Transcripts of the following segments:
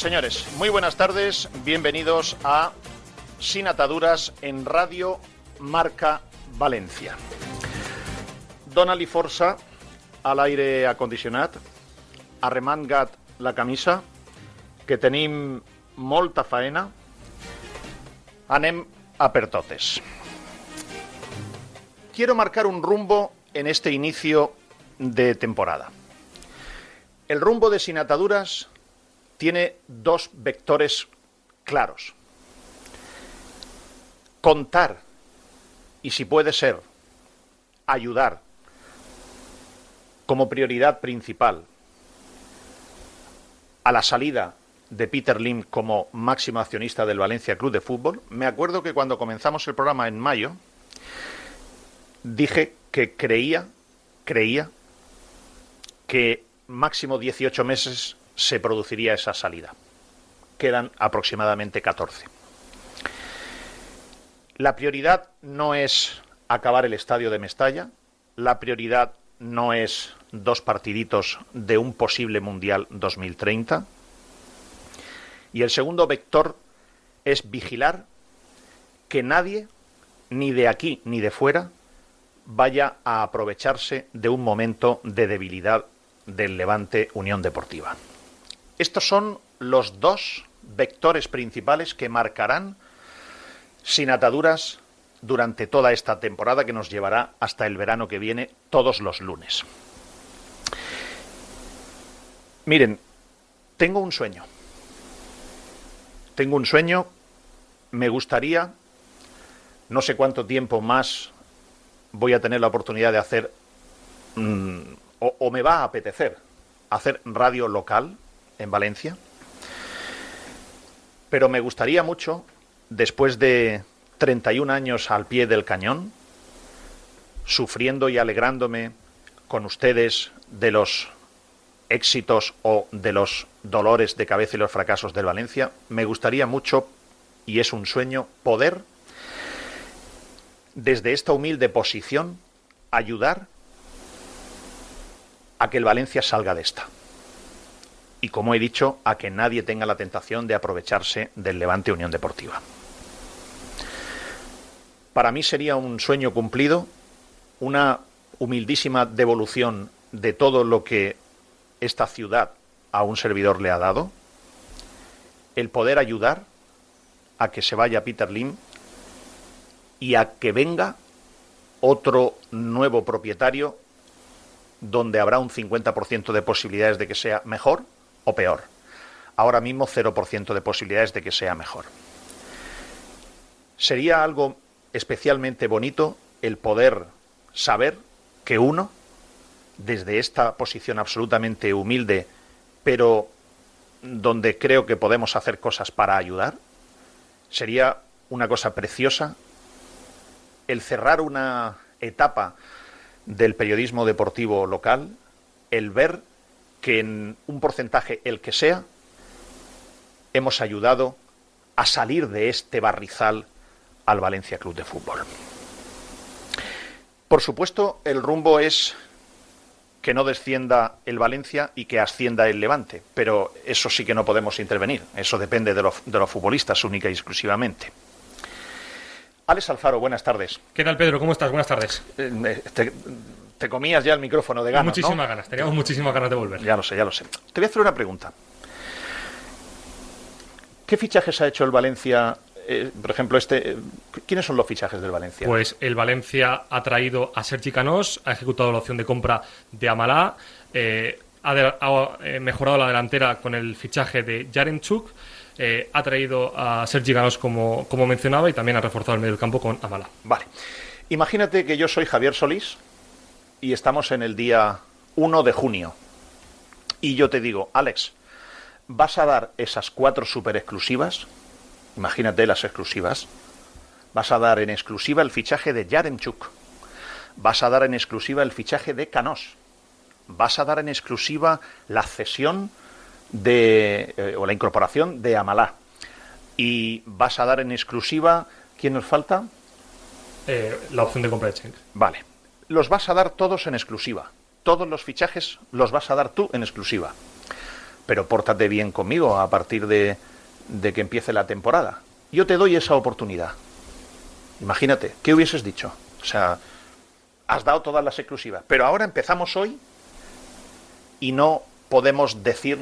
Señores. Muy buenas tardes. Bienvenidos a Sin Ataduras en Radio Marca Valencia. Donald Forza al aire acondicionat, arremangat la camisa, que tenim molta faena, anem a per totes. Quiero marcar un rumbo en este inicio de temporada. El rumbo de Sin Ataduras tiene dos vectores claros. Contar y, si puede ser, ayudar como prioridad principal a la salida de Peter Lim como máximo accionista del Valencia Club de Fútbol. Me acuerdo que cuando comenzamos el programa en mayo dije que creía, creía que máximo 18 meses se produciría esa salida. Quedan aproximadamente 14. La prioridad no es acabar el estadio de Mestalla, la prioridad no es dos partiditos de un posible Mundial 2030. Y el segundo vector es vigilar que nadie, ni de aquí ni de fuera, vaya a aprovecharse de un momento de debilidad del Levante Unión Deportiva. Estos son los dos vectores principales que marcarán sin ataduras durante toda esta temporada que nos llevará hasta el verano que viene todos los lunes. Miren, tengo un sueño. Tengo un sueño. Me gustaría, no sé cuánto tiempo más voy a tener la oportunidad de hacer, mm, o, o me va a apetecer, hacer radio local, en Valencia. Pero me gustaría mucho, después de 31 años al pie del cañón, sufriendo y alegrándome con ustedes de los éxitos o de los dolores de cabeza y los fracasos del Valencia, me gustaría mucho, y es un sueño, poder, desde esta humilde posición, ayudar a que el Valencia salga de esta y, como he dicho, a que nadie tenga la tentación de aprovecharse del Levante Unión Deportiva. Para mí sería un sueño cumplido, una humildísima devolución de todo lo que esta ciudad a un servidor le ha dado, el poder ayudar a que se vaya Peter Lim y a que venga otro nuevo propietario donde habrá un 50% de posibilidades de que sea mejor o peor. Ahora mismo 0% de posibilidades de que sea mejor. Sería algo especialmente bonito el poder saber que uno, desde esta posición absolutamente humilde, pero donde creo que podemos hacer cosas para ayudar, sería una cosa preciosa el cerrar una etapa del periodismo deportivo local, el ver que en un porcentaje, el que sea, hemos ayudado a salir de este barrizal al Valencia Club de Fútbol. Por supuesto, el rumbo es que no descienda el Valencia y que ascienda el Levante, pero eso sí que no podemos intervenir, eso depende de, los futbolistas única y exclusivamente. Alex Alfaro, buenas tardes. ¿Qué tal, Pedro? ¿Cómo estás? Buenas tardes. Eh, Te comías ya el micrófono de ganas. Muchísimas ganas, teníamos muchísimas ganas de volver. Ya lo sé, ya lo sé. Te voy a hacer una pregunta. ¿Qué fichajes ha hecho el Valencia? Eh, por ejemplo, este. Eh, ¿Quiénes son los fichajes del Valencia? Pues el Valencia ha traído a Sergi Canós, ha ejecutado la opción de compra de Amalá, eh, ha, mejorado la delantera con el fichaje de Jarenchuk, ha traído a Sergi Canós como, como mencionaba y también ha reforzado el medio del campo con Amalá. Vale. Imagínate que yo soy Javier Solís y estamos en el día 1 de junio. Y yo te digo, Alex, ¿vas a dar esas cuatro super exclusivas? Imagínate las exclusivas. Vas a dar en exclusiva el fichaje de Yaremchuk. Vas a dar en exclusiva el fichaje de Canos. Vas a dar en exclusiva la cesión de, eh, o la incorporación de Amalá. Y vas a dar en exclusiva, ¿quién nos falta? Eh, la opción de compra de Cheng. Vale. Los vas a dar todos en exclusiva. Todos los fichajes los vas a dar tú en exclusiva. Pero pórtate bien conmigo a partir de, de que empiece la temporada. Yo te doy esa oportunidad. Imagínate, ¿qué hubieses dicho? O sea, has dado todas las exclusivas, pero ahora empezamos hoy y no podemos decir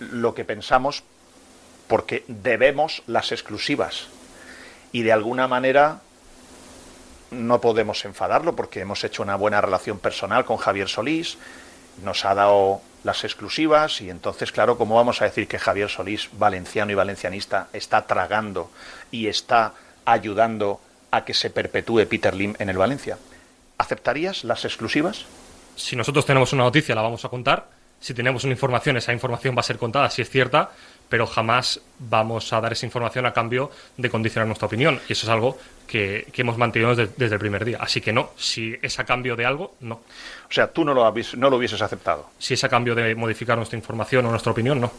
lo que pensamos porque debemos las exclusivas. Y de alguna manera no podemos enfadarlo porque hemos hecho una buena relación personal con Javier Solís, nos ha dado las exclusivas y entonces, claro, ¿cómo vamos a decir que Javier Solís, valenciano y valencianista, está tragando y está ayudando a que se perpetúe Peter Lim en el Valencia? ¿Aceptarías las exclusivas? Si nosotros tenemos una noticia, la vamos a contar. Si tenemos una información, esa información va a ser contada si es cierta pero jamás vamos a dar esa información a cambio de condicionar nuestra opinión. Y eso es algo que, hemos mantenido desde, el primer día. Así que no, si es a cambio de algo, no. O sea, tú no lo, no lo hubieses aceptado. Si es a cambio de modificar nuestra información o nuestra opinión, no.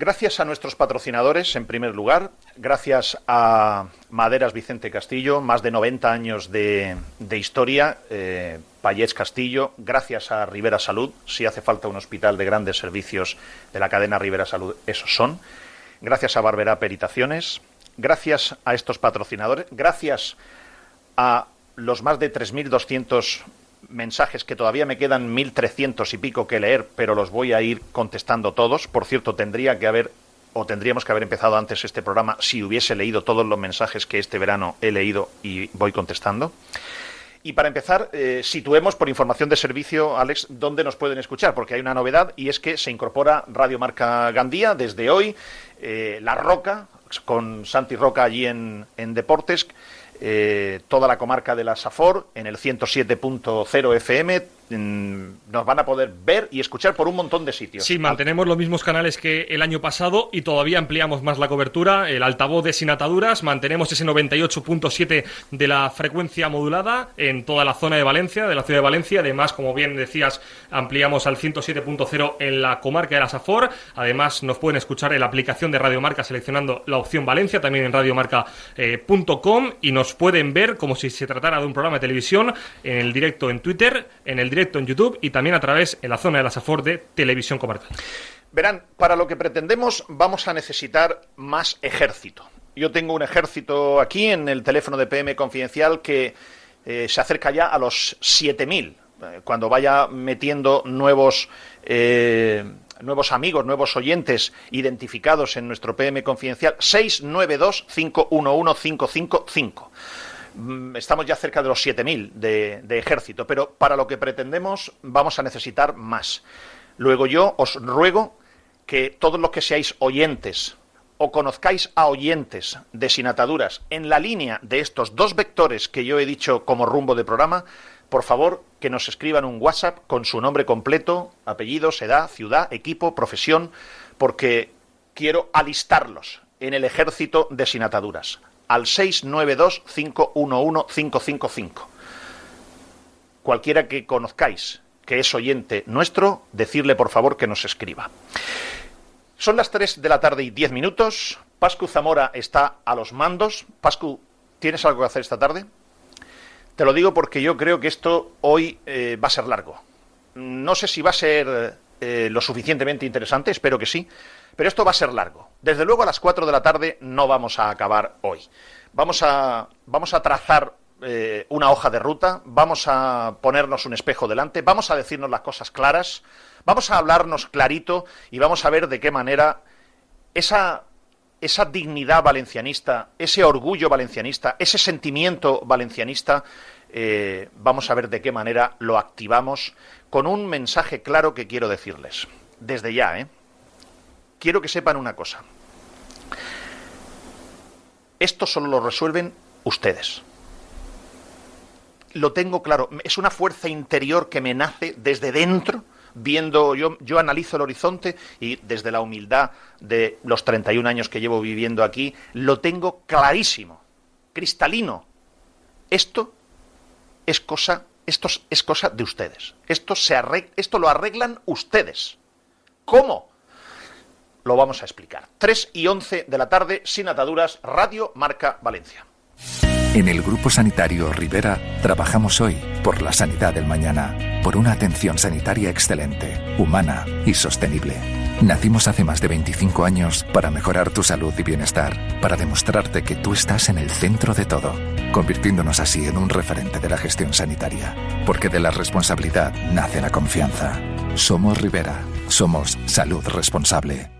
Gracias a nuestros patrocinadores, en primer lugar, gracias a Maderas Vicente Castillo, más de 90 años de, historia, eh, Castillo, gracias a Rivera Salud, si hace falta un hospital de grandes servicios de la cadena Rivera Salud, esos son, gracias a Barberá Peritaciones, gracias a estos patrocinadores, gracias a los más de 3.200 mensajes que todavía me quedan 1.300 y pico que leer, pero los voy a ir contestando todos. Por cierto, tendría que haber o tendríamos que haber empezado antes este programa si hubiese leído todos los mensajes que este verano he leído y voy contestando. Y para empezar, eh, situemos por información de servicio, Alex, dónde nos pueden escuchar, porque hay una novedad y es que se incorpora Radio Marca Gandía desde hoy, eh, La Roca, con Santi Roca allí en, en Deportes, eh, toda la comarca de la Safor en el 107.0 FM. Nos van a poder ver y escuchar por un montón de sitios. Sí, mantenemos los mismos canales que el año pasado y todavía ampliamos más la cobertura. El altavoz de Sin Ataduras, mantenemos ese 98.7 de la frecuencia modulada en toda la zona de Valencia, de la ciudad de Valencia. Además, como bien decías, ampliamos al 107.0 en la comarca de la Safor. Además, nos pueden escuchar en la aplicación de Radio Marca seleccionando la opción Valencia, también en radiomarca.com eh, y nos pueden ver como si se tratara de un programa de televisión en el directo en Twitter, en el directo en YouTube y también a través en la zona de la SAFOR de Televisión Comarcal. Verán, para lo que pretendemos vamos a necesitar más ejército. Yo tengo un ejército aquí en el teléfono de PM Confidencial que eh, se acerca ya a los 7.000. Eh, cuando vaya metiendo nuevos eh, nuevos amigos, nuevos oyentes identificados en nuestro PM confidencial 692-511-555. Mm, estamos ya cerca de los 7.000 de, de ejército, pero para lo que pretendemos vamos a necesitar más. Luego yo os ruego que todos los que seáis oyentes o conozcáis a oyentes de Sinataduras en la línea de estos dos vectores que yo he dicho como rumbo de programa, por favor, que nos escriban un WhatsApp con su nombre completo, apellidos, edad, ciudad, equipo, profesión, porque quiero alistarlos en el ejército de sin ataduras. Al 692-511-555. Cualquiera que conozcáis que es oyente nuestro, decirle por favor que nos escriba. Son las 3 de la tarde y 10 minutos. Pascu Zamora está a los mandos. Pascu, ¿tienes algo que hacer esta tarde? Te lo digo porque yo creo que esto hoy eh, va a ser largo. No sé si va a ser eh, lo suficientemente interesante, espero que sí, pero esto va a ser largo. Desde luego a las 4 de la tarde no vamos a acabar hoy. Vamos a, trazar eh, una hoja de ruta, vamos a ponernos un espejo delante, vamos a decirnos las cosas claras, vamos a hablarnos clarito y vamos a ver de qué manera esa, esa dignidad valencianista, ese orgullo valencianista, ese sentimiento valencianista, eh, vamos a ver de qué manera lo activamos con un mensaje claro que quiero decirles. Desde ya, ¿eh? Quiero que sepan una cosa. Esto solo lo resuelven ustedes. Lo tengo claro. Es una fuerza interior que me nace desde dentro, viendo, yo, yo analizo el horizonte y desde la humildad de los 31 años que llevo viviendo aquí, lo tengo clarísimo, cristalino. Esto es cosa, esto es cosa de ustedes. Esto, se esto lo arreglan ustedes. ¿Cómo? Lo vamos a explicar. 3 y 11 de la tarde, sin ataduras, Radio Marca Valencia. En el Grupo Sanitario Rivera trabajamos hoy por la sanidad del mañana, por una atención sanitaria excelente, humana y sostenible. Nacimos hace más de 25 años para mejorar tu salud y bienestar, para demostrarte que tú estás en el centro de todo, convirtiéndonos así en un referente de la gestión sanitaria, porque de la responsabilidad nace la confianza. Somos Rivera, somos salud responsable.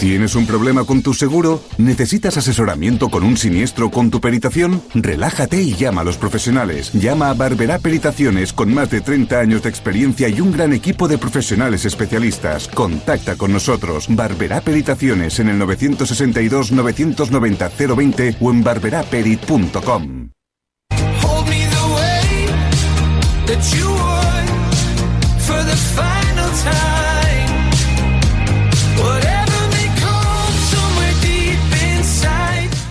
¿Tienes un problema con tu seguro? ¿Necesitas asesoramiento con un siniestro con tu peritación? Relájate y llama a los profesionales. Llama a Barberá Peritaciones con más de 30 años de experiencia y un gran equipo de profesionales especialistas. Contacta con nosotros. Barberá Peritaciones en el 962 990 020 o en barberaperit.com.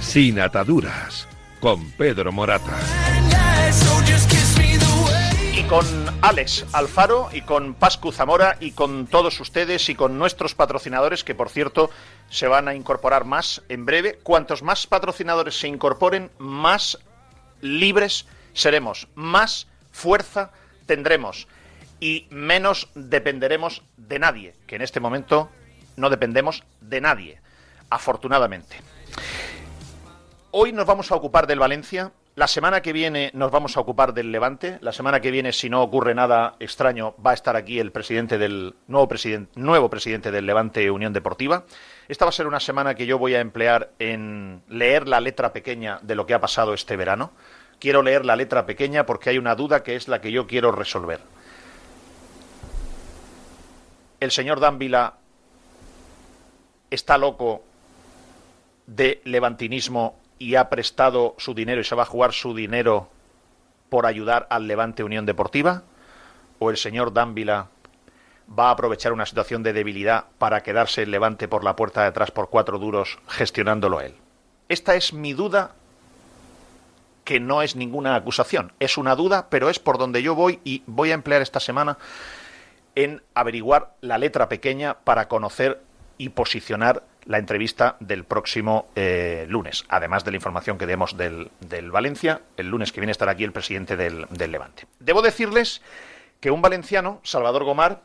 Sin ataduras, con Pedro Morata. Y con Alex Alfaro y con Pascu Zamora y con todos ustedes y con nuestros patrocinadores que por cierto se van a incorporar más en breve. Cuantos más patrocinadores se incorporen, más libres seremos, más fuerza tendremos y menos dependeremos de nadie, que en este momento no dependemos de nadie, afortunadamente. Hoy nos vamos a ocupar del Valencia. La semana que viene nos vamos a ocupar del Levante. La semana que viene, si no ocurre nada extraño, va a estar aquí el presidente del nuevo nuevo presidente del Levante Unión Deportiva. Esta va a ser una semana que yo voy a emplear en leer la letra pequeña de lo que ha pasado este verano. Quiero leer la letra pequeña porque hay una duda que es la que yo quiero resolver. El señor Dávila está loco de levantinismo y ha prestado su dinero y se va a jugar su dinero por ayudar al Levante Unión Deportiva? ¿O el señor Dávila va a aprovechar una situación de debilidad para quedarse el Levante por la puerta de atrás por cuatro duros gestionándolo él? Esta es mi duda que no es ninguna acusación, es una duda, pero es por donde yo voy y voy a emplear esta semana en averiguar la letra pequeña para conocer y posicionar la entrevista del próximo eh, lunes, además de la información que demos del, Valencia. El lunes que viene estará aquí el presidente del, Levante. Debo decirles que un valenciano, Salvador Gomar,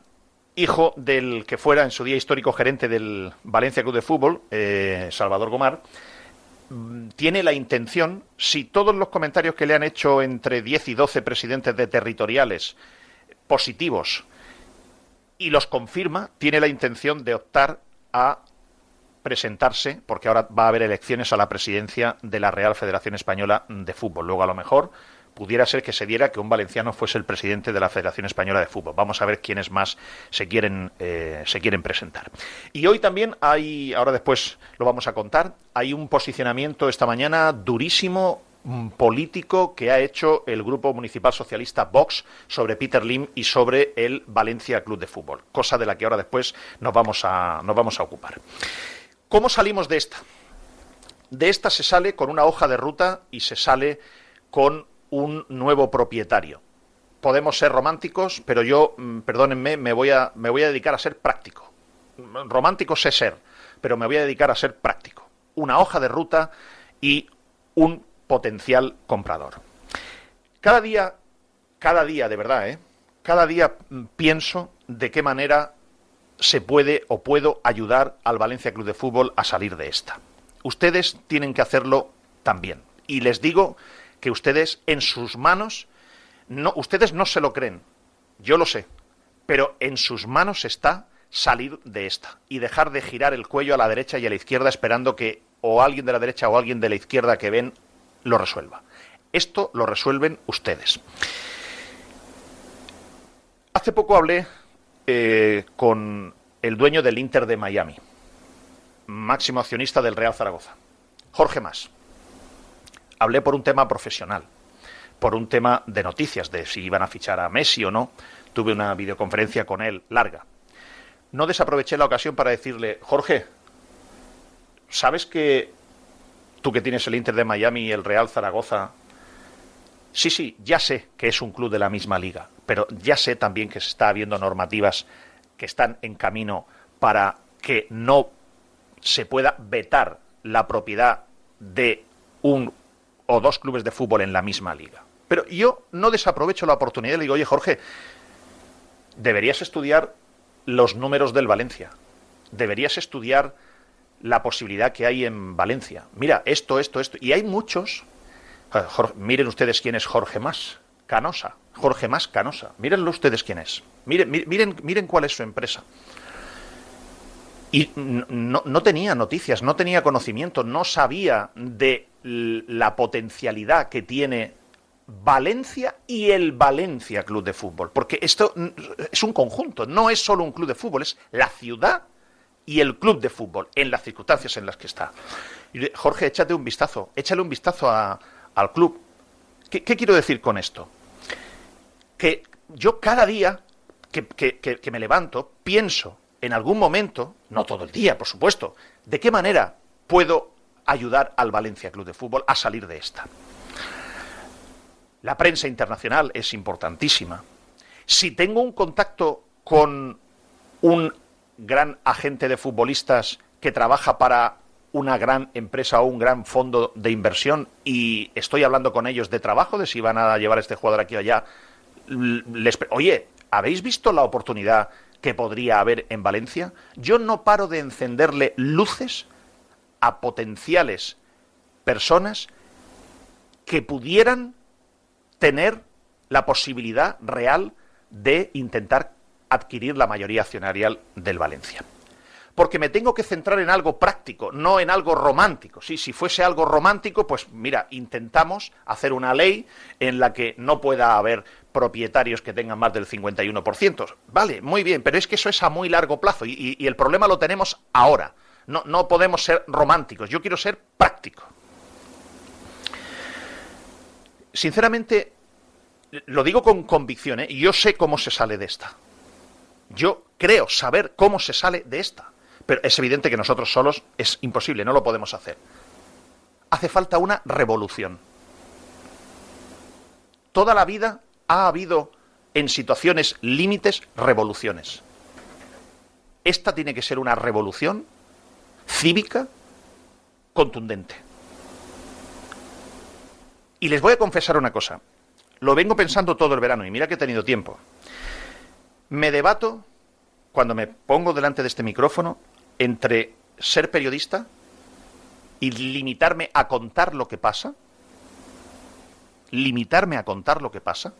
hijo del que fuera en su día histórico gerente del Valencia Club de Fútbol, eh, Salvador Gomar, mm, tiene la intención, si todos los comentarios que le han hecho entre 10 y 12 presidentes de territoriales positivos y los confirma, tiene la intención de optar a presentarse, porque ahora va a haber elecciones a la presidencia de la Real Federación Española de Fútbol. Luego, a lo mejor, pudiera ser que se diera que un valenciano fuese el presidente de la Federación Española de Fútbol. Vamos a ver quiénes más se quieren, eh, se quieren presentar. Y hoy también hay, ahora después lo vamos a contar, hay un posicionamiento esta mañana durísimo mm, político que ha hecho el Grupo Municipal Socialista Vox sobre Peter Lim y sobre el Valencia Club de Fútbol, cosa de la que ahora después nos vamos a, nos vamos a ocupar. ¿Cómo salimos de esta? De esta se sale con una hoja de ruta y se sale con un nuevo propietario. Podemos ser románticos, pero yo, mm, perdónenme, me voy a, me voy a dedicar a ser práctico. Romántico sé ser, pero me voy a dedicar a ser práctico. Una hoja de ruta y un potencial comprador. Cada día, cada día, de verdad, ¿eh? cada día mm, pienso de qué manera se puede o puedo ayudar al Valencia Club de Fútbol a salir de esta. Ustedes tienen que hacerlo también. Y les digo que ustedes en sus manos, no, ustedes no se lo creen, yo lo sé, pero en sus manos está salir de esta y dejar de girar el cuello a la derecha y a la izquierda esperando que o alguien de la derecha o alguien de la izquierda que ven lo resuelva. Esto lo resuelven ustedes. Hace poco hablé eh, con el dueño del Inter de Miami, máximo accionista del Real Zaragoza, Jorge Mas. Hablé por un tema profesional, por un tema de noticias, de si iban a fichar a Messi o no. Tuve una videoconferencia con él larga. No desaproveché la ocasión para decirle, Jorge, ¿sabes que tú que tienes el Inter de Miami y el Real Zaragoza Sí, sí, ya sé que es un club de la misma liga, pero ya sé también que se está habiendo normativas que están en camino para que no se pueda vetar la propiedad de un o dos clubes de fútbol en la misma liga. Pero yo no desaprovecho la oportunidad y le digo, oye Jorge, deberías estudiar los números del Valencia, deberías estudiar la posibilidad que hay en Valencia. Mira, esto, esto, esto. Y hay muchos miren ustedes quién es Jorge Más Canosa. Jorge Más Canosa. Mírenlo ustedes quién es. Miren, miren, miren cuál es su empresa. Y no, no, tenía noticias, no tenía conocimiento, no sabía de la potencialidad que tiene Valencia y el Valencia Club de Fútbol. Porque esto es un conjunto, no es solo un club de fútbol, es la ciudad y el club de fútbol en las circunstancias en las que está. Jorge, échate un vistazo, échale un vistazo a, al club. ¿Qué, quiero decir con esto? Que yo cada día que, que, me levanto pienso en algún momento, no todo el día, por supuesto, de qué manera puedo ayudar al Valencia Club de Fútbol a salir de esta. La prensa internacional es importantísima. Si tengo un contacto con un gran agente de futbolistas que trabaja para una gran empresa o un gran fondo de inversión y estoy hablando con ellos de trabajo, de si van a llevar a este jugador aquí o allá, les, oye, ¿habéis visto la oportunidad que podría haber en Valencia? Yo no paro de encenderle luces a potenciales personas que pudieran tener la posibilidad real de intentar adquirir la mayoría accionarial del Valencia porque me tengo que centrar en algo práctico, no en algo romántico. Si fuese algo romántico, pues mira, intentamos hacer una ley en la que no pueda haber propietarios que tengan más del 51%. Vale, muy bien, pero es que eso es a muy largo plazo y, el problema lo tenemos ahora. No, no podemos ser románticos, yo quiero ser práctico. Sinceramente, lo digo con convicción, ¿eh? yo sé cómo se sale de esta. Yo creo saber cómo se sale de esta. Pero es evidente que nosotros solos es imposible, no lo podemos hacer. Hace falta una revolución. Toda la vida ha habido en situaciones límites revoluciones. Esta tiene que ser una revolución cívica contundente. Y les voy a confesar una cosa. Lo vengo pensando todo el verano y mira que he tenido tiempo. Me debato cuando me pongo delante de este micrófono entre ser periodista y limitarme a contar lo que pasa, limitarme a contar lo que pasa,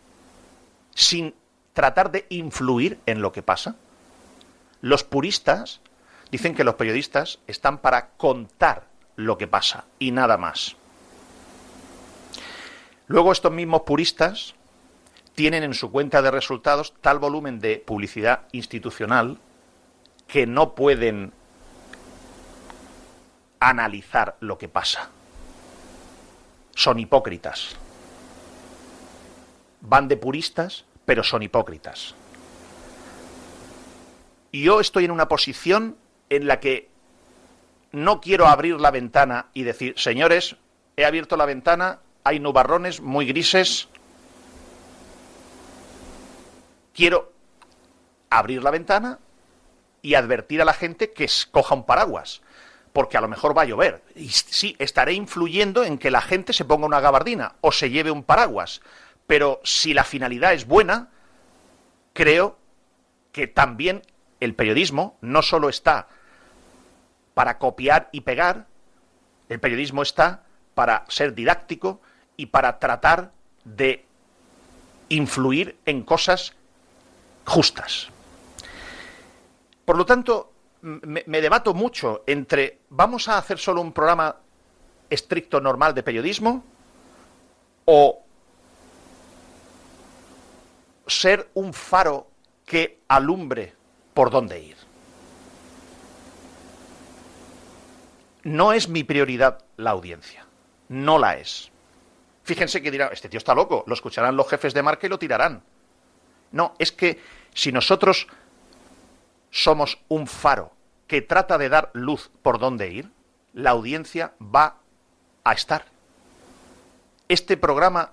sin tratar de influir en lo que pasa. Los puristas dicen que los periodistas están para contar lo que pasa y nada más. Luego estos mismos puristas tienen en su cuenta de resultados tal volumen de publicidad institucional que no pueden analizar lo que pasa. Son hipócritas. Van de puristas, pero son hipócritas. Y yo estoy en una posición en la que no quiero abrir la ventana y decir, señores, he abierto la ventana, hay nubarrones muy grises. Quiero abrir la ventana y advertir a la gente que coja un paraguas, porque a lo mejor va a llover. Y sí, estaré influyendo en que la gente se ponga una gabardina o se lleve un paraguas, pero si la finalidad es buena, creo que también el periodismo no solo está para copiar y pegar, el periodismo está para ser didáctico y para tratar de influir en cosas justas. Por lo tanto, me, debato mucho entre vamos a hacer solo un programa estricto normal de periodismo o ser un faro que alumbre por dónde ir. No es mi prioridad la audiencia, no la es. Fíjense que dirán, este tío está loco, lo escucharán los jefes de marca y lo tirarán. No, es que si nosotros somos un faro que trata de dar luz por dónde ir, la audiencia va a estar. Este programa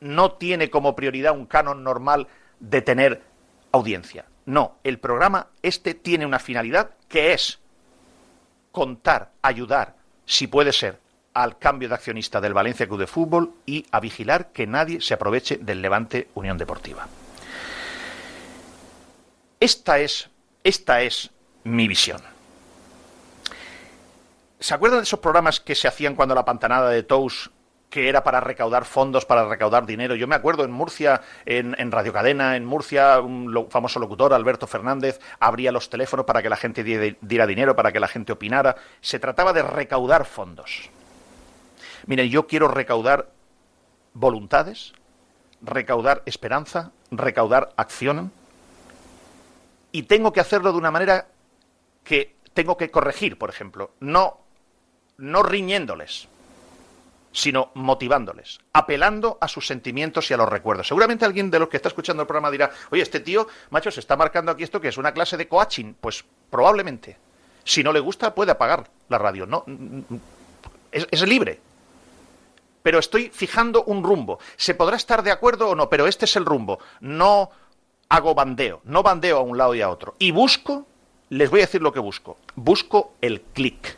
no tiene como prioridad un canon normal de tener audiencia. No, el programa este tiene una finalidad que es contar, ayudar, si puede ser, al cambio de accionista del Valencia Club de Fútbol y a vigilar que nadie se aproveche del Levante Unión Deportiva. Esta es, esta es mi visión. ¿Se acuerdan de esos programas que se hacían cuando la pantanada de Tous que era para recaudar fondos, para recaudar dinero. Yo me acuerdo en Murcia, en, Radio Cadena, en Murcia, un famoso locutor, Alberto Fernández, abría los teléfonos para que la gente diera dinero, para que la gente opinara. Se trataba de recaudar fondos. Miren, yo quiero recaudar voluntades, recaudar esperanza, recaudar acción, y tengo que hacerlo de una manera que tengo que corregir, por ejemplo, no, no riñéndoles sino motivándoles, apelando a sus sentimientos y a los recuerdos. Seguramente alguien de los que está escuchando el programa dirá, oye, este tío, macho, se está marcando aquí esto que es una clase de coaching. Pues probablemente. Si no le gusta, puede apagar la radio. No, es, es libre. Pero estoy fijando un rumbo. Se podrá estar de acuerdo o no, pero este es el rumbo. No hago bandeo, no bandeo a un lado y a otro. Y busco, les voy a decir lo que busco. Busco el clic.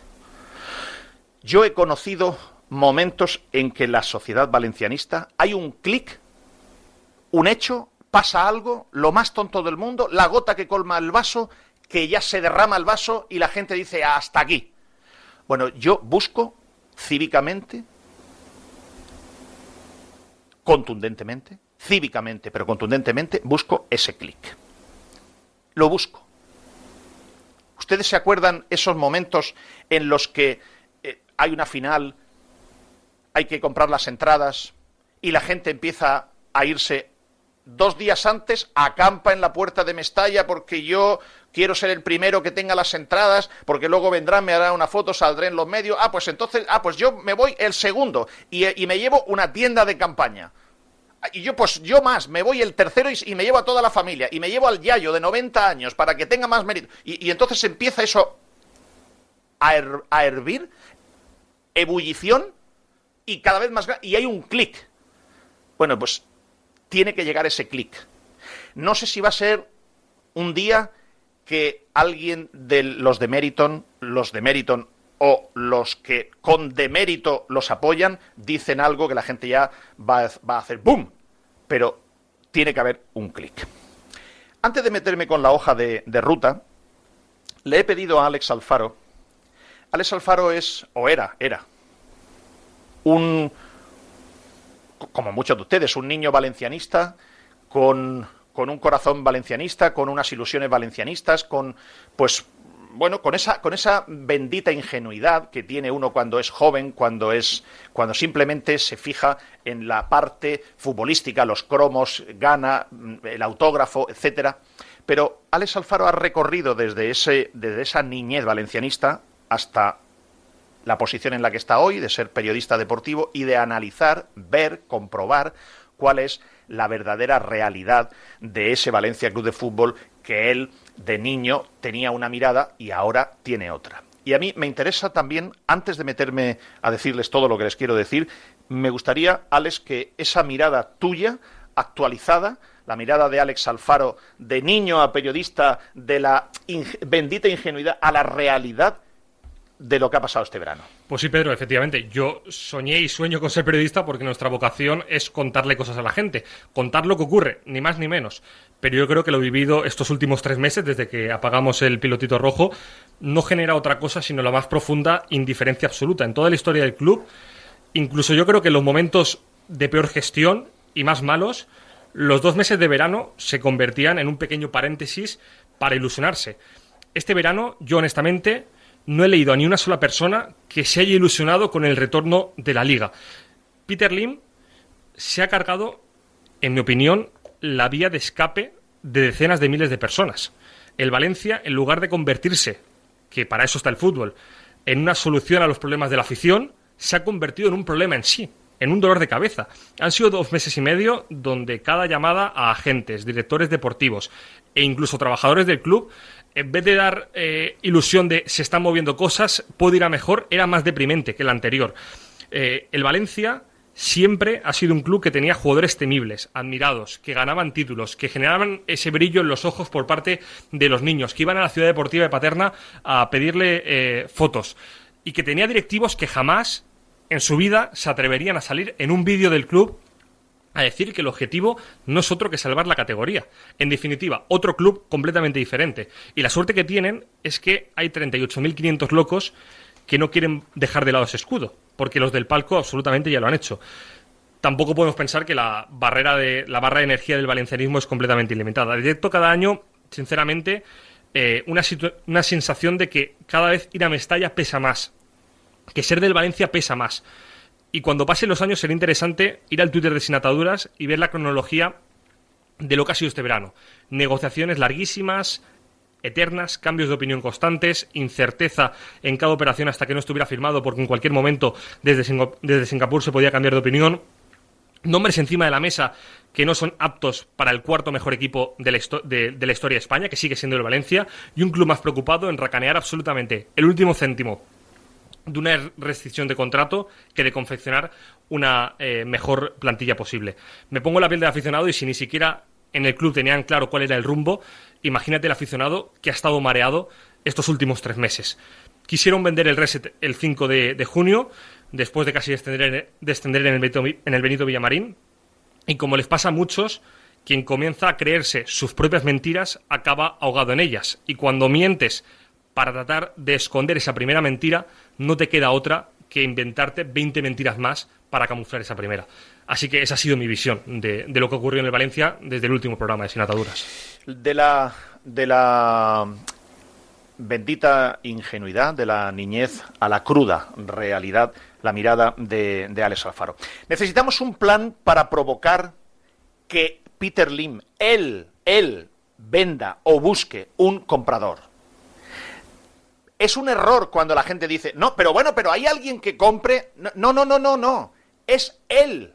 Yo he conocido momentos en que la sociedad valencianista hay un clic, un hecho, pasa algo, lo más tonto del mundo, la gota que colma el vaso, que ya se derrama el vaso y la gente dice hasta aquí. Bueno, yo busco cívicamente, contundentemente, cívicamente, pero contundentemente, busco ese clic. Lo busco. ¿Ustedes se acuerdan esos momentos en los que eh, hay una final hay que comprar las entradas y la gente empieza a irse dos días antes, acampa en la puerta de Mestalla porque yo quiero ser el primero que tenga las entradas, porque luego vendrán, me harán una foto, saldré en los medios, ah, pues entonces, ah, pues yo me voy el segundo y, me llevo una tienda de campaña. Y yo, pues yo más, me voy el tercero y, me llevo a toda la familia, y me llevo al Yayo de 90 años para que tenga más mérito. Y, entonces empieza eso a, a hervir, ebullición, y cada vez más y hay un clic. Bueno, pues tiene que llegar ese clic. No sé si va a ser un día que alguien de los de Meriton, los de Meriton o los que con demérito los apoyan, dicen algo que la gente ya va a, hacer ¡boom! Pero tiene que haber un clic. Antes de meterme con la hoja de, de ruta, le he pedido a Alex Alfaro. Alex Alfaro es, o era, era, un, como muchos de ustedes, un niño valencianista con, con un corazón valencianista, con unas ilusiones valencianistas, con, pues, bueno, con esa, con esa bendita ingenuidad que tiene uno cuando es joven, cuando es, cuando simplemente se fija en la parte futbolística, los cromos, gana, el autógrafo, etcétera. Pero Alex Alfaro ha recorrido desde ese, desde esa niñez valencianista hasta la posición en la que está hoy, de ser periodista deportivo y de analizar, ver, comprobar cuál es la verdadera realidad de ese Valencia Club de Fútbol que él de niño tenía una mirada y ahora tiene otra. Y a mí me interesa también, antes de meterme a decirles todo lo que les quiero decir, me gustaría, Alex, que esa mirada tuya, actualizada, la mirada de Alex Alfaro, de niño a periodista, de la bendita ingenuidad a la realidad de lo que ha pasado este verano. Pues sí, Pedro, efectivamente. Yo soñé y sueño con ser periodista porque nuestra vocación es contarle cosas a la gente, contar lo que ocurre, ni más ni menos. Pero yo creo que lo vivido estos últimos tres meses, desde que apagamos el pilotito rojo, no genera otra cosa sino la más profunda indiferencia absoluta. En toda la historia del club, incluso yo creo que en los momentos de peor gestión y más malos, los dos meses de verano se convertían en un pequeño paréntesis para ilusionarse. Este verano, yo honestamente, no he leído a ni una sola persona que se haya ilusionado con el retorno de la liga. Peter Lim se ha cargado, en mi opinión, la vía de escape de decenas de miles de personas. El Valencia, en lugar de convertirse, que para eso está el fútbol, en una solución a los problemas de la afición, se ha convertido en un problema en sí, en un dolor de cabeza. Han sido dos meses y medio donde cada llamada a agentes, directores deportivos e incluso trabajadores del club en vez de dar eh, ilusión de se están moviendo cosas, puedo ir a mejor, era más deprimente que el anterior. Eh, el Valencia siempre ha sido un club que tenía jugadores temibles, admirados, que ganaban títulos, que generaban ese brillo en los ojos por parte de los niños, que iban a la ciudad deportiva de Paterna a pedirle eh, fotos, y que tenía directivos que jamás en su vida se atreverían a salir en un vídeo del club a decir que el objetivo no es otro que salvar la categoría. En definitiva, otro club completamente diferente. Y la suerte que tienen es que hay 38.500 locos que no quieren dejar de lado ese escudo, porque los del palco absolutamente ya lo han hecho. Tampoco podemos pensar que la barrera de la barra de energía del valencianismo es completamente ilimitada. Directo cada año, sinceramente, eh, una, una sensación de que cada vez ir a Mestalla pesa más, que ser del Valencia pesa más. Y cuando pasen los años será interesante ir al Twitter de Sin Ataduras y ver la cronología de lo que ha sido este verano. Negociaciones larguísimas, eternas, cambios de opinión constantes, incerteza en cada operación hasta que no estuviera firmado, porque en cualquier momento desde, Singapur se podía cambiar de opinión. Nombres encima de la mesa que no son aptos para el cuarto mejor equipo de la, de la historia de España, que sigue siendo el Valencia, y un club más preocupado en racanear absolutamente el último céntimo de una restricción de contrato que de confeccionar una eh, mejor plantilla posible. Me pongo la piel de aficionado y si ni siquiera en el club tenían claro cuál era el rumbo, imagínate el aficionado que ha estado mareado estos últimos tres meses. Quisieron vender el reset el 5 de, junio, después de casi descender, descender en, el Benito, en el Benito Villamarín, y como les pasa a muchos, quien comienza a creerse sus propias mentiras acaba ahogado en ellas. Y cuando mientes para tratar de esconder esa primera mentira, no te queda otra que inventarte 20 mentiras más para camuflar esa primera. Así que esa ha sido mi visión de, lo que ocurrió en el Valencia desde el último programa de Sin Ataduras. De la, de la bendita ingenuidad, de la niñez a la cruda realidad, la mirada de, de Alex Alfaro. Necesitamos un plan para provocar que Peter Lim, él, él, venda o busque un comprador es un error cuando la gente dice, no, pero bueno, pero hay alguien que compre. No, no, no, no, no. Es él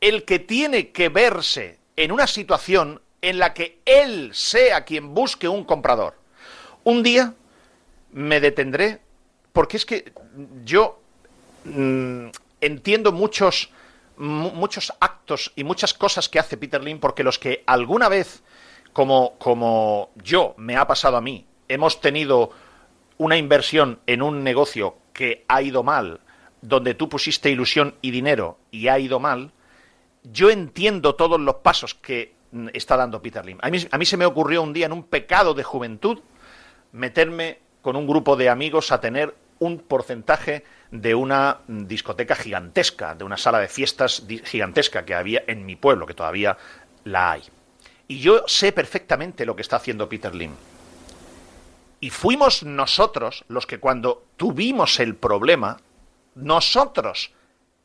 el que tiene que verse en una situación en la que él sea quien busque un comprador. Un día me detendré, porque es que yo mm, entiendo muchos, muchos actos y muchas cosas que hace Peter Lynn, porque los que alguna vez, como, como yo, me ha pasado a mí, hemos tenido una inversión en un negocio que ha ido mal, donde tú pusiste ilusión y dinero y ha ido mal, yo entiendo todos los pasos que está dando Peter Lim. A mí, se me ocurrió un día en un pecado de juventud meterme con un grupo de amigos a tener un porcentaje de una discoteca gigantesca, de una sala de fiestas gigantesca que había en mi pueblo, que todavía la hay. Y yo sé perfectamente lo que está haciendo Peter Lim. Y fuimos nosotros los que cuando tuvimos el problema, nosotros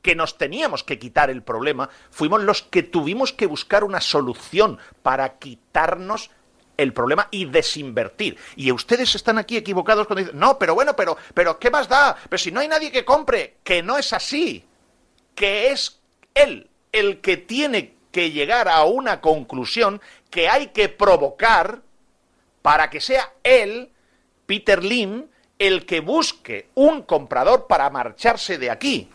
que nos teníamos que quitar el problema, fuimos los que tuvimos que buscar una solución para quitarnos el problema y desinvertir. Y ustedes están aquí equivocados cuando dicen, no, pero bueno, pero, pero ¿qué más da? Pero si no hay nadie que compre, que no es así, que es él el que tiene que llegar a una conclusión que hay que provocar para que sea él Peter Lim el que busque un comprador para marcharse de aquí.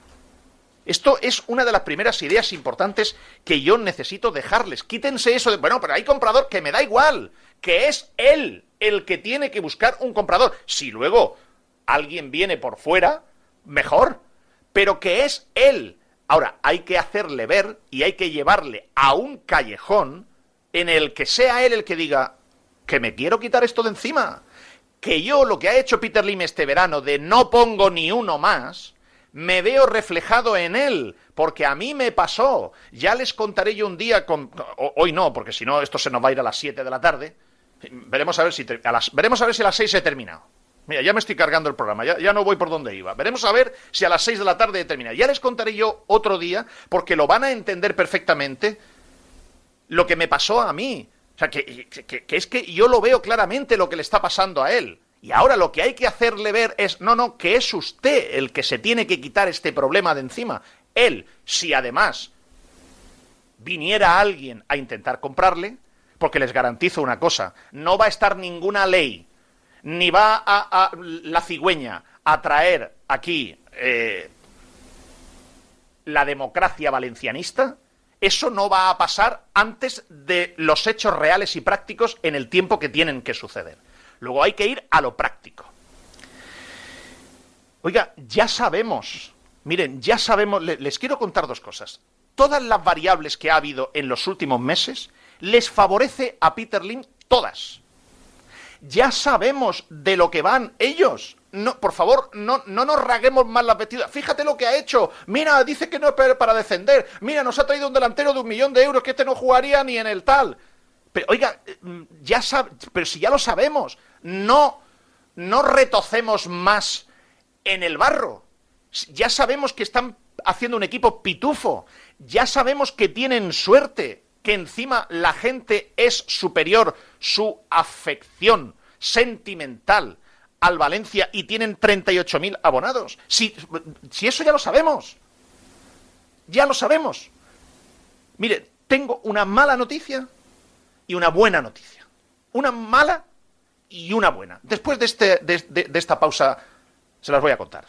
Esto es una de las primeras ideas importantes que yo necesito dejarles. Quítense eso de, bueno, pero hay comprador que me da igual, que es él el que tiene que buscar un comprador. Si luego alguien viene por fuera, mejor, pero que es él. Ahora, hay que hacerle ver y hay que llevarle a un callejón en el que sea él el que diga que me quiero quitar esto de encima. Que yo lo que ha hecho Peter Lim este verano de no pongo ni uno más, me veo reflejado en él, porque a mí me pasó. Ya les contaré yo un día, con, hoy no, porque si no esto se nos va a ir a las 7 de la tarde. Veremos a ver si a las, veremos a ver si a las 6 he terminado. Mira, ya me estoy cargando el programa, ya, ya, no voy por donde iba. Veremos a ver si a las 6 de la tarde he terminado. Ya les contaré yo otro día, porque lo van a entender perfectamente lo que me pasó a mí. O sea, que, que es que yo lo veo claramente lo que le está pasando a él. Y ahora lo que hay que hacerle ver es, no, no, que es usted el que se tiene que quitar este problema de encima. Él, si además viniera alguien a intentar comprarle, porque les garantizo una cosa, no va a estar ninguna ley, ni va a, la cigüeña a traer aquí eh, la democracia valencianista, eso no va a pasar antes de los hechos reales y prácticos en el tiempo que tienen que suceder. Luego hay que ir a lo práctico. Oiga, ya sabemos, miren, ya sabemos, les quiero contar dos cosas. Todas las variables que ha habido en los últimos meses les favorece a Peter Lim todas. Ya sabemos de lo que van ellos. No, por favor, no, no nos raguemos más la vestidas. Fíjate lo que ha hecho. Mira, dice que no es para defender. Mira, nos ha traído un delantero de un millón de euros que este no jugaría ni en el tal. Pero, oiga, mm, ya sabe, pero si ya lo sabemos, no, no retocemos más en el barro. Ya sabemos que están haciendo un equipo pitufo. Ya sabemos que tienen suerte, que encima la gente es superior, su afección sentimental al Valencia y tienen 38.000 abonados. Si, si eso ya lo sabemos. Ya lo sabemos. Mire, tengo una mala noticia y una buena noticia. Una mala y una buena. Después de, este, de, esta pausa se las voy a contar.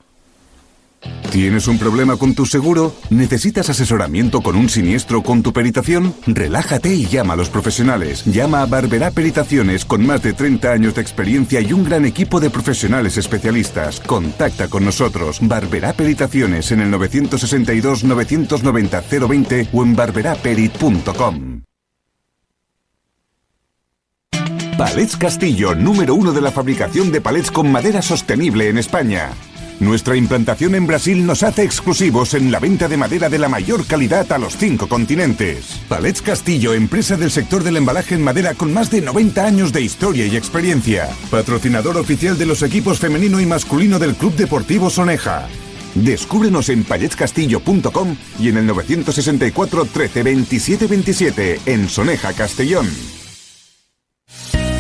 ¿Tienes un problema con tu seguro? ¿Necesitas asesoramiento con un siniestro con tu peritación? Relájate y llama a los profesionales. Llama a Barberá Peritaciones con más de 30 años de experiencia y un gran equipo de profesionales especialistas. Contacta con nosotros. Barberá Peritaciones en el 962 990 020 o en barberaperit.com. Palets Castillo, número uno de la fabricación de palets con madera sostenible en España. Nuestra implantación en Brasil nos hace exclusivos en la venta de madera de la mayor calidad a los cinco continentes. Palets Castillo, empresa del sector del embalaje en madera con más de 90 años de historia y experiencia. Patrocinador oficial de los equipos femenino y masculino del Club Deportivo Soneja. Descúbrenos en paletscastillo.com y en el 964 13 27 27 en Soneja, Castellón.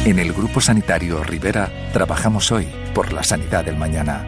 En el Grupo Sanitario Rivera trabajamos hoy por la sanidad del mañana,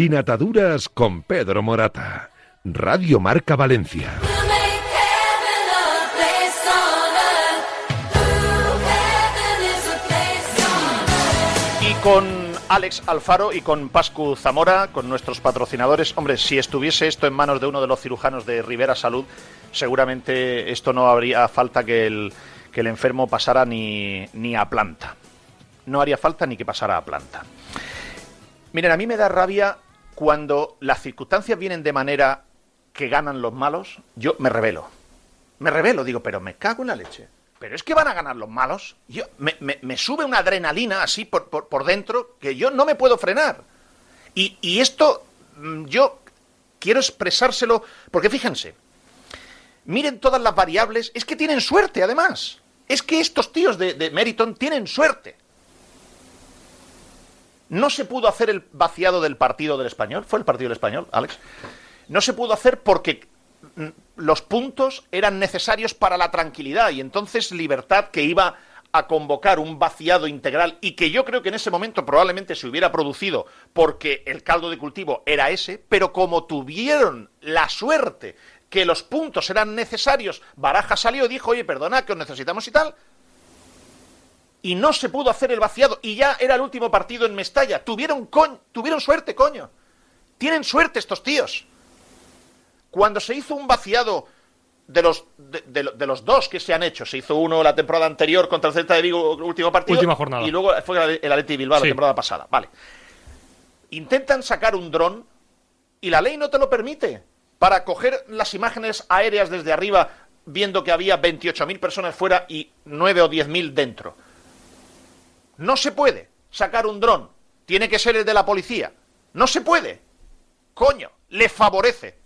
Sin ataduras con Pedro Morata. Radio Marca Valencia. Y con Alex Alfaro y con Pascu Zamora, con nuestros patrocinadores. Hombre, si estuviese esto en manos de uno de los cirujanos de Rivera Salud, seguramente esto no habría falta que el, que el enfermo pasara ni, ni a planta. No haría falta ni que pasara a planta. Miren, a mí me da rabia cuando las circunstancias vienen de manera que ganan los malos, yo me revelo. Me revelo, digo, pero me cago en la leche. Pero es que van a ganar los malos. Yo, me, sube una adrenalina así por, por, dentro que yo no me puedo frenar. Y, y, esto mm, yo quiero expresárselo porque fíjense, miren todas las variables, es que tienen suerte además. Es que estos tíos de, de Meriton tienen suerte. No se pudo hacer el vaciado del partido del español. ¿Fue el partido del español, Alex? No se pudo hacer porque mm, los puntos eran necesarios para la tranquilidad y entonces Libertad que iba a convocar un vaciado integral y que yo creo que en ese momento probablemente se hubiera producido porque el caldo de cultivo era ese, pero como tuvieron la suerte que los puntos eran necesarios, Baraja salió y dijo, oye, perdona, que os necesitamos y tal, y no se pudo hacer el vaciado y ya era el último partido en Mestalla. Tuvieron, tuvieron suerte, coño. Tienen suerte estos tíos. Cuando se hizo un vaciado de los, de, los dos que se han hecho, se hizo uno la temporada anterior contra el Celta de Vigo, último partido. Última jornada. Y luego fue el Atleti Bilbao la temporada pasada. Vale. Intentan sacar un dron y la ley no te lo permite para coger las imágenes aéreas desde arriba viendo que había 28.000 personas fuera y 9 o 10.000 dentro. No se puede sacar un dron. Tiene que ser el de la policía. No se puede. Coño, le favorece.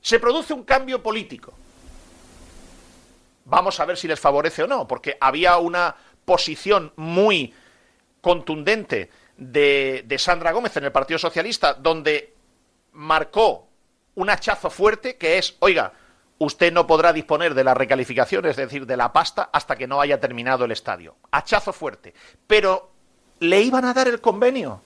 Se produce un cambio político. Vamos a ver si les favorece o no, porque había una posición muy contundente de, de Sandra Gómez en el Partido Socialista, donde marcó un hachazo fuerte que es, oiga, usted no podrá disponer de la recalificación, es decir, de la pasta, hasta que no haya terminado el estadio. Hachazo fuerte. Pero le iban a dar el convenio.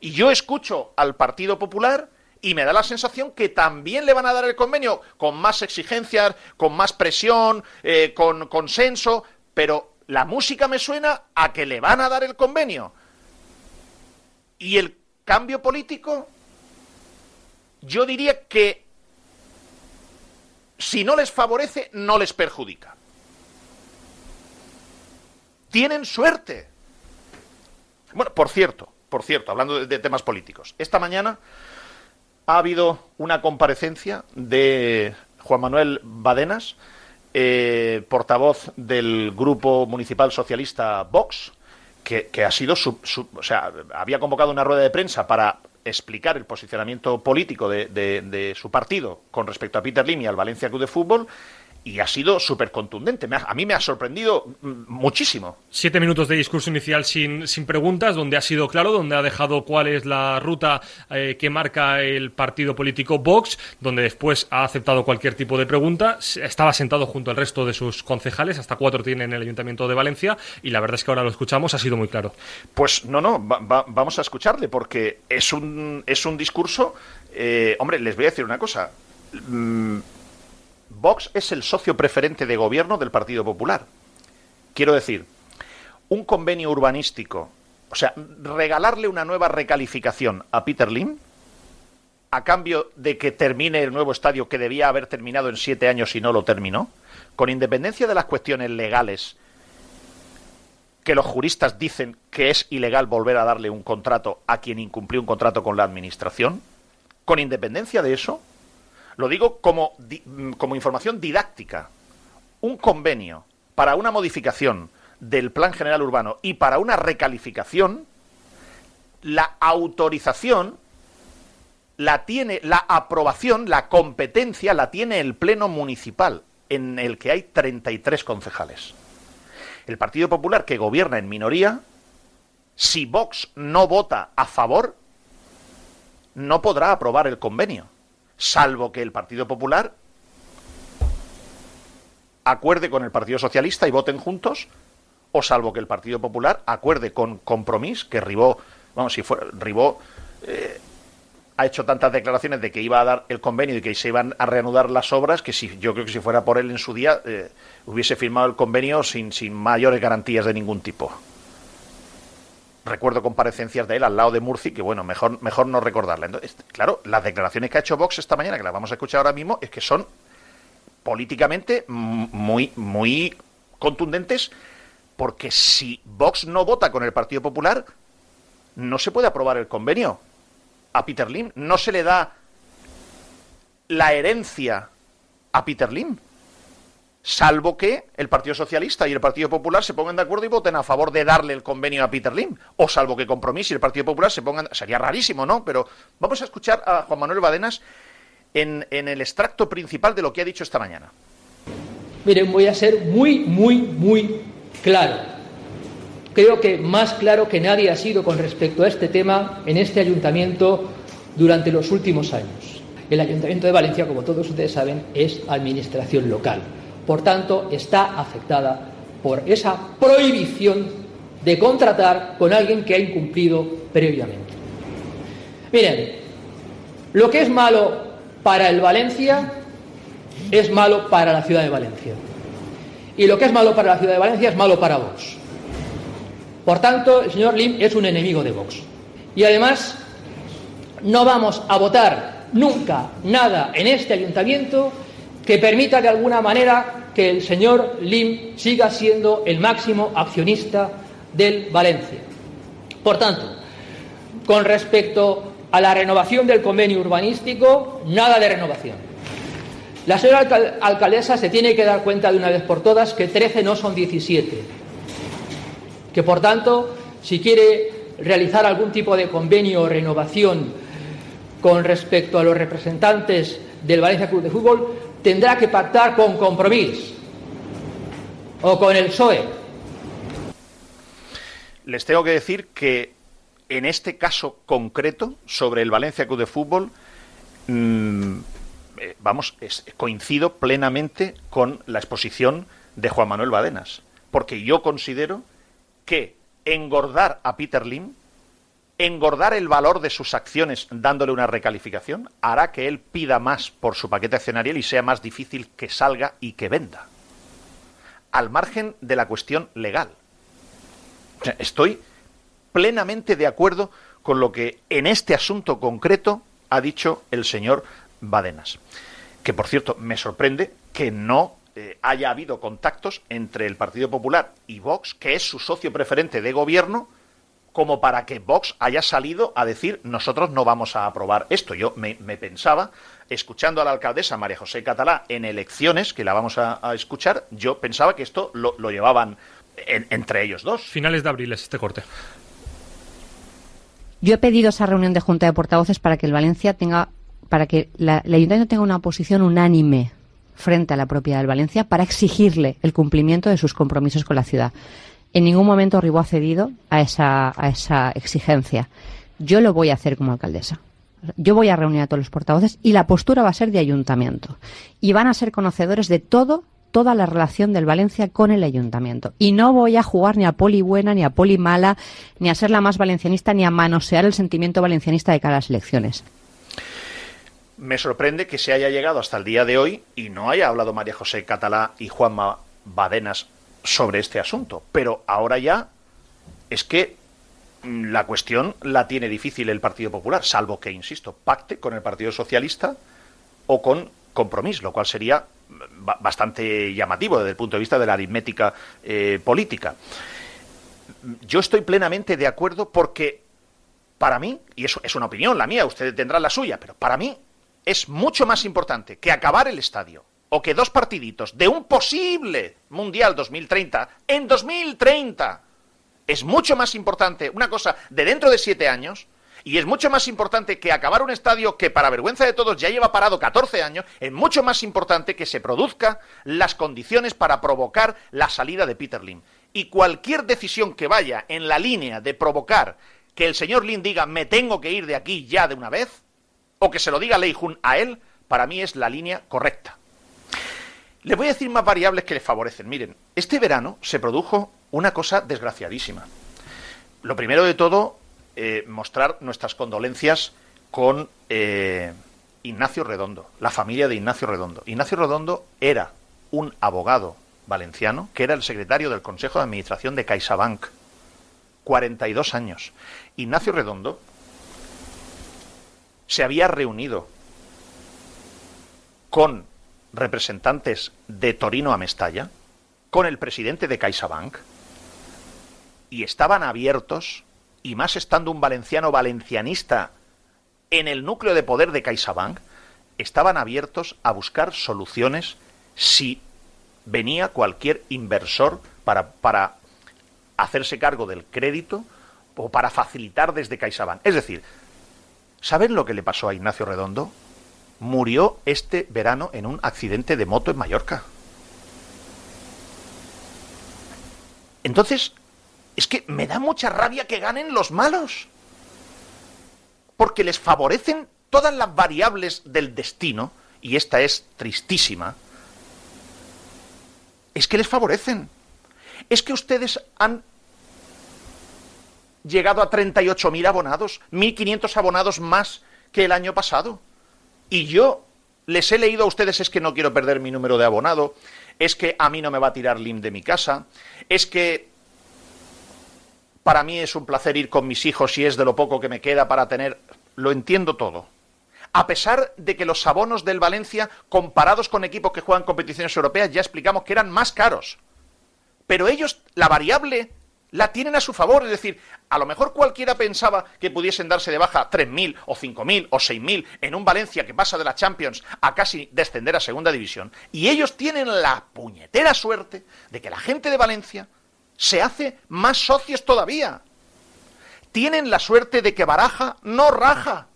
Y yo escucho al Partido Popular y me da la sensación que también le van a dar el convenio con más exigencias, con más presión, eh, con consenso, pero la música me suena a que le van a dar el convenio. Y el cambio político, yo diría que si no les favorece, no les perjudica. Tienen suerte. Bueno, por cierto, por cierto, hablando de, temas políticos, esta mañana ha habido una comparecencia de Juan Manuel Badenas, eh, portavoz del Grupo Municipal Socialista Vox, que, ha sido, o sea, había convocado una rueda de prensa para explicar el posicionamiento político de, su partido con respecto a Peter Lim y al Valencia Club de Fútbol y ha sido súper contundente. A mí me ha sorprendido mm, muchísimo. Siete minutos de discurso inicial sin, sin preguntas, donde ha sido claro, donde ha dejado cuál es la ruta eh, que marca el partido político Vox, donde después ha aceptado cualquier tipo de pregunta. Estaba sentado junto al resto de sus concejales, hasta cuatro tiene en el Ayuntamiento de Valencia, y la verdad es que ahora lo escuchamos, ha sido muy claro. Pues no, no, vamos a escucharle, porque es un, es un discurso. Eh, hombre, les voy a decir una cosa. Mm, Vox es el socio preferente de gobierno del Partido Popular. Quiero decir, un convenio urbanístico, o sea, regalarle una nueva recalificación a Peter Lim a cambio de que termine el nuevo estadio que debía haber terminado en siete años y no lo terminó, con independencia de las cuestiones legales que los juristas dicen que es ilegal volver a darle un contrato a quien incumplió un contrato con la Administración, con independencia de eso, lo digo como, como información didáctica. Un convenio para una modificación del Plan General Urbano y para una recalificación, la autorización la tiene, la aprobación, la competencia la tiene el Pleno Municipal, en el que hay 33 concejales. El Partido Popular, que gobierna en minoría, si Vox no vota a favor, no podrá aprobar el convenio salvo que el Partido Popular acuerde con el Partido Socialista y voten juntos, o salvo que el Partido Popular acuerde con Compromís, que Ribó, vamos, si fuera, Ribó eh, ha hecho tantas declaraciones de que iba a dar el convenio y que se iban a reanudar las obras, que si yo creo que si fuera por él en su día, eh, hubiese firmado el convenio sin, sin mayores garantías de ningún tipo recuerdo comparecencias de él al lado de Murci, que bueno, mejor, mejor no recordarla. Entonces, claro, las declaraciones que ha hecho Vox esta mañana, que las vamos a escuchar ahora mismo, es que son políticamente muy, muy contundentes, porque si Vox no vota con el Partido Popular, no se puede aprobar el convenio. A Peter Lim no se le da la herencia a Peter Lim salvo que el Partido Socialista y el Partido Popular se pongan de acuerdo y voten a favor de darle el convenio a Peter Lim, o salvo que Compromís y el Partido Popular se pongan... Sería rarísimo, ¿no? Pero vamos a escuchar a Juan Manuel Badenas en, en el extracto principal de lo que ha dicho esta mañana. Miren, voy a ser muy, muy, muy claro. Creo que más claro que nadie ha sido con respecto a este tema en este ayuntamiento durante los últimos años. el Ayuntamiento de Valencia, como todos ustedes saben, es administración local. Por tanto, está afectada por esa prohibición de contratar con alguien que ha incumplido previamente. Miren, lo que es malo para el Valencia es malo para la ciudad de Valencia. Y lo que es malo para la ciudad de Valencia es malo para Vox. Por tanto, el señor Lim es un enemigo de Vox. Y además, no vamos a votar nunca nada en este ayuntamiento que permita de alguna manera que el señor Lim siga siendo el máximo accionista del Valencia. Por tanto, con respecto a la renovación del convenio urbanístico, nada de renovación. La señora alcaldesa se tiene que dar cuenta de una vez por todas que 13 no son 17. Que por tanto, si quiere realizar algún tipo de convenio o renovación con respecto a los representantes del Valencia Club de Fútbol, tendrá que pactar con Compromís o con el PSOE. Les tengo que decir que en este caso concreto sobre el Valencia Club de Fútbol, mm, eh, vamos, coincido plenamente con la exposición de Juan Manuel Badenas, porque yo considero que engordar a Peter Lim, engordar el valor de sus acciones dándole una recalificación, hará que él pida más por su paquete accionarial y sea más difícil que salga y que venda. Al margen de la cuestión legal. Estoy plenamente de acuerdo con lo que en este asunto concreto ha dicho el señor Badenas. Que, por cierto, me sorprende que no eh, haya habido contactos entre el Partido Popular y Vox, que es su socio preferente de gobierno, como para que Vox haya salido a decir nosotros no vamos a aprobar esto. Yo me, pensaba, escuchando a la alcaldesa María José Catalá en elecciones, que la vamos a, escuchar, yo pensaba que esto lo, llevaban entre ellos dos. Finales de abril es este corte. Yo he pedido esa reunión de junta de portavoces para que el Valencia tenga, para que la, el Ayuntamiento tenga una posición unánime frente a la propiedad del Valencia para exigirle el cumplimiento de sus compromisos con la ciudad. En ningún momento Ribó ha cedido a esa, a exigencia. Yo lo voy a hacer como alcaldesa. Yo voy a reunir a todos los portavoces y la postura va a ser de ayuntamiento. Y van a ser conocedores de todo toda la relación del Valencia con el ayuntamiento. Y no voy a jugar ni a poli buena, ni a poli mala, ni a ser la más valencianista, ni a manosear el sentimiento valencianista de cada las elecciones. Me sorprende que se haya llegado hasta el día de hoy y no haya hablado María José Catalá y Juanma Badenas sobre este asunto. Pero ahora ya es que mm, la cuestión la tiene difícil el Partido Popular, salvo que, insisto, pacte con el Partido Socialista o con compromiso, lo cual sería bastante llamativo desde el punto de vista de la aritmética eh, política. Yo estoy plenamente de acuerdo porque para mí, y eso es una opinión la mía, usted tendrá la suya, pero para mí es mucho más importante que acabar el estadio o que dos partiditos de un posible Mundial 2030 en 2030 es mucho más importante una cosa de dentro de siete años y es mucho más importante que acabar un estadio que, para vergüenza de todos, ya lleva parado 14 años, es mucho más importante que se produzca las condiciones para provocar la salida de Peter Lim. Y cualquier decisión que vaya en la línea de provocar que el señor Lim diga me tengo que ir de aquí ya de una vez, o que se lo diga Lei Jun a él, para mí es la línea correcta. Le voy a decir más variables que le favorecen. Miren, este verano se produjo una cosa desgraciadísima. Lo primero de todo, eh, mostrar nuestras condolencias con eh, Ignacio Redondo, la familia de Ignacio Redondo. Ignacio Redondo era un abogado valenciano que era el secretario del Consejo de Administración de CaixaBank. 42 años. Ignacio Redondo se había reunido con representantes de Torino a Mestalla, con el presidente de CaixaBank, y estaban abiertos y más estando un valenciano valencianista en el núcleo de poder de CaixaBank, estaban abiertos a buscar soluciones si venía cualquier inversor para, para hacerse cargo del crédito o para facilitar desde CaixaBank. Es decir, ¿saben lo que le pasó a Ignacio Redondo? Murió este verano en un accidente de moto en Mallorca. Entonces, es que me da mucha rabia que ganen los malos. Porque les favorecen todas las variables del destino, y esta es tristísima, es que les favorecen. Es que ustedes han llegado a 38.000 abonados, 1.500 abonados más que el año pasado. Y yo les he leído a ustedes es que no quiero perder mi número de abonado, es que a mí no me va a tirar LIM de mi casa, es que para mí es un placer ir con mis hijos y es de lo poco que me queda para tener... Lo entiendo todo. A pesar de que los abonos del Valencia, comparados con equipos que juegan competiciones europeas, ya explicamos que eran más caros. Pero ellos, la variable la tienen a su favor. Es decir, a lo mejor cualquiera pensaba que pudiesen darse de baja 3.000 o 5.000 o 6.000 en un Valencia que pasa de la Champions a casi descender a Segunda División. Y ellos tienen la puñetera suerte de que la gente de Valencia se hace más socios todavía. Tienen la suerte de que Baraja no raja.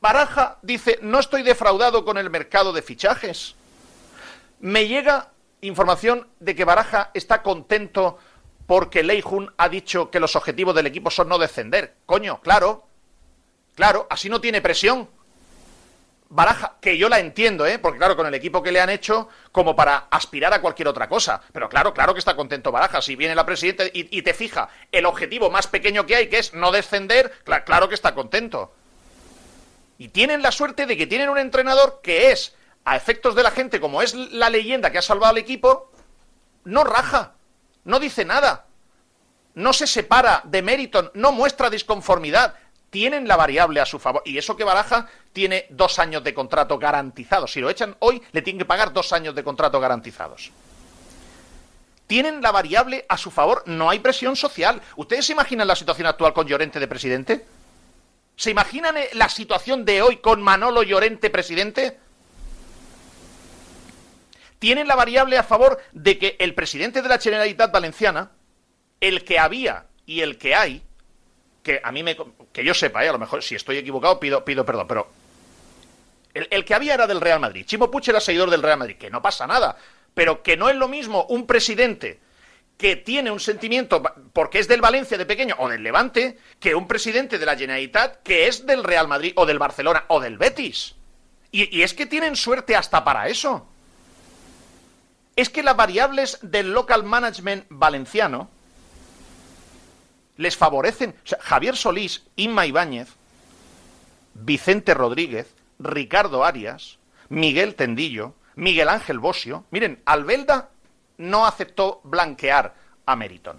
Baraja dice, no estoy defraudado con el mercado de fichajes. Me llega información de que Baraja está contento porque Leijun ha dicho que los objetivos del equipo son no descender. Coño, claro. Claro, así no tiene presión. Baraja, que yo la entiendo, ¿eh? Porque claro, con el equipo que le han hecho, como para aspirar a cualquier otra cosa. Pero claro, claro que está contento Baraja. Si viene la presidenta y, te fija el objetivo más pequeño que hay, que es no descender, claro que está contento. Y tienen la suerte de que tienen un entrenador que es, a efectos de la gente, como es la leyenda que ha salvado al equipo, no raja no dice nada, no se separa de Meriton, no muestra disconformidad, tienen la variable a su favor. Y eso que Baraja tiene dos años de contrato garantizados. Si lo echan hoy, le tienen que pagar dos años de contrato garantizados. Tienen la variable a su favor, no hay presión social. ¿Ustedes se imaginan la situación actual con Llorente de presidente? ¿Se imaginan eh, la situación de hoy con Manolo Llorente presidente? Tienen la variable a favor de que el presidente de la Generalitat Valenciana, el que había y el que hay, que a mí me, que yo sepa, ¿eh? a lo mejor si estoy equivocado pido, pido perdón, pero el, que había era del Real Madrid. Chimo Puig era seguidor del Real Madrid, que no pasa nada, pero que no es lo mismo un presidente que tiene un sentimiento porque es del Valencia de pequeño o del Levante que un presidente de la Generalitat que es del Real Madrid o del Barcelona o del Betis. y es que tienen suerte hasta para eso es que las variables del local management valenciano les favorecen. Javier Solís, Inma Ibáñez, Vicente Rodríguez, Ricardo Arias, Miguel Tendillo, Miguel Ángel Bosio. Miren, Albelda no aceptó blanquear a Meriton.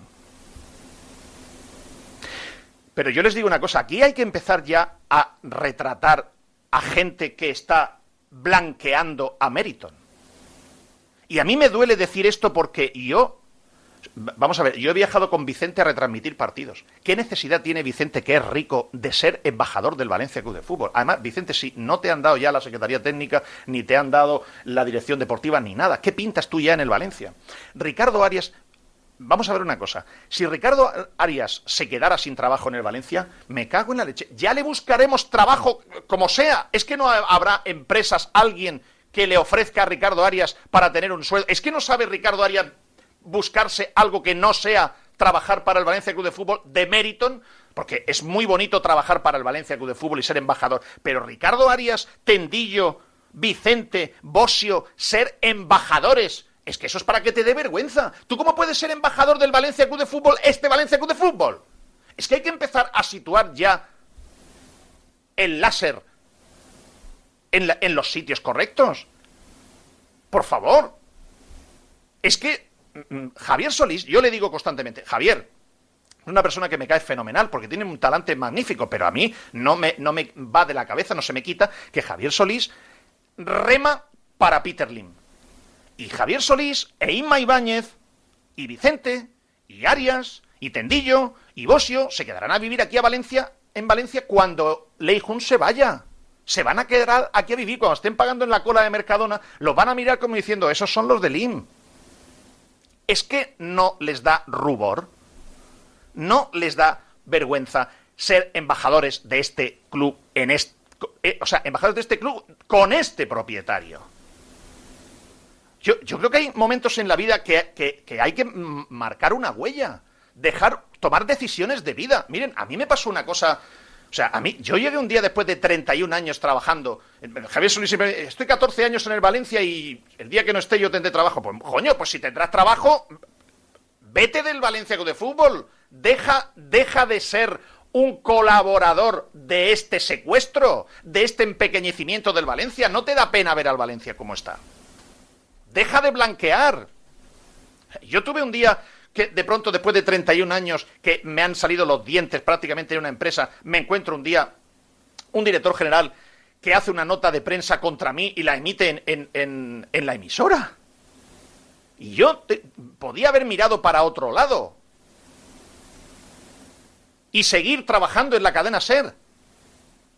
Pero yo les digo una cosa, aquí hay que empezar ya a retratar a gente que está blanqueando a Meriton. Y a mí me duele decir esto porque yo Vamos a ver, yo he viajado con Vicente a retransmitir partidos. ¿Qué necesidad tiene Vicente, que es rico, de ser embajador del Valencia Club de Fútbol? Además, Vicente, si no te han dado ya la Secretaría Técnica, ni te han dado la dirección deportiva, ni nada, ¿qué pintas tú ya en el Valencia? Ricardo Arias, vamos a ver una cosa. Si Ricardo Arias se quedara sin trabajo en el Valencia, me cago en la leche. Ya le buscaremos trabajo como sea. Es que no habrá empresas, alguien que le ofrezca a Ricardo Arias para tener un sueldo. Es que no sabe Ricardo Arias buscarse algo que no sea trabajar para el Valencia Club de Fútbol de Meriton, porque es muy bonito trabajar para el Valencia Club de Fútbol y ser embajador, pero Ricardo Arias, Tendillo, Vicente, Bosio, ser embajadores, es que eso es para que te dé vergüenza. ¿Tú cómo puedes ser embajador del Valencia Club de Fútbol, este Valencia Club de Fútbol? Es que hay que empezar a situar ya el láser en, los sitios correctos. Por favor. Es que mm, mm, Javier Solís, yo le digo constantemente, Javier, una persona que me cae fenomenal porque tiene un talante magnífico, pero a mí no me, no me va de la cabeza, no se me quita que Javier Solís rema para Peter Lim. Y Javier Solís, e Inma Ibáñez, y Vicente, y Arias, y Tendillo, y Bosio se quedarán a vivir aquí a Valencia, en Valencia, cuando Leijun se vaya se van a quedar aquí a vivir. Cuando estén pagando en la cola de Mercadona, los van a mirar como diciendo, esos son los del IM. Es que no les da rubor, no les da vergüenza ser embajadores de este club en este, o sea, embajadores de este club con este propietario. Yo, creo que hay momentos en la vida que, que hay que marcar una huella, dejar, tomar decisiones de vida. Miren, a mí me pasó una cosa o sea, a mí, yo llegué un día después de 31 años trabajando. Javier Solís siempre, estoy 14 años en el Valencia y el día que no esté yo tendré trabajo. Pues, coño, pues si tendrás trabajo, vete del Valencia de fútbol. Deja, deja de ser un colaborador de este secuestro, de este empequeñecimiento del Valencia. ¿No te da pena ver al Valencia como está? Deja de blanquear. Yo tuve un día que de pronto después de 31 años que me han salido los dientes prácticamente en una empresa, me encuentro un día un director general que hace una nota de prensa contra mí y la emite en, la emisora. Y yo podía haber mirado para otro lado y seguir trabajando en la cadena SER.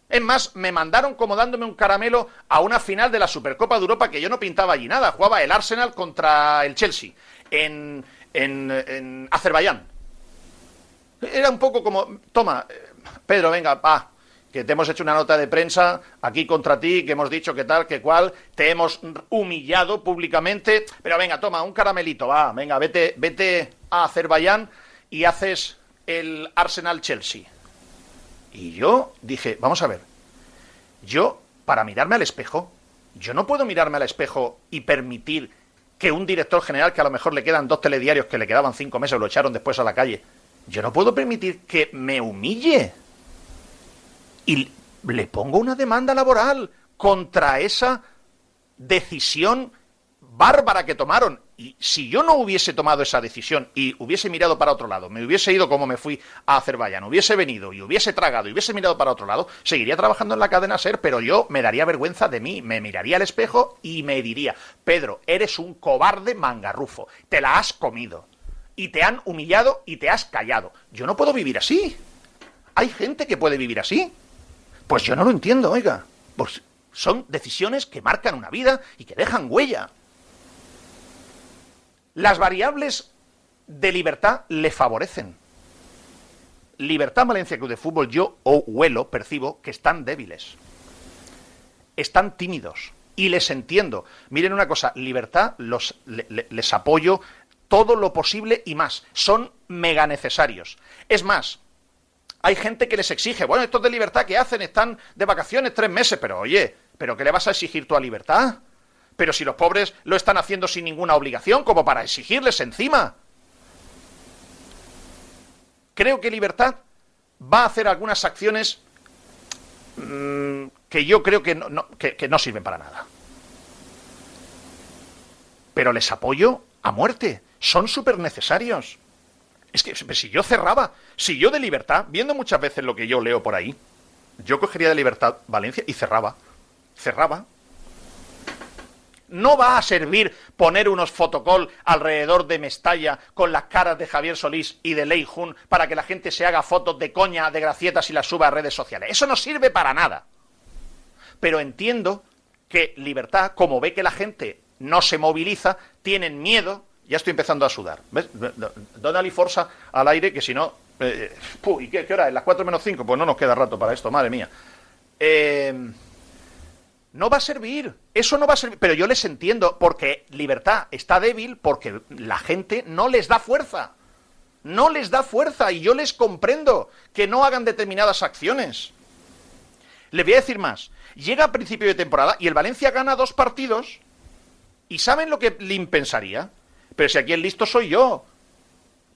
Es más, me mandaron como dándome un caramelo a una final de la Supercopa de Europa que yo no pintaba allí nada. Jugaba el Arsenal contra el Chelsea en, en, Azerbaiyán. Era un poco como, toma, Pedro, venga, va, que te hemos hecho una nota de prensa aquí contra ti, que hemos dicho que tal, que cual, te hemos humillado públicamente, pero venga, toma, un caramelito, va, venga, vete, vete a Azerbaiyán y haces el Arsenal Chelsea. Y yo dije, vamos a ver, yo, para mirarme al espejo, yo no puedo mirarme al espejo y permitir que un director general que a lo mejor le quedan dos telediarios que le quedaban cinco meses, lo echaron después a la calle. Yo no puedo permitir que me humille. Y le pongo una demanda laboral contra esa decisión bárbara que tomaron. Y si yo no hubiese tomado esa decisión y hubiese mirado para otro lado, me hubiese ido como me fui a Azerbaiyán, hubiese venido y hubiese tragado y hubiese mirado para otro lado, seguiría trabajando en la cadena SER, pero yo me daría vergüenza de mí, me miraría al espejo y me diría, Pedro, eres un cobarde mangarrufo, te la has comido y te han humillado y te has callado. Yo no puedo vivir así. Hay gente que puede vivir así. Pues yo no lo entiendo, oiga. Pues son decisiones que marcan una vida y que dejan huella. Las variables de libertad le favorecen. Libertad Valencia Club de Fútbol, yo o huelo, percibo que están débiles. Están tímidos. Y les entiendo. Miren una cosa, libertad los, les apoyo todo lo posible y más. Son mega necesarios. Es más, hay gente que les exige, bueno, estos de libertad que hacen, están de vacaciones tres meses, pero oye, ¿pero qué le vas a exigir tú a libertad? Pero si los pobres lo están haciendo sin ninguna obligación, como para exigirles encima. Creo que Libertad va a hacer algunas acciones mm, que yo creo que no, que no sirven para nada. Pero les apoyo a muerte. Son súper necesarios. Es que si yo cerraba, si yo de libertad, viendo muchas veces lo que yo leo por ahí, yo cogería de libertad Valencia y cerraba. Cerraba. No va a servir poner unos fotocall alrededor de Mestalla con las caras de Javier Solís y de Lei Jun para que la gente se haga fotos de coña, de gracietas y las suba a redes sociales. Eso no sirve para nada. Pero entiendo que Libertad, como ve que la gente no se moviliza, tienen miedo. Ya estoy empezando a sudar. ¿Ves? Donald y Forza al aire, que si no. Eh, ¿Y qué, qué, hora es? ¿Las 4 menos 5? Pues no nos queda rato para esto, madre mía. Eh no va a servir. Eso no va a servir. Pero yo les entiendo, porque libertad está débil, porque la gente no les da fuerza. No les da fuerza y yo les comprendo que no hagan determinadas acciones. Le voy a decir más. Llega a principio de temporada y el Valencia gana dos partidos. ¿Y saben lo que Lim pensaría? Pero si aquí el listo soy yo.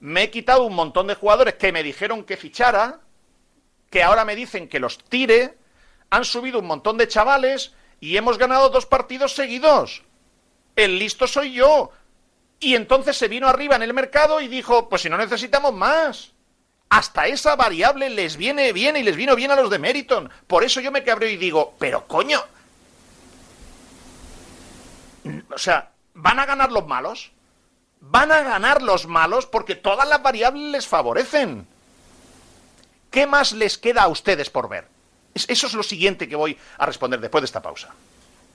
Me he quitado un montón de jugadores que me dijeron que fichara, que ahora me dicen que los tire, han subido un montón de chavales y hemos ganado dos partidos seguidos. El listo soy yo. Y entonces se vino arriba en el mercado y dijo, pues si no necesitamos más. Hasta esa variable les viene bien y les vino bien a los de Meriton. Por eso yo me cabreo y digo, pero coño. O sea, ¿van a ganar los malos? Van a ganar los malos porque todas las variables les favorecen. ¿Qué más les queda a ustedes por ver? Eso es lo siguiente que voy a responder después de esta pausa.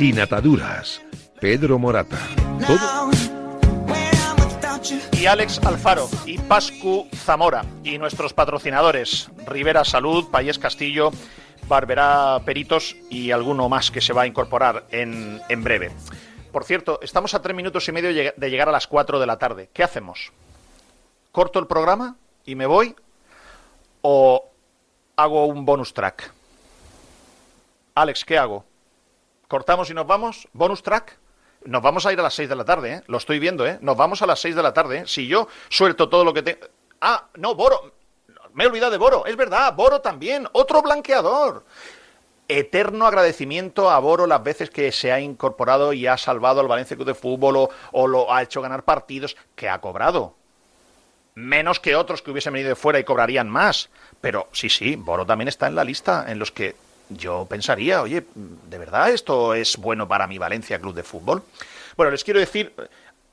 Sin ataduras. Pedro Morata. Y Alex Alfaro y Pascu Zamora y nuestros patrocinadores Rivera Salud, Payés Castillo, Barberá Peritos y alguno más que se va a incorporar en, en breve. Por cierto, estamos a tres minutos y medio de llegar a las cuatro de la tarde. ¿Qué hacemos? ¿Corto el programa y me voy? ¿O hago un bonus track? Alex, ¿qué hago? ¿Cortamos y nos vamos? ¿Bonus track? Nos vamos a ir a las 6 de la tarde, ¿eh? Lo estoy viendo, ¿eh? Nos vamos a las 6 de la tarde. Si yo suelto todo lo que te... Ah, no, Boro. Me he olvidado de Boro. Es verdad, Boro también. Otro blanqueador. Eterno agradecimiento a Boro las veces que se ha incorporado y ha salvado al Valencia Club de Fútbol o, o lo ha hecho ganar partidos que ha cobrado. Menos que otros que hubiesen venido de fuera y cobrarían más. Pero sí, sí, Boro también está en la lista en los que yo pensaría, oye, ¿de verdad esto es bueno para mi Valencia Club de Fútbol? Bueno, les quiero decir,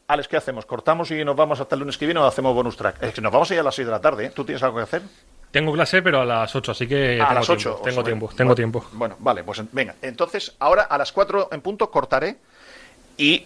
Alex, ¿qué hacemos? ¿Cortamos y nos vamos hasta el lunes que viene o hacemos bonus track? Es que nos vamos a ir a las 6 de la tarde, ¿eh? ¿Tú tienes algo que hacer? Tengo clase, pero a las 8, así que. A tengo las tiempo, 8. Tengo os- tiempo, tengo bueno, tiempo. Bueno, vale, pues venga. Entonces, ahora a las 4 en punto cortaré y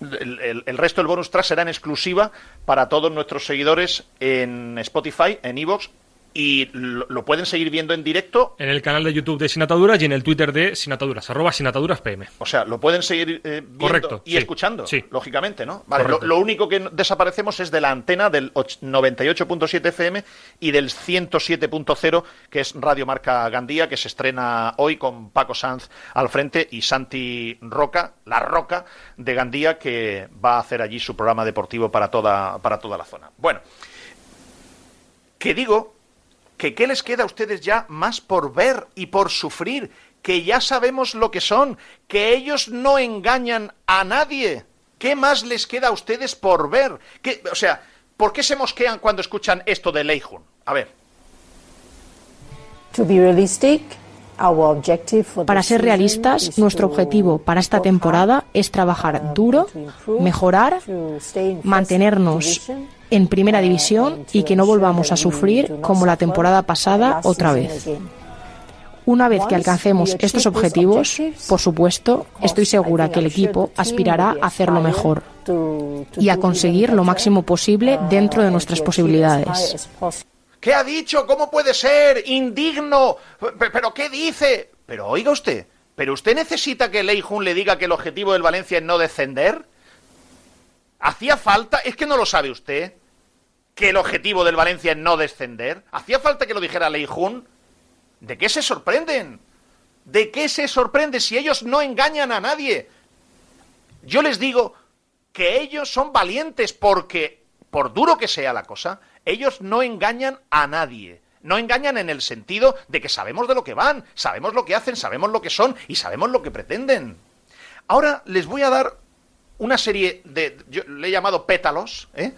el, el- el resto del bonus track será en exclusiva para todos nuestros seguidores en Spotify, en Evox y lo, lo pueden seguir viendo en directo En el canal de YouTube de Sin Ataduras y en el Twitter de Sin Ataduras, arroba Sin Ataduras PM. O sea, lo pueden seguir eh, viendo Correcto, y sí, escuchando, sí. lógicamente, ¿no? Vale, lo, único que desaparecemos es de la antena del och- 98.7 FM y del 107.0, que es Radio Marca Gandía, que se estrena hoy con Paco Sanz al frente y Santi Roca, la Roca de Gandía, que va a hacer allí su programa deportivo para toda, para toda la zona. Bueno, que digo que qué les queda a ustedes ya más por ver y por sufrir, que ya sabemos lo que son, que ellos no engañan a nadie. ¿Qué más les queda a ustedes por ver? ¿Qué- o sea, ¿por qué se mosquean cuando escuchan esto de Leijun? A ver, To be realistic, Para ser realistas, is nuestro objetivo para esta temporada es trabajar uh, duro, mejorar, mantenernos en primera uh, división y que no volvamos a sufrir como la temporada pasada otra vez. Una vez que alcancemos estos objetivos, por supuesto, estoy segura que el equipo aspirará a hacerlo mejor y a conseguir lo máximo posible uh, dentro de nuestras posibilidades. ¿Qué ha dicho? ¿Cómo puede ser? Indigno. Pe- ¿Pero qué dice? Pero oiga usted, ¿pero usted necesita que Leijun le diga que el objetivo del Valencia es no descender? ¿Hacía falta? Es que no lo sabe usted. Que el objetivo del Valencia es no descender. ¿Hacía falta que lo dijera Leijun? ¿De qué se sorprenden? ¿De qué se sorprende si ellos no engañan a nadie? Yo les digo que ellos son valientes porque, por duro que sea la cosa, ellos no engañan a nadie. No engañan en el sentido de que sabemos de lo que van, sabemos lo que hacen, sabemos lo que son y sabemos lo que pretenden. Ahora les voy a dar una serie de, yo le he llamado pétalos, ¿eh?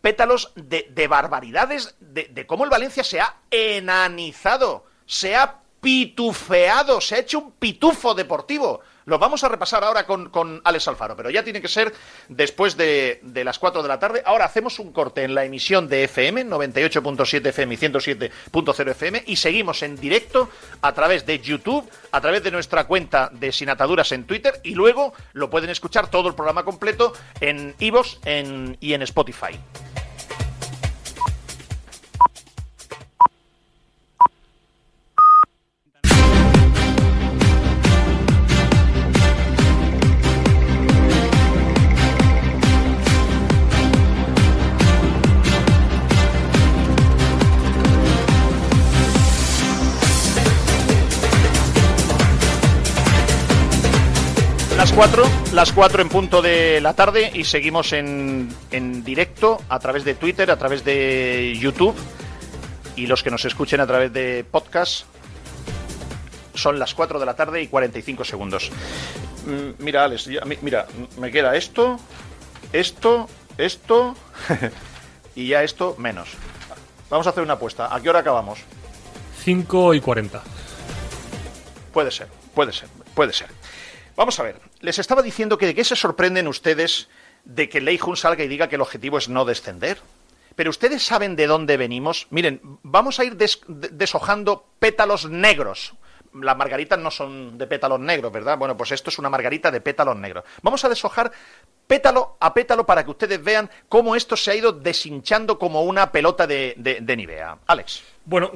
pétalos de, de barbaridades, de, de cómo el Valencia se ha enanizado, se ha pitufeado, se ha hecho un pitufo deportivo. Lo vamos a repasar ahora con, con Alex Alfaro, pero ya tiene que ser después de, de las 4 de la tarde. Ahora hacemos un corte en la emisión de FM, 98.7 FM y 107.0 FM, y seguimos en directo a través de YouTube, a través de nuestra cuenta de Sin Ataduras en Twitter, y luego lo pueden escuchar todo el programa completo en Ivos en, y en Spotify. 4, las 4 en punto de la tarde y seguimos en, en directo a través de Twitter, a través de YouTube y los que nos escuchen a través de podcast son las 4 de la tarde y 45 segundos. Mm, Mira, Alex, ya- mira, me queda esto, esto, esto y ya esto menos. Vamos a hacer una apuesta. ¿A qué hora acabamos? 5 y 40. Puede ser, puede ser, puede ser. Vamos a ver, les estaba diciendo que de qué se sorprenden ustedes de que Lei Jun salga y diga que el objetivo es no descender. Pero ustedes saben de dónde venimos. Miren, vamos a ir des- de- deshojando pétalos negros. Las margaritas no son de pétalos negros, ¿verdad? Bueno, pues esto es una margarita de pétalos negros. Vamos a deshojar pétalo a pétalo para que ustedes vean cómo esto se ha ido deshinchando como una pelota de, de Nivea. Alex. Bueno,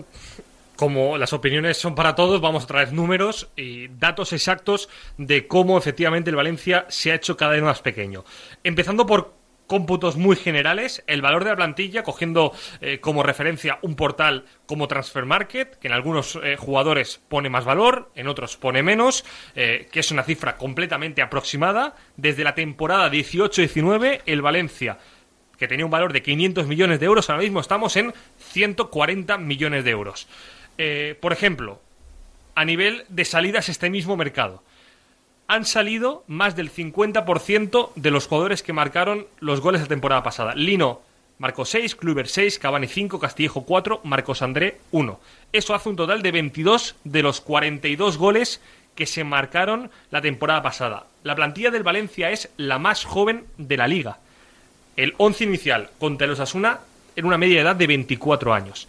como las opiniones son para todos, vamos a traer números y datos exactos de cómo efectivamente el Valencia se ha hecho cada vez más pequeño. Empezando por cómputos muy generales, el valor de la plantilla, cogiendo eh, como referencia un portal como Transfer Market, que en algunos eh, jugadores pone más valor, en otros pone menos, eh, que es una cifra completamente aproximada. Desde la temporada 18-19, el Valencia que tenía un valor de 500 millones de euros, ahora mismo estamos en 140 millones de euros. Eh, por ejemplo, a nivel de salidas este mismo mercado, han salido más del 50% de los jugadores que marcaron los goles la temporada pasada. Lino marcó 6, Kluber 6, Cavani 5, Castillejo 4, Marcos André 1. Eso hace un total de 22 de los 42 goles que se marcaron la temporada pasada. La plantilla del Valencia es la más joven de la liga. El 11 inicial contra el Osasuna en una media edad de 24 años.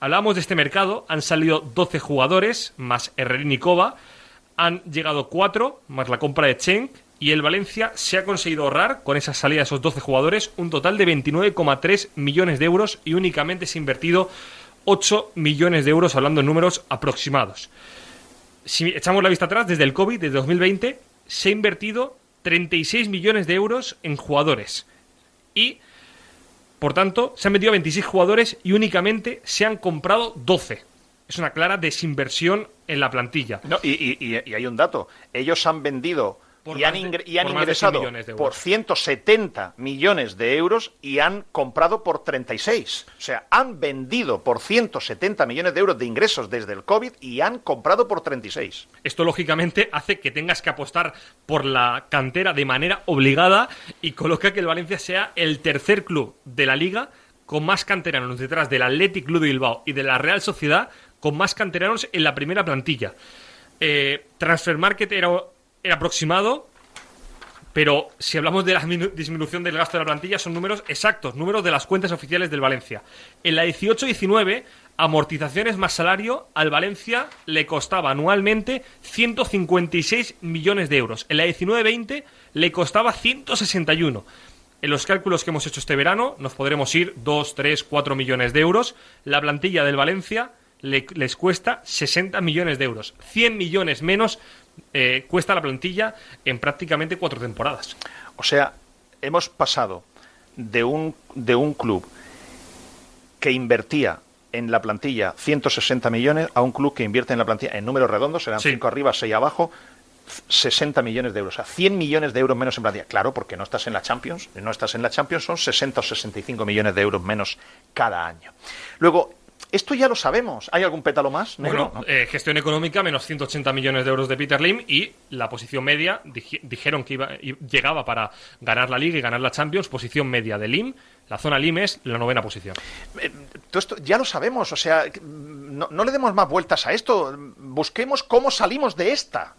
Hablamos de este mercado, han salido 12 jugadores, más Herrerín y Cova, han llegado 4, más la compra de Chenk, y el Valencia se ha conseguido ahorrar, con esa salida de esos 12 jugadores, un total de 29,3 millones de euros y únicamente se ha invertido 8 millones de euros, hablando en números aproximados. Si echamos la vista atrás, desde el COVID, desde 2020, se ha invertido 36 millones de euros en jugadores. Y, por tanto, se han vendido 26 jugadores y únicamente se han comprado 12. Es una clara desinversión en la plantilla. No, y, y- y- hay un dato. Ellos han vendido y han, más de- ingre- y han por más de 100 ingresado por 170 millones de euros y han comprado por 36. O sea, han vendido por 170 millones de euros de ingresos desde el COVID y han comprado por 36. Esto, lógicamente, hace que tengas que apostar por la cantera de manera obligada y coloca que el Valencia sea el tercer club de la liga con más canteranos detrás del Athletic Club de Bilbao y de la Real Sociedad con más canteranos en la primera plantilla. Eh, Transfer Market era, era aproximado, pero si hablamos de la minu- disminución del gasto de la plantilla, son números exactos, números de las cuentas oficiales del Valencia. En la 18-19, amortizaciones más salario, al Valencia le costaba anualmente 156 millones de euros. En la 19-20 le costaba 161. En los cálculos que hemos hecho este verano nos podremos ir 2, 3, 4 millones de euros. La plantilla del Valencia le- les cuesta 60 millones de euros. 100 millones menos eh, cuesta la plantilla en prácticamente cuatro temporadas. O sea, hemos pasado de un, de un club que invertía en la plantilla 160 millones a un club que invierte en la plantilla en números redondos, serán Sí. 5 arriba, 6 abajo, 60 millones de euros. O sea, 100 millones de euros menos en plantilla. Claro, porque no estás en la Champions. No estás en la Champions, son 60 o 65 millones de euros menos cada año. Luego, esto ya lo sabemos. ¿Hay algún pétalo más? negro? Bueno, eh, gestión económica, menos 180 millones de euros de Peter Lim y la posición media, dij- dijeron que iba, llegaba para ganar la Liga y ganar la Champions, posición media de Lim. La zona Lim es la novena posición. Eh, todo esto ya lo sabemos, o sea, no, no le demos más vueltas a esto, busquemos cómo salimos de esta.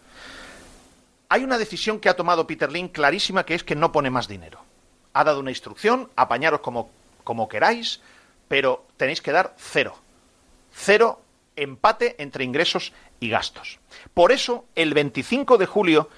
hay una decisión que ha tomado Peter Lynn clarísima que es que no pone más dinero. Ha dado una instrucción, apañaros como, como queráis, pero tenéis que dar cero. Cero empate entre ingresos y gastos. Por eso, el 25 de julio,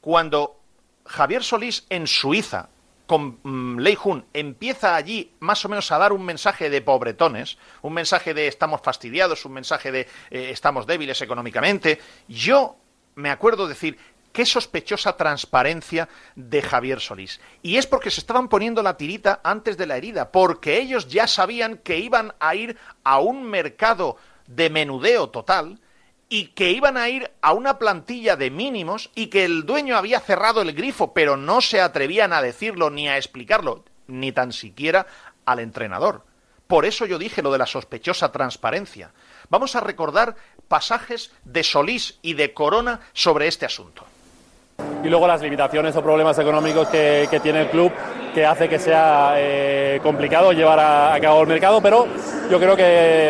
cuando Javier Solís en Suiza con mm, Lei Jun empieza allí más o menos a dar un mensaje de pobretones, un mensaje de estamos fastidiados, un mensaje de eh, estamos débiles económicamente, yo me acuerdo decir, qué sospechosa transparencia de Javier Solís. Y es porque se estaban poniendo la tirita antes de la herida, porque ellos ya sabían que iban a ir a un mercado de menudeo total y que iban a ir a una plantilla de mínimos y que el dueño había cerrado el grifo, pero no se atrevían a decirlo ni a explicarlo, ni tan siquiera al entrenador. Por eso yo dije lo de la sospechosa transparencia. Vamos a recordar pasajes de Solís y de Corona sobre este asunto y luego las limitaciones o problemas económicos que, tiene el club que hace que sea eh, complicado llevar a, cabo el mercado, pero yo creo que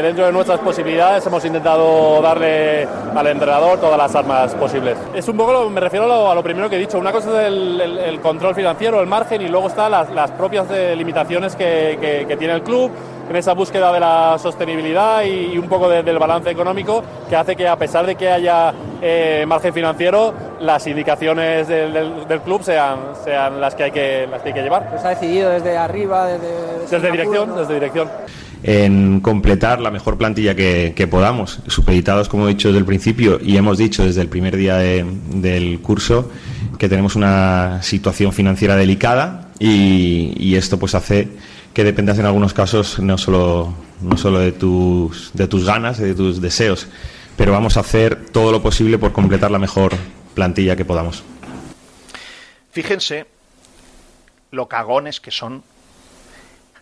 dentro de nuestras posibilidades hemos intentado darle al entrenador todas las armas posibles. Es un poco, me refiero a lo, primero que he dicho, una cosa es el, control financiero, el margen y luego están las, propias eh, limitaciones que tiene el club en esa búsqueda de la sostenibilidad y, un poco del balance económico que hace que a pesar de que haya eh, margen financiero, las indicaciones del, club sean, sean las, que hay que, las que hay que llevar. ¿Se ha decidido desde arriba? Desde, desde, dirección, desde dirección en completar la mejor plantilla que, podamos, supeditados, como he dicho desde el principio, y hemos dicho desde el primer día del curso que tenemos una situación financiera delicada y, y esto pues hace que dependas en algunos casos no solo, no solo de, tus, de tus ganas, de tus deseos, pero vamos a hacer todo lo posible por completar la mejor plantilla que podamos. Fíjense lo cagones que son.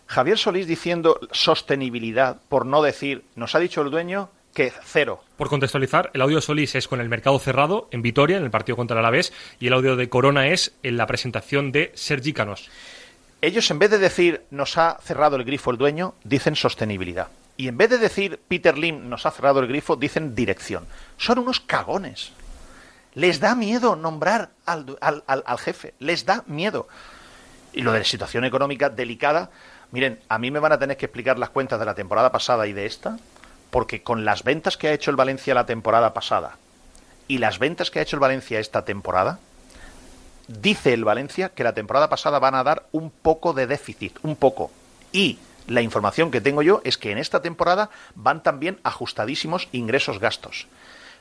Javier Solís diciendo sostenibilidad, por no decir, nos ha dicho el dueño que cero. Por contextualizar, el audio de Solís es con el mercado cerrado en Vitoria, en el partido contra el Alavés, y el audio de Corona es en la presentación de Sergi Canos ellos en vez de decir nos ha cerrado el grifo el dueño, dicen sostenibilidad. Y en vez de decir Peter Lim nos ha cerrado el grifo, dicen dirección. Son unos cagones. Les da miedo nombrar al, al, jefe, les da miedo. Y lo de la situación económica delicada, miren, a mí me van a tener que explicar las cuentas de la temporada pasada y de esta, porque con las ventas que ha hecho el Valencia la temporada pasada y las ventas que ha hecho el Valencia esta temporada, dice el Valencia que la temporada pasada van a dar un poco de déficit, un poco. Y la información que tengo yo es que en esta temporada van también ajustadísimos ingresos-gastos.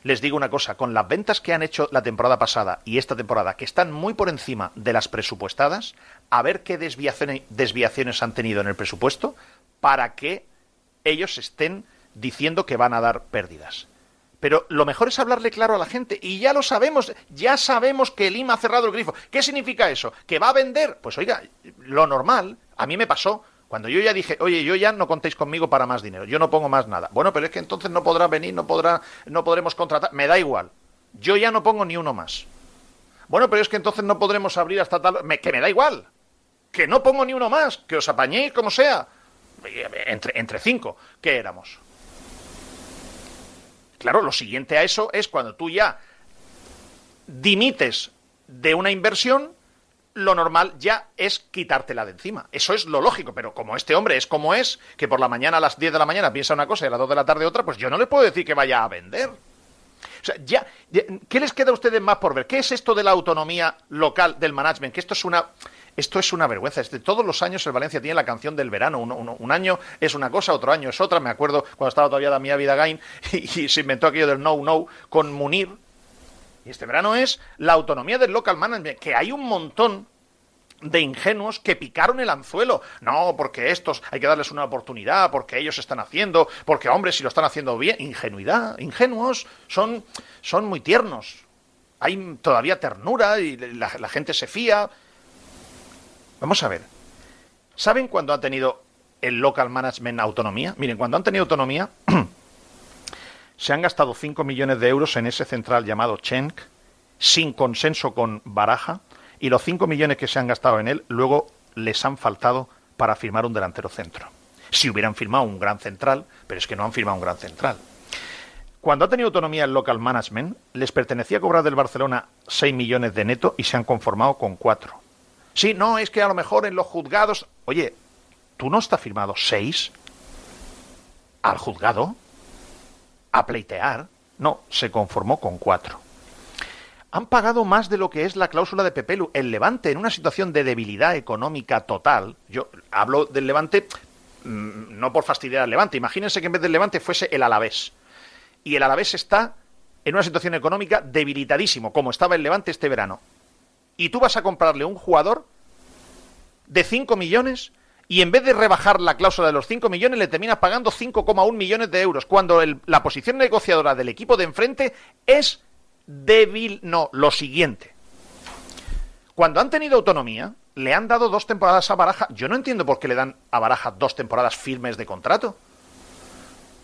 Les digo una cosa, con las ventas que han hecho la temporada pasada y esta temporada, que están muy por encima de las presupuestadas, a ver qué desviaciones han tenido en el presupuesto para que ellos estén diciendo que van a dar pérdidas. Pero lo mejor es hablarle claro a la gente. Y ya lo sabemos, ya sabemos que Lima ha cerrado el grifo. ¿Qué significa eso? ¿Que va a vender? Pues oiga, lo normal, a mí me pasó. Cuando yo ya dije, oye, yo ya no contéis conmigo para más dinero, yo no pongo más nada. Bueno, pero es que entonces no podrá venir, no podrá, no podremos contratar. Me da igual. Yo ya no pongo ni uno más. Bueno, pero es que entonces no podremos abrir hasta tal. que me da igual. Que no pongo ni uno más. Que os apañéis como sea. Entre, entre cinco. ¿Qué éramos? Claro, lo siguiente a eso es cuando tú ya dimites de una inversión, lo normal ya es quitártela de encima. Eso es lo lógico, pero como este hombre es como es, que por la mañana a las 10 de la mañana piensa una cosa y a las 2 de la tarde otra, pues yo no le puedo decir que vaya a vender. O sea, ya, ¿qué les queda a ustedes más por ver? ¿Qué es esto de la autonomía local del management? Que esto es una esto es una vergüenza. de todos los años el Valencia tiene la canción del verano. Un, año es una cosa, otro año es otra. Me acuerdo cuando estaba todavía Damía Vidagain y, se inventó aquello del no, no con Munir. Y este verano es la autonomía del local management, que hay un montón de ingenuos que picaron el anzuelo. No, porque estos hay que darles una oportunidad, porque ellos están haciendo, porque hombres si lo están haciendo bien. Ingenuidad, ingenuos, son, son muy tiernos. Hay todavía ternura y la gente se fía. Vamos a ver. ¿Saben cuándo ha tenido el local management autonomía? Miren, cuando han tenido autonomía, se han gastado 5 millones de euros en ese central llamado Chenk, sin consenso con Baraja, y los 5 millones que se han gastado en él luego les han faltado para firmar un delantero centro. Si hubieran firmado un gran central, pero es que no han firmado un gran central. Cuando ha tenido autonomía el local management, les pertenecía cobrar del Barcelona 6 millones de neto y se han conformado con 4. Sí, no, es que a lo mejor en los juzgados... Oye, ¿tú no estás firmado 6 al juzgado? A pleitear. No, se conformó con 4 han pagado más de lo que es la cláusula de Pepelu. El Levante, en una situación de debilidad económica total, yo hablo del Levante mm, no por fastidiar al Levante, imagínense que en vez del Levante fuese el Alavés. Y el Alavés está en una situación económica debilitadísimo, como estaba el Levante este verano. Y tú vas a comprarle un jugador de 5 millones y en vez de rebajar la cláusula de los 5 millones le terminas pagando 5,1 millones de euros, cuando el- la posición negociadora del equipo de enfrente es débil, no, lo siguiente. Cuando han tenido autonomía, le han dado dos temporadas a Baraja. Yo no entiendo por qué le dan a Baraja dos temporadas firmes de contrato.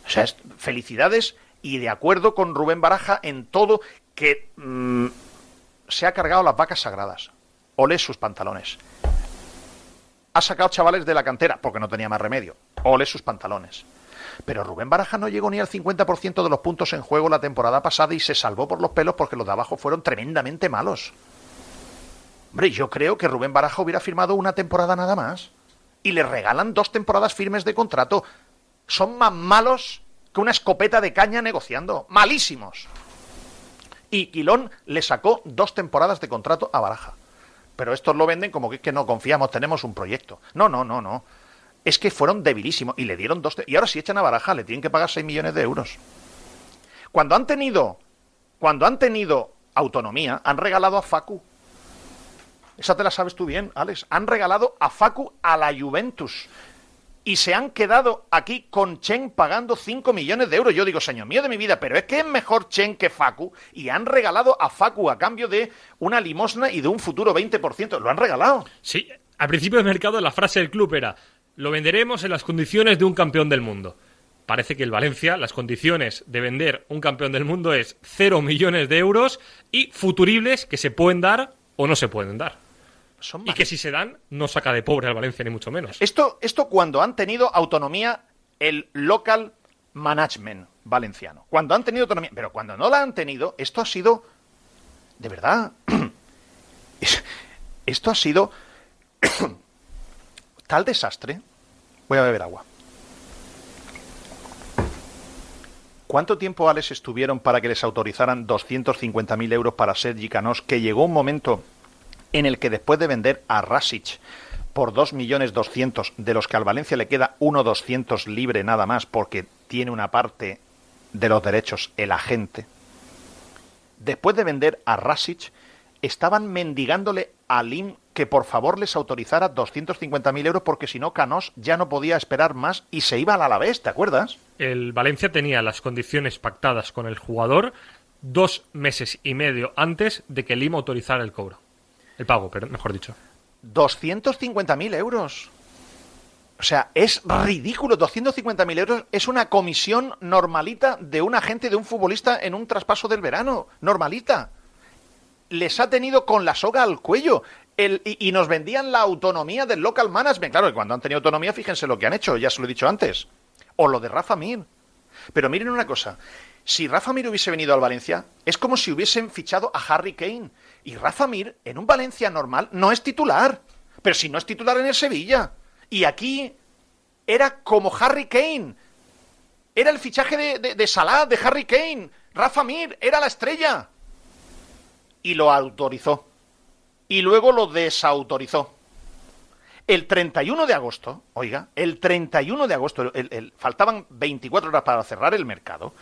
O sea, es- felicidades y de acuerdo con Rubén Baraja en todo que mm, se ha cargado las vacas sagradas. Ole sus pantalones. Ha sacado chavales de la cantera porque no tenía más remedio. Ole sus pantalones. Pero Rubén Baraja no llegó ni al 50% de los puntos en juego la temporada pasada y se salvó por los pelos porque los de abajo fueron tremendamente malos. Hombre, yo creo que Rubén Baraja hubiera firmado una temporada nada más. Y le regalan dos temporadas firmes de contrato. Son más malos que una escopeta de caña negociando. Malísimos. Y Quilón le sacó dos temporadas de contrato a Baraja. Pero estos lo venden como que es que no confiamos, tenemos un proyecto. No, no, no, no. Es que fueron debilísimos y le dieron dos. Y ahora si echan a Baraja, le tienen que pagar 6 millones de euros. Cuando han tenido, cuando han tenido autonomía, han regalado a Facu. Esa te la sabes tú bien, Alex. Han regalado a Facu a la Juventus. Y se han quedado aquí con Chen pagando 5 millones de euros. Yo digo, señor mío de mi vida, pero es que es mejor Chen que Facu. Y han regalado a Facu a cambio de una limosna y de un futuro 20%. Lo han regalado. Sí, al principio del mercado la frase del club era lo venderemos en las condiciones de un campeón del mundo. Parece que el Valencia, las condiciones de vender un campeón del mundo es 0 millones de euros y futuribles que se pueden dar o no se pueden dar. Son y que si se dan, no saca de pobre al Valencia, ni mucho menos. Esto, esto cuando han tenido autonomía el local management valenciano. Cuando han tenido autonomía. Pero cuando no la han tenido, esto ha sido. De verdad. es- Esto ha sido. tal desastre. Voy a beber agua. ¿Cuánto tiempo, Alex, estuvieron para que les autorizaran 250.000 euros para Sergi Canós? Que llegó un momento en el que después de vender a Rasic por 2.200.000, de los que al Valencia le queda 1.200.000 libre nada más porque tiene una parte de los derechos el agente, después de vender a Rasic, estaban mendigándole a Lim que por favor les autorizara 250.000 euros porque si no Canós ya no podía esperar más y se iba al Alavés, ¿te acuerdas? El Valencia tenía las condiciones pactadas con el jugador dos meses y medio antes de que Lima autorizara el cobro. El pago, pero mejor dicho. 250.000 euros. O sea, es ridículo. 250.000 euros es una comisión normalita de un agente de un futbolista en un traspaso del verano. Normalita. Les ha tenido con la soga al cuello. El- y, nos vendían la autonomía del local management. Claro, que cuando han tenido autonomía, fíjense lo que han hecho, ya se lo he dicho antes. O lo de Rafa Mir. Pero miren una cosa. Si Rafa Mir hubiese venido al Valencia, es como si hubiesen fichado a Harry Kane. Y Rafa Mir, en un Valencia normal, no es titular. Pero si no es titular en el Sevilla. Y aquí era como Harry Kane. Era el fichaje de, de, de Salah, de Harry Kane. Rafa Mir era la estrella. Y lo autorizó. Y luego lo desautorizó. El 31 de agosto, oiga, el 31 de agosto, faltaban 24 horas para cerrar el mercado,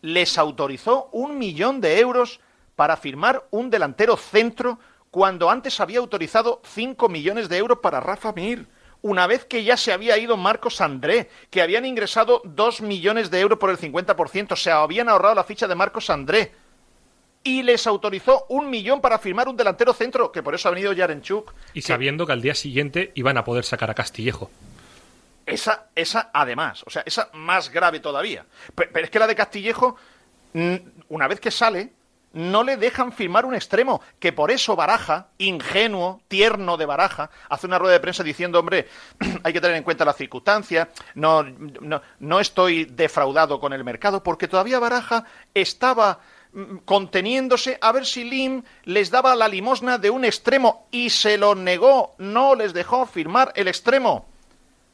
les autorizó un millón de euros para firmar un delantero centro cuando antes había autorizado 5 millones de euros para Rafa Mir. Una vez que ya se había ido Marcos André, que habían ingresado 2 millones de euros por el 50%, se habían ahorrado la ficha de Marcos André. Y les autorizó un millón para firmar un delantero centro, que por eso ha venido Yarenchuk. Y sabiendo que al día siguiente iban a poder sacar a Castillejo. Esa, esa además, o sea, esa más grave todavía. Pe- Pero, es que la de Castillejo, una vez que sale, no le dejan firmar un extremo, que por eso Baraja, ingenuo, tierno de Baraja, hace una rueda de prensa diciendo, hombre, hay que tener en cuenta las circunstancias, no, no, no estoy defraudado con el mercado, porque todavía Baraja estaba mm, conteniéndose a ver si Lim les daba la limosna de un extremo y se lo negó, no les dejó firmar el extremo.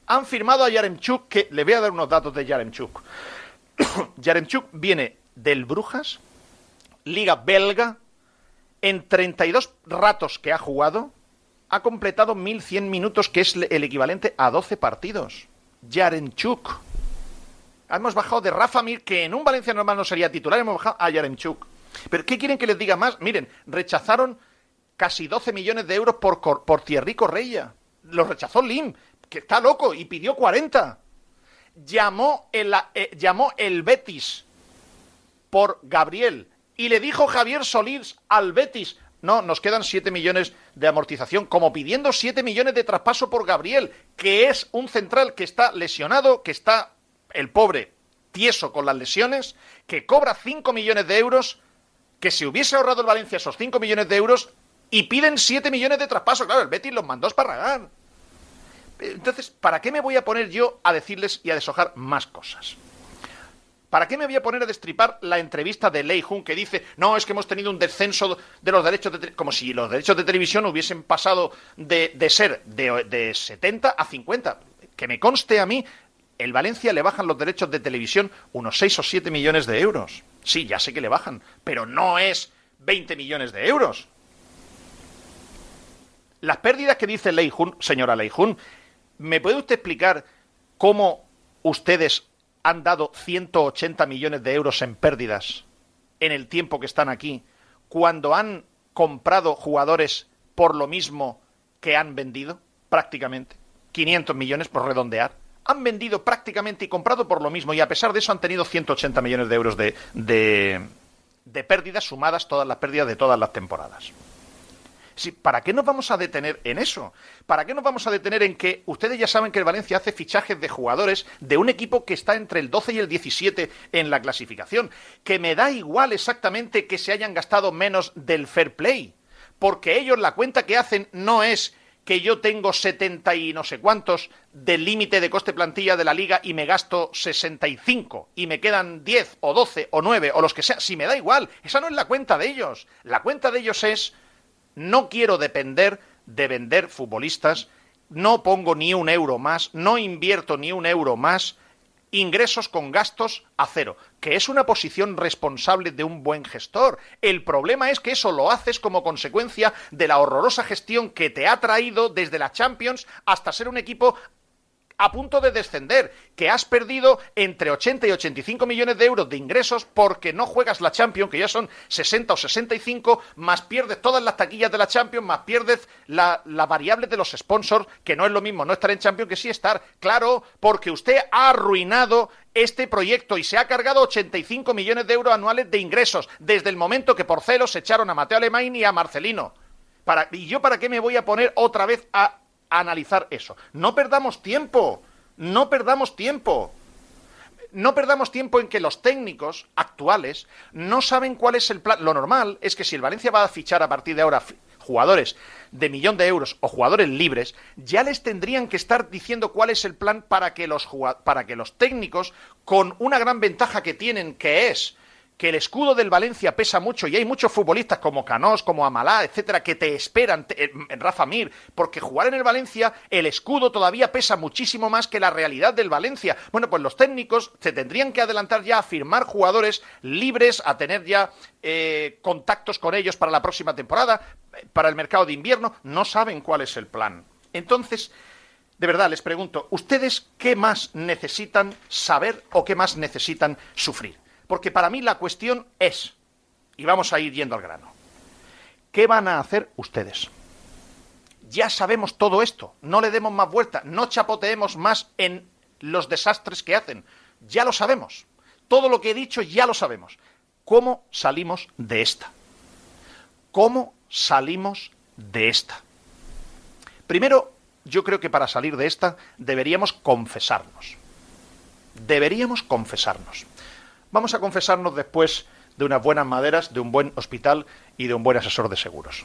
Han firmado a Yaremchuk, que le voy a dar unos datos de Yaremchuk. Yaremchuk viene del Brujas, liga belga, en 32 ratos que ha jugado, ha completado 1.100 minutos, que es el equivalente a 12 partidos. Yaremchuk. Hemos bajado de Rafa Mir, que en un Valencia normal no sería titular, hemos bajado a Yaremchuk. ¿Pero qué quieren que les diga más? Miren, rechazaron casi 12 millones de euros por, por Thierry Correia. Lo rechazó Lim, que está loco, y pidió 40. Llamó el, eh, llamó el Betis por Gabriel y le dijo Javier Solís al Betis, no, nos quedan 7 millones de amortización, como pidiendo 7 millones de traspaso por Gabriel, que es un central que está lesionado, que está el pobre tieso con las lesiones, que cobra 5 millones de euros, que se hubiese ahorrado el Valencia esos 5 millones de euros y piden 7 millones de traspaso. Claro, el Betis los mandó a esparragar. Entonces, ¿para qué me voy a poner yo a decirles y a deshojar más cosas? ¿Para qué me voy a poner a destripar la entrevista de Lei Jun que dice, no, es que hemos tenido un descenso de los derechos de como si los derechos de televisión hubiesen pasado de, ser de, de 70 a 50? Que me conste a mí, el Valencia le bajan los derechos de televisión unos 6 o 7 millones de euros. Sí, ya sé que le bajan, pero no es 20 millones de euros. Las pérdidas que dice Lei Jun, señora Lei Jun, ¿me puede usted explicar cómo ustedes han dado 180 millones de euros en pérdidas en el tiempo que están aquí, cuando han comprado jugadores por lo mismo que han vendido, prácticamente. 500 millones por redondear. Han vendido prácticamente y comprado por lo mismo y a pesar de eso han tenido 180 millones de euros de, de, de pérdidas sumadas todas las pérdidas de todas las temporadas. ¿Para qué nos vamos a detener en eso? ¿Para qué nos vamos a detener en que ustedes ya saben que el Valencia hace fichajes de jugadores de un equipo que está entre el 12 y el 17 en la clasificación? Que me da igual exactamente que se hayan gastado menos del fair play, porque ellos la cuenta que hacen no es que yo tengo 70 y no sé cuántos del límite de coste plantilla de la liga y me gasto 65 y me quedan 10 o 12 o 9 o los que sea, si me da igual, esa no es la cuenta de ellos. La cuenta de ellos es no quiero depender de vender futbolistas, no pongo ni un euro más, no invierto ni un euro más, ingresos con gastos a cero, que es una posición responsable de un buen gestor. El problema es que eso lo haces como consecuencia de la horrorosa gestión que te ha traído desde la Champions hasta ser un equipo a punto de descender, que has perdido entre 80 y 85 millones de euros de ingresos porque no juegas la Champions, que ya son 60 o 65, más pierdes todas las taquillas de la Champions, más pierdes la, variable de los sponsors, que no es lo mismo no estar en Champions que sí estar. Claro, porque usted ha arruinado este proyecto y se ha cargado 85 millones de euros anuales de ingresos desde el momento que por celos echaron a Mateo Alemán y a Marcelino. ¿Y yo para qué me voy a poner otra vez a analizar eso. No perdamos tiempo, no perdamos tiempo. No perdamos tiempo en que los técnicos actuales no saben cuál es el plan. Lo normal es que si el Valencia va a fichar a partir de ahora jugadores de millón de euros o jugadores libres, ya les tendrían que estar diciendo cuál es el plan para que los, para que los técnicos, con una gran ventaja que tienen, que es que el escudo del Valencia pesa mucho y hay muchos futbolistas como Canós, como Amalá, etcétera, que te esperan en Rafa Mir, porque jugar en el Valencia, el escudo todavía pesa muchísimo más que la realidad del Valencia. Bueno, pues los técnicos se tendrían que adelantar ya a firmar jugadores libres, a tener ya eh, contactos con ellos para la próxima temporada, para el mercado de invierno, no saben cuál es el plan. Entonces, de verdad, les pregunto, ¿ustedes qué más necesitan saber o qué más necesitan sufrir? Porque para mí la cuestión es, y vamos a ir yendo al grano, ¿qué van a hacer ustedes? Ya sabemos todo esto, no le demos más vuelta, no chapoteemos más en los desastres que hacen, ya lo sabemos. Todo lo que he dicho ya lo sabemos. ¿Cómo salimos de esta? ¿Cómo salimos de esta? Primero, yo creo que para salir de esta deberíamos confesarnos. Deberíamos confesarnos. Vamos a confesarnos después de unas buenas maderas, de un buen hospital y de un buen asesor de seguros.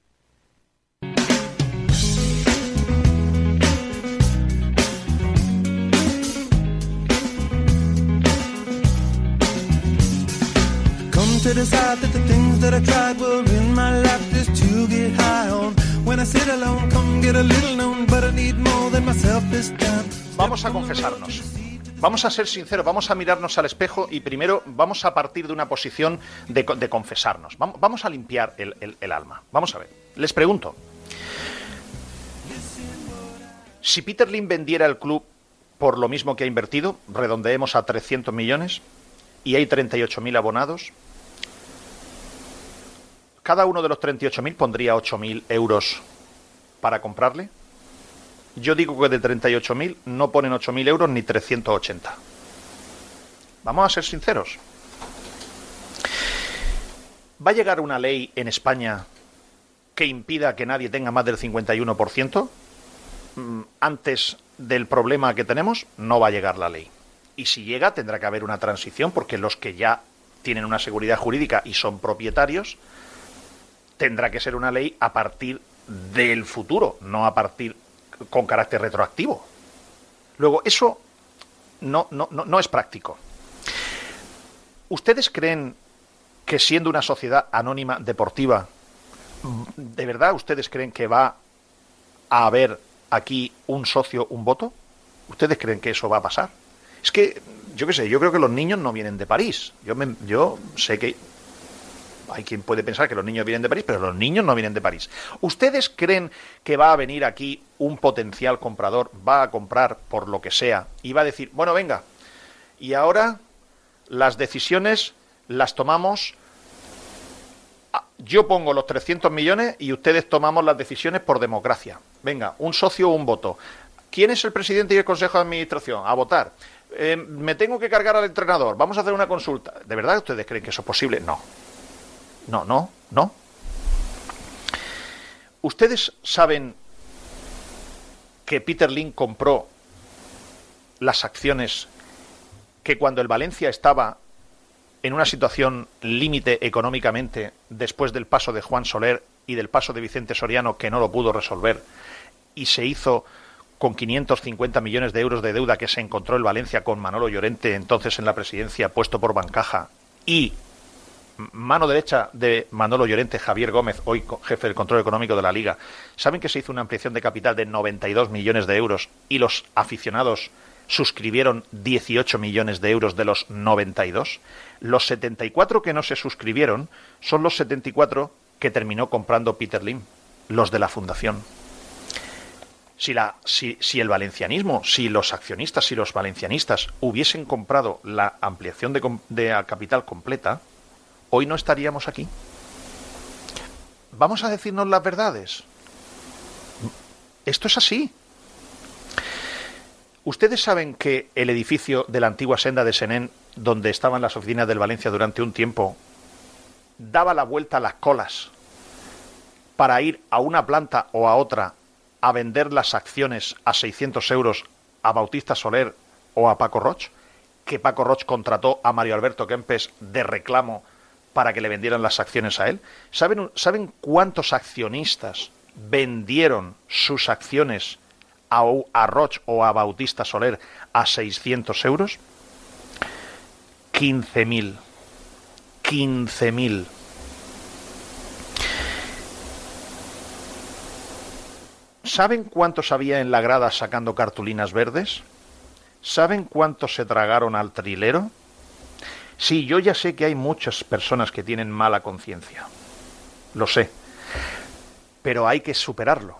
Vamos a confesarnos. Vamos a ser sinceros, vamos a mirarnos al espejo y primero vamos a partir de una posición de, co- de confesarnos. Vamos, a limpiar el, el- el alma. Vamos a ver. Les pregunto. Si Peter Lim vendiera el club por lo mismo que ha invertido, redondeemos a 300 millones, y hay 38.000 abonados, cada uno de los 38.000 pondría 8.000 euros para comprarle. Yo digo que de 38.000 no ponen 8.000 euros ni 380. Vamos a ser sinceros. ¿Va a llegar una ley en España que impida que nadie tenga más del 51%? Mm, Antes del problema que tenemos, no va a llegar la ley. Y si llega, tendrá que haber una transición, porque los que ya tienen una seguridad jurídica y son propietarios, tendrá que ser una ley a partir del futuro, no a partir con carácter retroactivo. Luego, eso no, es práctico. ¿Ustedes creen que siendo una sociedad anónima deportiva, ¿de verdad ustedes creen que va a haber aquí un socio, un voto? ¿Ustedes creen que eso va a pasar? Es que, yo qué sé, yo creo que los niños no vienen de París. Yo, me- yo sé que hay quien puede pensar que los niños vienen de París, pero los niños no vienen de París. ¿Ustedes creen que va a venir aquí un potencial comprador, va a comprar por lo que sea y va a decir, bueno, venga, y ahora las decisiones las tomamos, yo pongo los 300 millones y ustedes tomamos las decisiones por democracia. Venga, un socio o un voto. ¿Quién es el presidente y el consejo de administración? A votar. Eh, me tengo que cargar al entrenador. Vamos a hacer una consulta. ¿De verdad ustedes creen que eso es posible? No. No, no, no. ¿Ustedes saben que Peter Lynn compró las acciones que cuando el Valencia estaba en una situación límite económicamente después del paso de Juan Soler y del paso de Vicente Soriano que no lo pudo resolver y se hizo con 550 millones de euros de deuda que se encontró el Valencia con Manolo Llorente entonces en la presidencia puesto por Bancaja y mano derecha de Manolo Llorente, Javier Gómez, hoy jefe del control económico de la Liga, ¿saben que se hizo una ampliación de capital de 92 millones de euros y los aficionados suscribieron 18 millones de euros de los 92? Los 74 que no se suscribieron son los 74 que terminó comprando Peter Lim, los de la fundación. Si, la, si, si el valencianismo, si los accionistas, si los valencianistas hubiesen comprado la ampliación de, de capital completa, hoy no estaríamos aquí. Vamos a decirnos las verdades. Esto es así. Ustedes saben que el edificio de la antigua senda de Senén, donde estaban las oficinas del Valencia durante un tiempo, daba la vuelta a las colas para ir a una planta o a otra a vender las acciones a 600 euros a Bautista Soler o a Paco Roch? que Paco Roch contrató a Mario Alberto Kempes de reclamo para que le vendieran las acciones a él? ¿Saben, ¿saben cuántos accionistas vendieron sus acciones a, a Roch o a Bautista Soler a 600 euros? 15.000. 15.000. ¿Saben cuántos había en la grada sacando cartulinas verdes? ¿Saben cuántos se tragaron al trilero? Sí, yo ya sé que hay muchas personas que tienen mala conciencia. Lo sé. Pero hay que superarlo.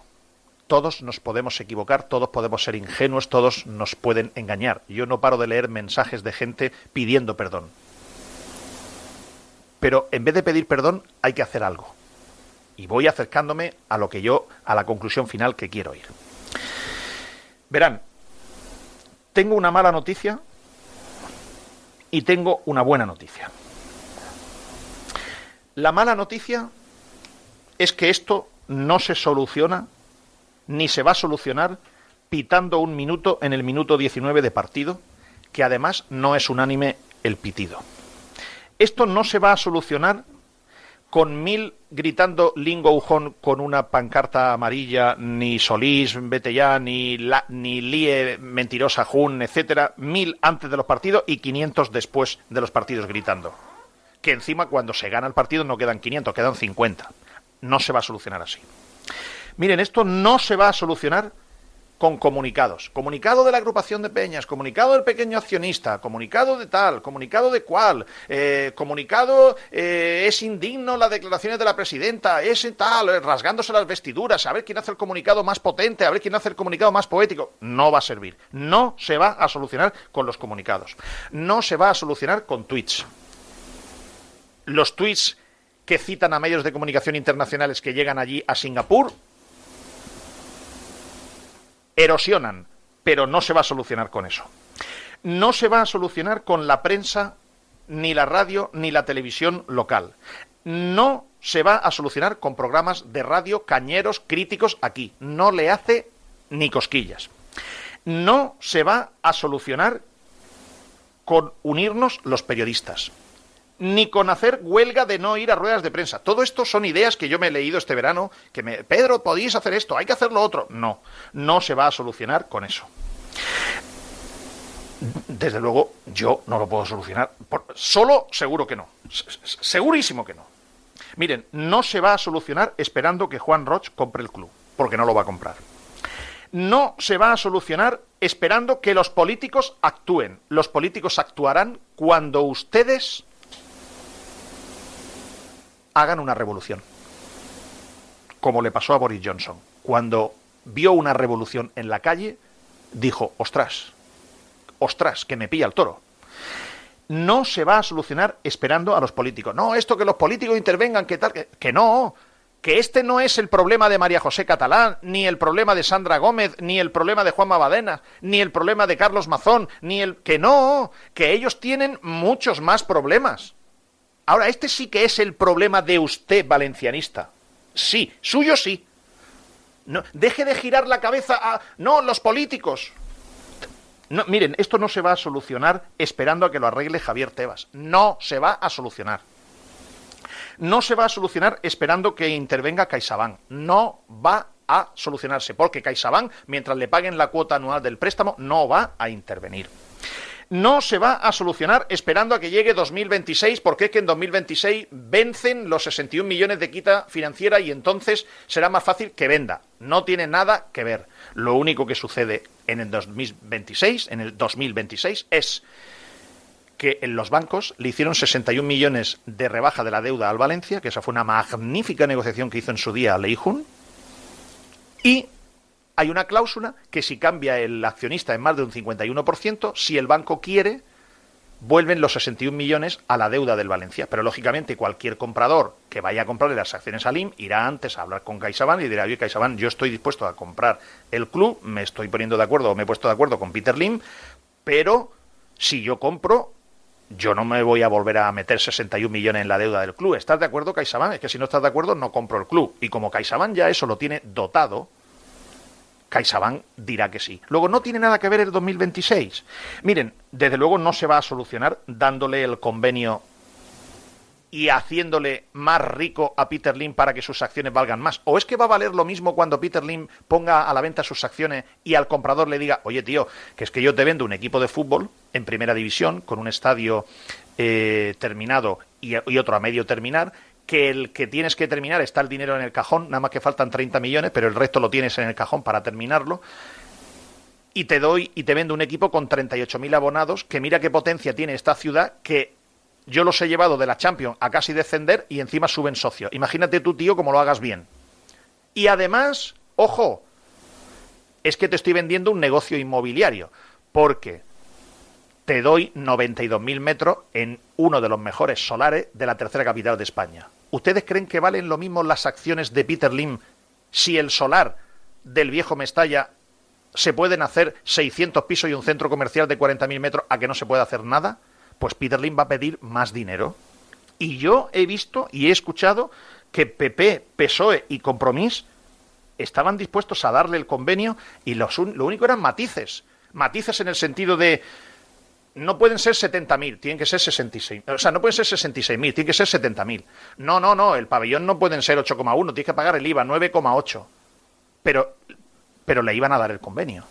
Todos nos podemos equivocar, todos podemos ser ingenuos, todos nos pueden engañar. Yo no paro de leer mensajes de gente pidiendo perdón. Pero en vez de pedir perdón, hay que hacer algo y voy acercándome a lo que yo, a la conclusión final que quiero ir. Verán, tengo una mala noticia y tengo una buena noticia. La mala noticia es que esto no se soluciona ni se va a solucionar pitando un minuto en el minuto 19 de partido, que además no es unánime el pitido. Esto no se va a solucionar con mil gritando Lingo con una pancarta amarilla, ni Solís, vete ya, ni, la, ni Lie, mentirosa Jun, etcétera, mil antes de los partidos y 500 después de los partidos gritando. Que encima cuando se gana el partido no quedan 500, quedan 50. No se va a solucionar así. Miren, esto no se va a solucionar con comunicados. Comunicado de la agrupación de peñas, comunicado del pequeño accionista, comunicado de tal, comunicado de cual, eh, comunicado eh, es indigno las declaraciones de la presidenta, es tal, eh, rasgándose las vestiduras, a ver quién hace el comunicado más potente, a ver quién hace el comunicado más poético. No va a servir. No se va a solucionar con los comunicados. No se va a solucionar con tweets. Los tweets que citan a medios de comunicación internacionales que llegan allí a Singapur erosionan, pero no se va a solucionar con eso. No se va a solucionar con la prensa, ni la radio, ni la televisión local. No se va a solucionar con programas de radio cañeros, críticos aquí. No le hace ni cosquillas. No se va a solucionar con unirnos los periodistas ni con hacer huelga de no ir a ruedas de prensa. Todo esto son ideas que yo me he leído este verano, que Pedro, podéis hacer esto, hay que hacer lo otro. No, no se va a solucionar con eso. Desde luego, yo no lo puedo solucionar. solo seguro que no. Segurísimo que no. Miren, no se va a solucionar esperando que Juan Roch compre el club, porque no lo va a comprar. No se va a solucionar esperando que los políticos actúen. Los políticos actuarán cuando ustedes hagan una revolución. Como le pasó a Boris Johnson. Cuando vio una revolución en la calle, dijo, ostras, ostras, que me pilla el toro. No se va a solucionar esperando a los políticos. No, esto que los políticos intervengan, que tal, que, que no, que este no es el problema de María José Catalán, ni el problema de Sandra Gómez, ni el problema de Juan Mabadena, ni el problema de Carlos Mazón, ni el que no, que ellos tienen muchos más problemas. Ahora, este sí que es el problema de usted, valencianista. Sí, suyo sí. No, deje de girar la cabeza a... No, los políticos. No, miren, esto no se va a solucionar esperando a que lo arregle Javier Tebas. No se va a solucionar. No se va a solucionar esperando que intervenga CaixaBank. No va a solucionarse, porque CaixaBank, mientras le paguen la cuota anual del préstamo, no va a intervenir no se va a solucionar esperando a que llegue 2026, porque es que en 2026 vencen los 61 millones de quita financiera y entonces será más fácil que venda. No tiene nada que ver. Lo único que sucede en el 2026, en el 2026 es que en los bancos le hicieron 61 millones de rebaja de la deuda al Valencia, que esa fue una magnífica negociación que hizo en su día Leijun, y hay una cláusula que si cambia el accionista en más de un 51%, si el banco quiere, vuelven los 61 millones a la deuda del Valencia. Pero lógicamente cualquier comprador que vaya a comprarle las acciones a LIM irá antes a hablar con CaixaBank y dirá, oye CaixaBank, yo estoy dispuesto a comprar el club, me estoy poniendo de acuerdo o me he puesto de acuerdo con Peter Lim, pero si yo compro, yo no me voy a volver a meter 61 millones en la deuda del club. ¿Estás de acuerdo, CaixaBank? Es que si no estás de acuerdo, no compro el club. Y como CaixaBank ya eso lo tiene dotado, CaixaBank dirá que sí. Luego, no tiene nada que ver el 2026. Miren, desde luego no se va a solucionar dándole el convenio y haciéndole más rico a Peter Lim para que sus acciones valgan más? ¿O es que va a valer lo mismo cuando Peter Lim ponga a la venta sus acciones y al comprador le diga, oye tío, que es que yo te vendo un equipo de fútbol en primera división con un estadio eh, terminado y, y otro a medio terminar, que el que tienes que terminar está el dinero en el cajón, nada más que faltan 30 millones, pero el resto lo tienes en el cajón para terminarlo. Y te doy y te vendo un equipo con 38.000 abonados, que mira qué potencia tiene esta ciudad, que yo los he llevado de la Champions a casi descender y encima suben socios. Imagínate tú, tío, cómo lo hagas bien. Y además, ojo, es que te estoy vendiendo un negocio inmobiliario, porque te doy 92.000 metros en uno de los mejores solares de la tercera capital de España. ¿Ustedes creen que valen lo mismo las acciones de Peter Lim si el solar del viejo Mestalla se pueden hacer 600 pisos y un centro comercial de 40.000 metros a que no se puede hacer nada? Pues Peter Lim va a pedir más dinero. Y yo he visto y he escuchado que PP, PSOE y Compromís estaban dispuestos a darle el convenio y los lo único eran matices. Matices en el sentido de no pueden ser 70.000, tienen que ser 66. O sea, no pueden ser 66.000, tienen que ser 70.000. No, no, no, el pabellón no pueden ser 8,1, tienes que pagar el IVA 9,8. Pero, pero le iban a dar el convenio.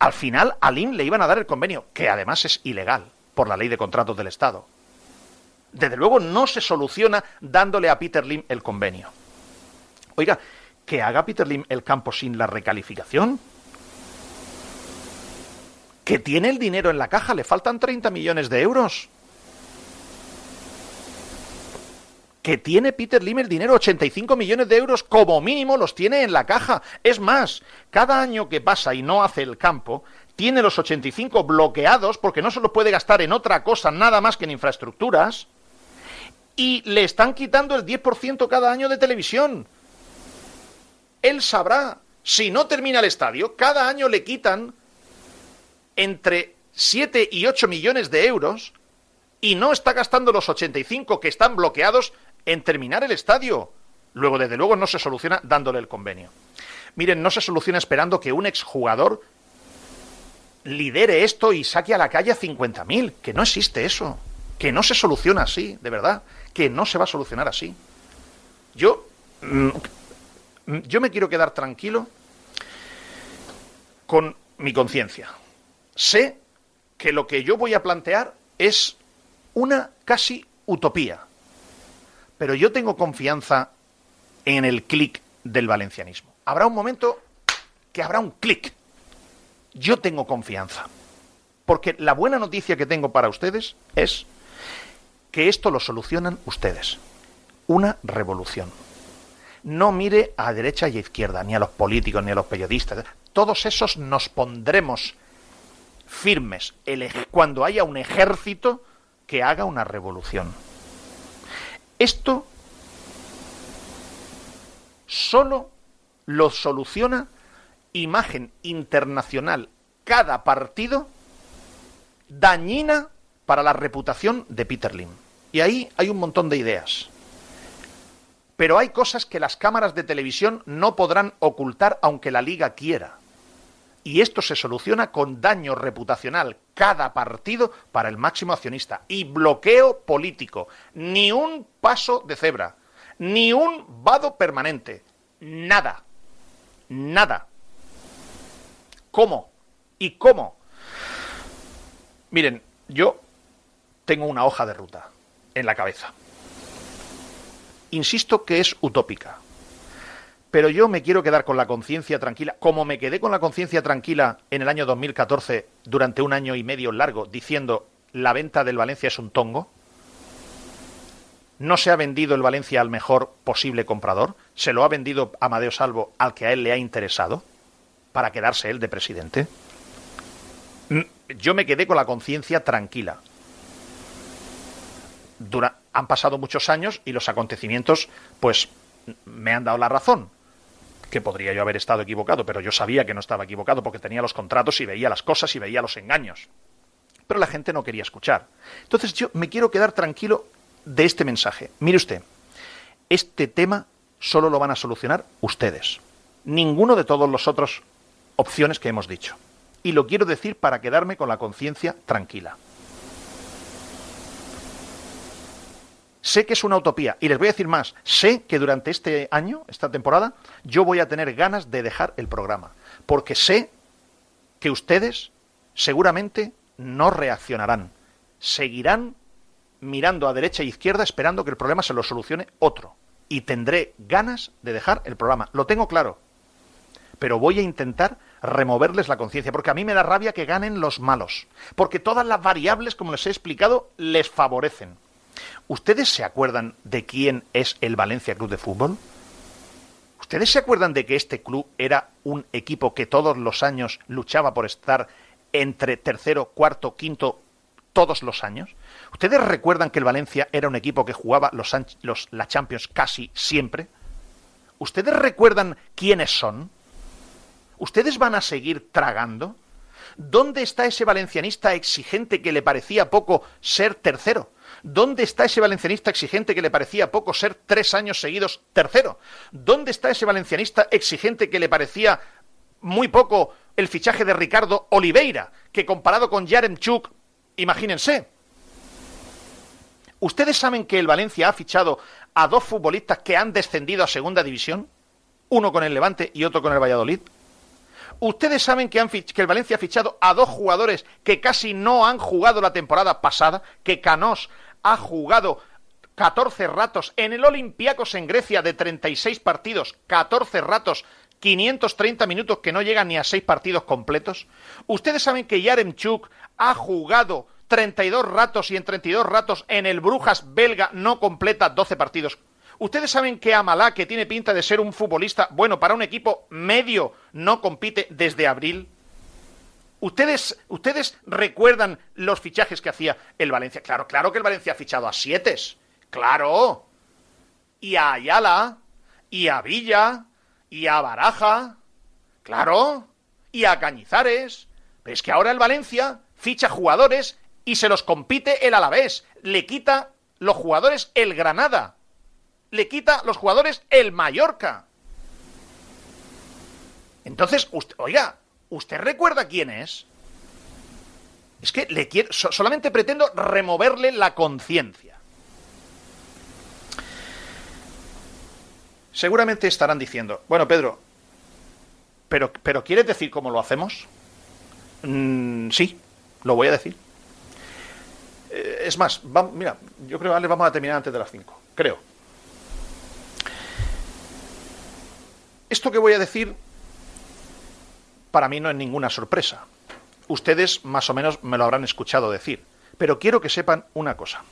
Al final, a Lim le iban a dar el convenio, que además es ilegal por la ley de contratos del Estado. Desde luego no se soluciona dándole a Peter Lim el convenio. Oiga, que haga Peter Lim el campo sin la recalificación. Que tiene el dinero en la caja, le faltan 30 millones de euros. Que tiene Peter Lim el dinero, 85 millones de euros como mínimo los tiene en la caja. Es más, cada año que pasa y no hace el campo, tiene los 85 bloqueados porque no se los puede gastar en otra cosa nada más que en infraestructuras. Y le están quitando el 10% cada año de televisión. Él sabrá, si no termina el estadio, cada año le quitan entre 7 y 8 millones de euros y no está gastando los 85 que están bloqueados en terminar el estadio. Luego, desde luego, no se soluciona dándole el convenio. Miren, no se soluciona esperando que un exjugador lidere esto y saque a la calle a 50.000. Que no existe eso. Que no se soluciona así, de verdad. Que no se va a solucionar así. Yo. mm, yo me quiero quedar tranquilo con mi conciencia. Sé que lo que yo voy a plantear es una casi utopía. Pero yo tengo confianza en el clic del valencianismo. Habrá un momento que habrá un clic. Yo tengo confianza. Porque la buena noticia que tengo para ustedes es que esto lo solucionan ustedes. Una revolución. No mire a derecha y a izquierda, ni a los políticos, ni a los periodistas. Todos esos nos pondremos firmes cuando haya un ejército que haga una revolución. Esto solo lo soluciona imagen internacional cada partido dañina para la reputación de Peter Lim. Y ahí hay un montón de ideas. Pero hay cosas que las cámaras de televisión no podrán ocultar aunque la liga quiera. Y esto se soluciona con daño reputacional cada partido para el máximo accionista y bloqueo político. Ni un paso de cebra, ni un vado permanente. Nada. Nada. ¿Cómo? ¿Y cómo? Miren, yo tengo una hoja de ruta en la cabeza. Insisto que es utópica. Pero yo me quiero quedar con la conciencia tranquila, como me quedé con la conciencia tranquila en el año 2014 durante un año y medio largo, diciendo la venta del Valencia es un tongo. No se ha vendido el Valencia al mejor posible comprador, se lo ha vendido Amadeo Salvo al que a él le ha interesado para quedarse él de presidente. Mm, Yo me quedé con la conciencia tranquila. Han pasado muchos años y los acontecimientos, pues, me han dado la razón. Que podría yo haber estado equivocado, pero yo sabía que no estaba equivocado porque tenía los contratos y veía las cosas y veía los engaños. Pero la gente no quería escuchar. Entonces yo me quiero quedar tranquilo de este mensaje. Mire usted, este tema solo lo van a solucionar ustedes. ninguno de todos los otros opciones que hemos dicho. Y lo quiero decir para quedarme con la conciencia tranquila. Sé que es una utopía y les voy a decir más. Sé que durante este año, esta temporada, yo voy a tener ganas de dejar el programa. Porque sé que ustedes seguramente no reaccionarán. Seguirán mirando a derecha e izquierda esperando que el problema se lo solucione otro. Y tendré ganas de dejar el programa. Lo tengo claro. Pero voy a intentar removerles la conciencia, porque a mí me da rabia que ganen los malos. Porque todas las variables, como les he explicado, les favorecen. ¿Ustedes se acuerdan de quién es el Valencia Club de Fútbol? ¿Ustedes se acuerdan de que este club era un equipo que todos los años luchaba por estar entre tercero, cuarto, quinto, todos los años? ¿Ustedes recuerdan que el Valencia era un equipo que jugaba los, la Champions casi siempre? ¿Ustedes recuerdan quiénes son? ¿Ustedes van a seguir tragando? ¿Dónde está ese valencianista exigente que le parecía poco ser tercero? ¿Dónde está ese valencianista exigente que le parecía poco ser tres años seguidos tercero? ¿Dónde está ese valencianista exigente que le parecía muy poco el fichaje de Ricardo Oliveira, que comparado con Yaremchuk, imagínense. ¿Ustedes saben que el Valencia ha fichado a dos futbolistas que han descendido a segunda división? Uno con el Levante y otro con el Valladolid. ¿Ustedes saben que, que, el Valencia ha fichado a dos jugadores que casi no han jugado la temporada pasada? Que Canós ha jugado 14 ratos en el Olympiacos en Grecia de 36 partidos, 14 ratos, 530 minutos que no llegan ni a 6 partidos completos. ¿Ustedes saben que Yaremchuk ha jugado 32 ratos y en 32 ratos en el Brujas belga no completa 12 partidos? ¿Ustedes saben que Amalá, que tiene pinta de ser un futbolista bueno para un equipo medio, no compite desde abril? ¿Ustedes, ¿Ustedes recuerdan los fichajes que hacía el Valencia? Claro, claro que el Valencia ha fichado a siete. Claro. Y a Ayala, y a Villa, y a Baraja. Claro. Y a Cañizares. Pero es que ahora el Valencia ficha jugadores y se los compite el Alavés. Le quita los jugadores el Granada. Le quita los jugadores el Mallorca. Entonces, usted, oiga, ¿Usted recuerda quién es? Es que le quiero, solamente pretendo removerle la conciencia. Seguramente estarán diciendo, bueno, Pedro, pero, pero ¿quieres decir cómo lo hacemos? Mm, sí, lo voy a decir. Eh, es más, mira, yo creo que vamos a terminar antes de las 5. Creo. Esto que voy a decir para mí no es ninguna sorpresa. Ustedes más o menos me lo habrán escuchado decir. Pero quiero que sepan una cosa.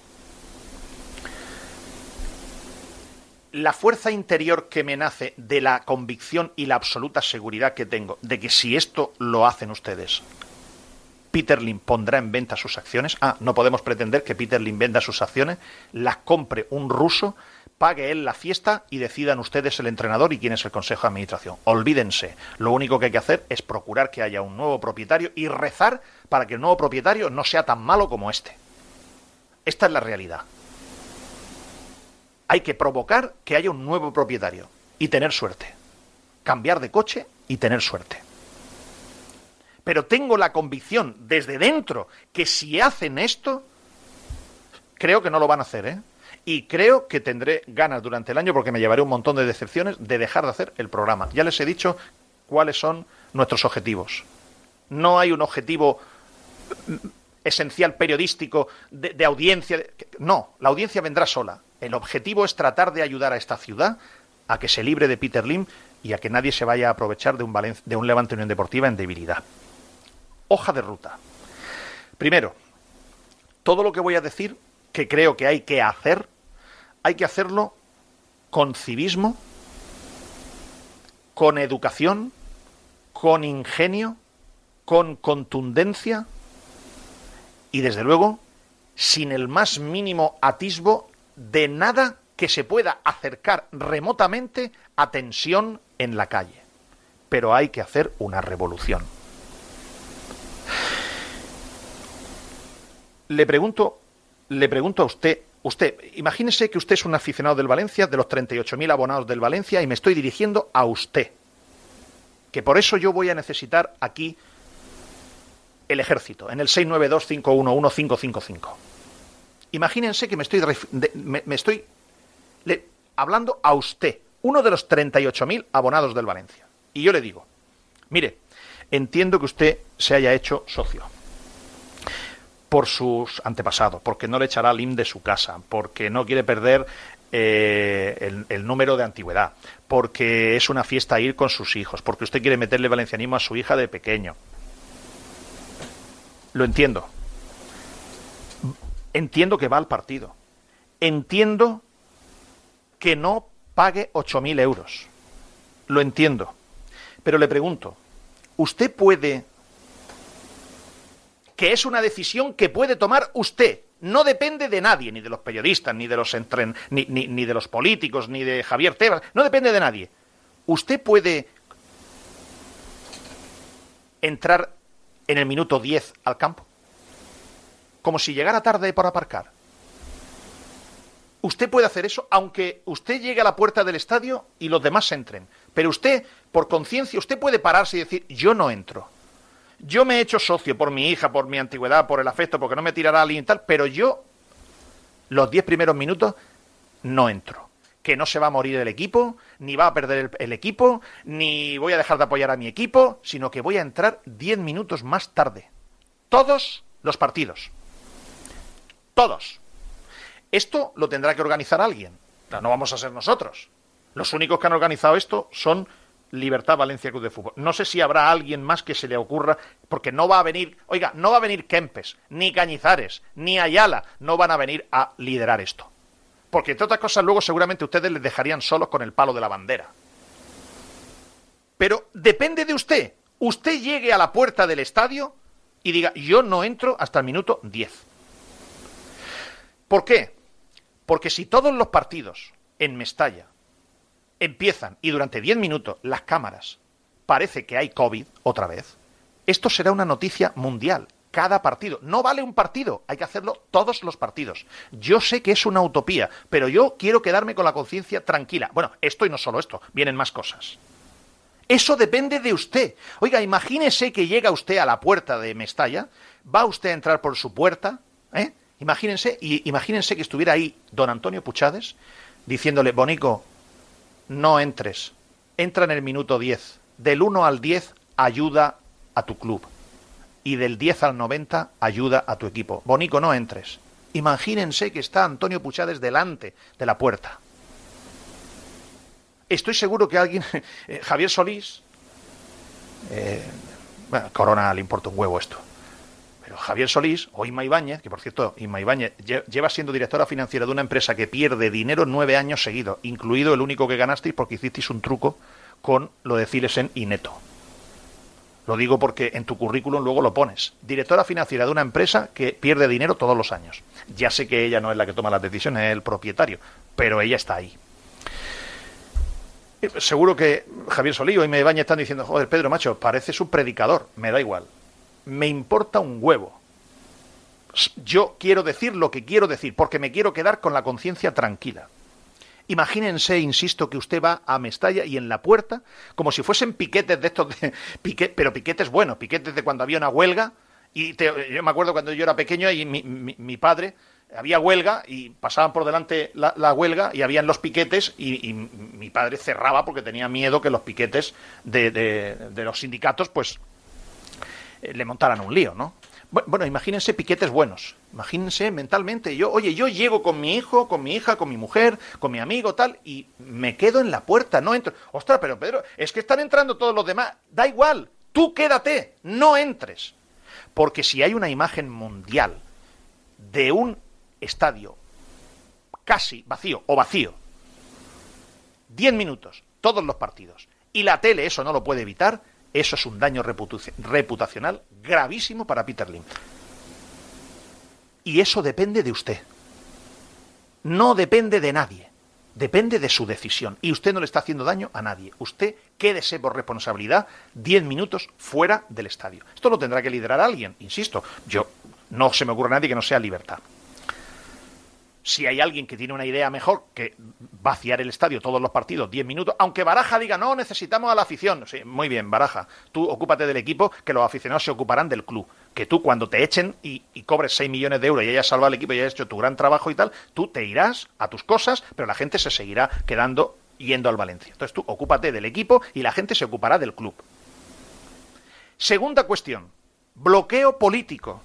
La fuerza interior que me nace de la convicción y la absoluta seguridad que tengo de que si esto lo hacen ustedes, Peter Lim pondrá en venta sus acciones. Ah, no podemos pretender que Peter Lim venda sus acciones, las compre un ruso pague él la fiesta y decidan ustedes el entrenador y quién es el consejo de administración. Olvídense, lo único que hay que hacer es procurar que haya un nuevo propietario y rezar para que el nuevo propietario no sea tan malo como este. Esta es la realidad. Hay que provocar que haya un nuevo propietario y tener suerte. Cambiar de coche y tener suerte. Pero tengo la convicción desde dentro que si hacen esto, creo que no lo van a hacer, ¿eh? Y creo que tendré ganas durante el año, porque me llevaré un montón de decepciones, de dejar de hacer el programa. Ya les he dicho cuáles son nuestros objetivos. No hay un objetivo esencial periodístico de, audiencia. No, la audiencia vendrá sola. El objetivo es tratar de ayudar a esta ciudad a que se libre de Peter Lim y a que nadie se vaya a aprovechar de un, de un Levante Unión Deportiva en debilidad. Hoja de ruta. Primero, todo lo que voy a decir que creo que hay que hacer hay que hacerlo con civismo, con educación, con ingenio, con contundencia y desde luego sin el más mínimo atisbo de nada que se pueda acercar remotamente a tensión en la calle. Pero hay que hacer una revolución. Le pregunto, le pregunto a usted Usted, imagínese que usted es un aficionado del Valencia, de los 38.000 abonados del Valencia, y me estoy dirigiendo a usted. que por eso yo voy a necesitar aquí el ejército, en el 692-511-555. Imagínense que me estoy, me, me estoy hablando a usted, uno de los 38.000 abonados del Valencia. Y yo le digo, mire, entiendo que usted se haya hecho socio por sus antepasados, porque no le echará al IM de su casa, porque no quiere perder eh, el, el número de antigüedad, porque es una fiesta ir con sus hijos, porque usted quiere meterle valencianismo a su hija de pequeño. Lo entiendo. Entiendo que va al partido. Entiendo que no pague 8.000 euros. Lo entiendo. Pero le pregunto, ¿usted puede que es una decisión que puede tomar usted. No depende de nadie, ni de los periodistas, ni de los entren, ni, ni- ni de los políticos, ni de Javier Tebas. No depende de nadie. Usted puede entrar en el minuto 10 al campo. Como si llegara tarde por aparcar. Usted puede hacer eso aunque usted llegue a la puerta del estadio y los demás entren. Pero usted, por conciencia, usted puede pararse y decir, yo no entro. Yo me he hecho socio por mi hija, por mi antigüedad, por el afecto, porque no me tirará alguien y tal, pero yo los diez primeros minutos no entro. Que no se va a morir el equipo, ni va a perder el, equipo, ni voy a dejar de apoyar a mi equipo, sino que voy a entrar diez minutos más tarde. Todos los partidos. Todos. Esto lo tendrá que organizar alguien. No vamos a ser nosotros. Los únicos que han organizado esto son Libertad Valencia Club de Fútbol. No sé si habrá alguien más que se le ocurra, porque no va a venir, oiga, no va a venir Kempes, ni Cañizares, ni Ayala, no van a venir a liderar esto. Porque entre otras cosas luego seguramente ustedes les dejarían solos con el palo de la bandera. Pero depende de usted. Usted llegue a la puerta del estadio y diga, yo no entro hasta el minuto 10. ¿Por qué? Porque si todos los partidos en Mestalla empiezan y durante 10 minutos las cámaras parece que hay COVID otra vez, esto será una noticia mundial. Cada partido. No vale un partido, hay que hacerlo todos los partidos. Yo sé que es una utopía, pero yo quiero quedarme con la conciencia tranquila. Bueno, esto y no solo esto, vienen más cosas. Eso depende de usted. Oiga, imagínese que llega usted a la puerta de Mestalla, va usted a entrar por su puerta, ¿eh? Imagínense, y imagínense que estuviera ahí don Antonio Puchades diciéndole, Bonico, no entres, entra en el minuto 10. Del 1 al 10, ayuda a tu club. Y del 10 al 90, ayuda a tu equipo. Bonico, no entres. Imagínense que está Antonio Puchades delante de la puerta. Estoy seguro que alguien, eh, Javier Solís, eh, bueno, Corona le importa un huevo esto, Javier Solís o Inma Ibáñez, que por cierto, Inma Ibáñez lle- lleva siendo directora financiera de una empresa que pierde dinero nueve años seguidos, incluido el único que ganasteis porque hicisteis un truco con lo de Cilesen y Neto. Lo digo porque en tu currículum luego lo pones. Directora financiera de una empresa que pierde dinero todos los años. Ya sé que ella no es la que toma las decisiones, es el propietario, pero ella está ahí. Eh, Seguro que Javier Solí y me Baña están diciendo, joder, Pedro, macho, pareces un predicador. Me da igual. Me importa un huevo. Yo quiero decir lo que quiero decir, porque me quiero quedar con la conciencia tranquila. Imagínense, insisto, que usted va a Mestalla y en la puerta, como si fuesen piquetes de estos, pero piquetes buenos, piquetes de cuando había una huelga. Y yo me acuerdo cuando yo era pequeño y mi, padre, había huelga y pasaban por delante la, huelga y habían los piquetes y, mi padre cerraba porque tenía miedo que los piquetes de, de- los sindicatos pues le montaran un lío, ¿no? Bu- Bueno, imagínense piquetes buenos. Imagínense mentalmente. Yo, oye, yo llego con mi hijo, con mi hija, con mi mujer, con mi amigo, tal, y me quedo en la puerta, no entro. Ostras, pero Pedro, es que están entrando todos los demás. Da igual, tú quédate, no entres. Porque si hay una imagen mundial de un estadio casi vacío o vacío, 10 minutos, todos los partidos, y la tele eso no lo puede evitar, eso es un daño reputacional gravísimo para Peter Lim. Y eso depende de usted. No depende de nadie. Depende de su decisión. Y usted no le está haciendo daño a nadie. Usted quédese por responsabilidad 10 minutos fuera del estadio. Esto lo tendrá que liderar alguien, insisto. Yo no se me ocurre a nadie que no sea libertad. Si hay alguien que tiene una idea mejor que vaciar el estadio todos los partidos 10 minutos, aunque Baraja diga, no, necesitamos a la afición. Sí, muy bien, Baraja, tú ocúpate del equipo, que los aficionados se ocuparán del club. Que tú cuando te echen y, y cobres 6 millones de euros y hayas salvado al equipo y hayas hecho tu gran trabajo y tal, tú te irás a tus cosas, pero la gente se seguirá quedando yendo al Valencia. Entonces tú ocúpate del equipo y la gente se ocupará del club. Segunda cuestión, bloqueo político.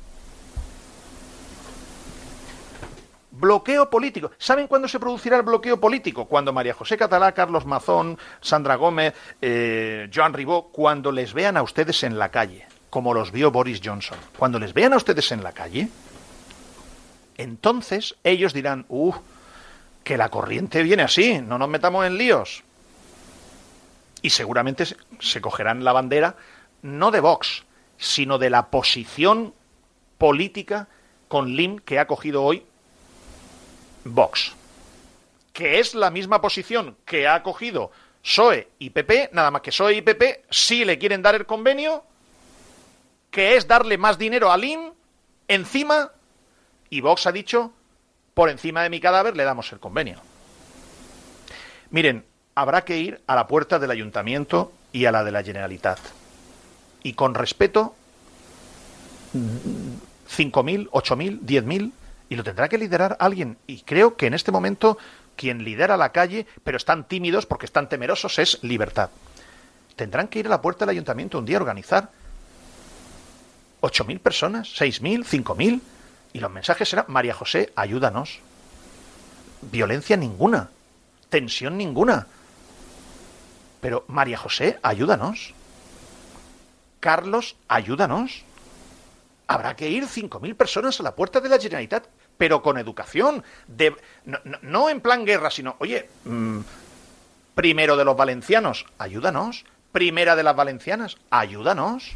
Bloqueo político. ¿Saben cuándo se producirá el bloqueo político? Cuando María José Catalá, Carlos Mazón, Sandra Gómez, eh, Joan Ribó, cuando les vean a ustedes en la calle, como los vio Boris Johnson, cuando les vean a ustedes en la calle, entonces ellos dirán, uh, que la corriente viene así, no nos metamos en líos. Y seguramente se- se cogerán la bandera no de Vox, sino de la posición política con Lim que ha cogido hoy Vox, que es la misma posición que ha cogido PSOE y PP, nada más que PSOE y PP sí le quieren dar el convenio, que es darle más dinero a Lim encima, y Vox ha dicho, por encima de mi cadáver le damos el convenio. Miren, habrá que ir a la puerta del ayuntamiento y a la de la Generalitat. Y con respeto, 5.000, 8.000, 10.000, y lo tendrá que liderar alguien. Y creo que en este momento quien lidera la calle, pero están tímidos porque están temerosos, es Libertad. Tendrán que ir a la puerta del ayuntamiento un día a organizar 8.000 personas, 6.000, 5.000, y los mensajes serán, María José, ayúdanos. Violencia ninguna, tensión ninguna. Pero María José, ayúdanos. Carlos, ayúdanos. Habrá que ir 5.000 personas a la puerta de la Generalitat, pero con educación. No en plan guerra, sino, oye, mm, primero de los valencianos, ayúdanos. Primera de las valencianas, ayúdanos.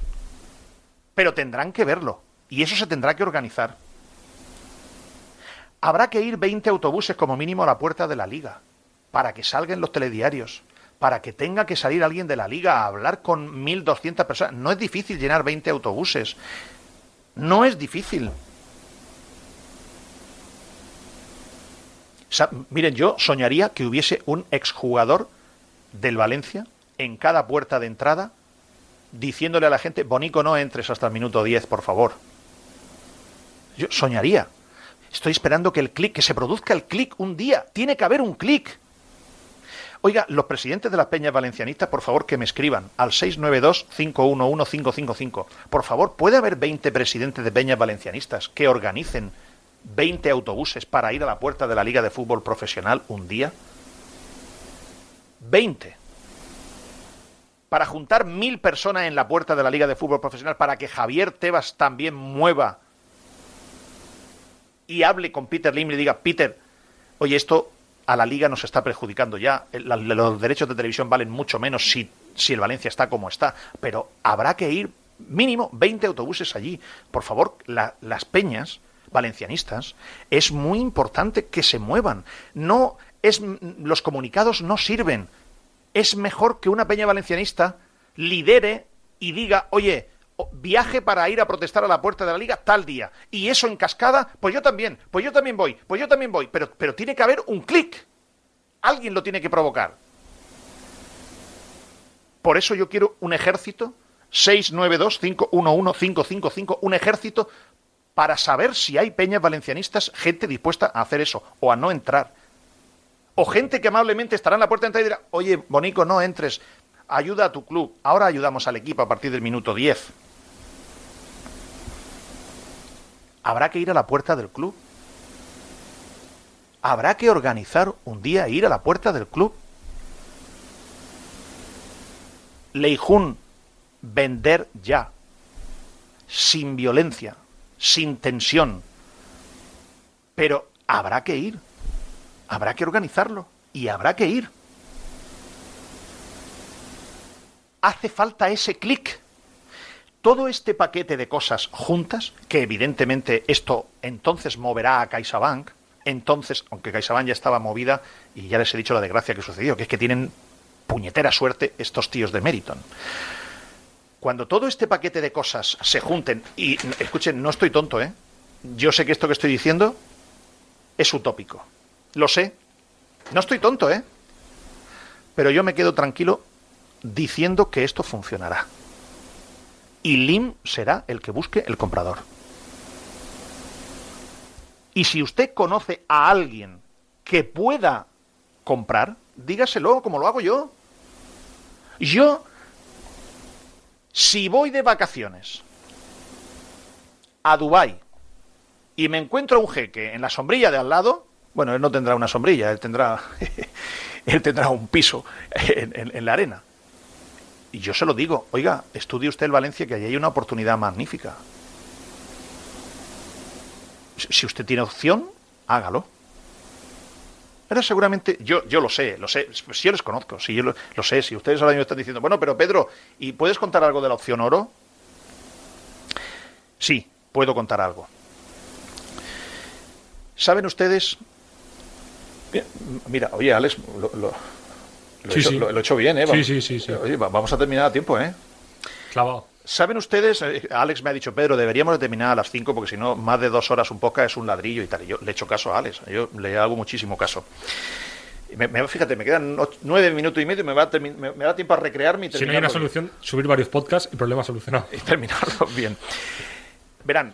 Pero tendrán que verlo. Y eso se tendrá que organizar. Habrá que ir 20 autobuses como mínimo a la puerta de la liga, para que salgan los telediarios, para que tenga que salir alguien de la liga a hablar con 1.200 personas. No es difícil llenar 20 autobuses. No es difícil. Miren, yo soñaría que hubiese un exjugador del Valencia en cada puerta de entrada diciéndole a la gente, Bonico, no entres hasta el minuto 10, por favor. Yo soñaría. Estoy esperando que el clic, que se produzca el clic un día. Tiene que haber un clic. Oiga, los presidentes de las peñas valencianistas, por favor, que me escriban al 692-511-555. Por favor, ¿puede haber 20 presidentes de peñas valencianistas que organicen 20 autobuses para ir a la puerta de la Liga de Fútbol Profesional un día? 20. Para juntar mil personas en la puerta de la Liga de Fútbol Profesional para que Javier Tebas también mueva y hable con Peter Lim y diga, Peter, oye, esto a la liga nos está perjudicando ya. La- los derechos de televisión valen mucho menos si, si el Valencia está como está. Pero habrá que ir mínimo 20 autobuses allí. Por favor, la- las peñas valencianistas es muy importante que se muevan. No es los comunicados no sirven. Es mejor que una peña valencianista lidere y diga, oye, viaje para ir a protestar a la puerta de la liga tal día. Y eso en cascada, pues yo también, pues yo también voy, pues yo también voy. Pero, pero tiene que haber un clic. Alguien lo tiene que provocar. Por eso yo quiero un ejército, 692-511-555, un ejército para saber si hay peñas valencianistas, gente dispuesta a hacer eso o a no entrar. O gente que amablemente estará en la puerta de entrada y dirá, oye, Bonico, no entres, ayuda a tu club. Ahora ayudamos al equipo a partir del minuto 10. Habrá que ir a la puerta del club. Habrá que organizar un día ir a la puerta del club. Leijun, vender ya. Sin violencia, sin tensión. Pero habrá que ir. Habrá que organizarlo. Y habrá que ir. Hace falta ese clic. Todo este paquete de cosas juntas, que evidentemente esto entonces moverá a CaixaBank, entonces, aunque CaixaBank ya estaba movida, y ya les he dicho la desgracia que sucedió, que es que tienen puñetera suerte estos tíos de Meriton. Cuando todo este paquete de cosas se junten, y escuchen, no estoy tonto, ¿eh? Yo sé que esto que estoy diciendo es utópico. Lo sé. No estoy tonto, ¿eh? Pero yo me quedo tranquilo diciendo que esto funcionará. Y Lim será el que busque el comprador. Y si usted conoce a alguien que pueda comprar, dígaselo como lo hago yo. Yo, si voy de vacaciones a Dubái y me encuentro un jeque en la sombrilla de al lado, bueno, él no tendrá una sombrilla, él tendrá, él tendrá un piso en la arena. Y yo se lo digo, oiga, estudie usted el Valencia, que allí hay una oportunidad magnífica. Si usted tiene opción, hágalo. Pero seguramente, yo, yo lo sé, lo sé, si yo les conozco, si yo lo, sé, si ustedes ahora mismo están diciendo, bueno, pero Pedro, ¿y puedes contar algo de la opción oro? Sí, puedo contar algo. ¿Saben ustedes? Mira, Mira, oye, Alex, lo- lo Sí, he, hecho, sí. lo- lo he hecho bien, ¿eh? Sí, Vamos- sí, sí, sí. Oye, vamos a terminar a tiempo, ¿eh? Clavado. ¿Saben ustedes? eh, Alex me ha dicho, Pedro, deberíamos de terminar a las 5 porque si no, más de dos horas un poco es un ladrillo y tal. Y yo le echo caso a Alex, yo le hago muchísimo caso. Y me- me- fíjate, me quedan och- nueve minutos y medio, me, va me, me da tiempo a recrearme y Si no hay una solución, subir varios podcasts y problema solucionado. y terminarlo bien. Verán,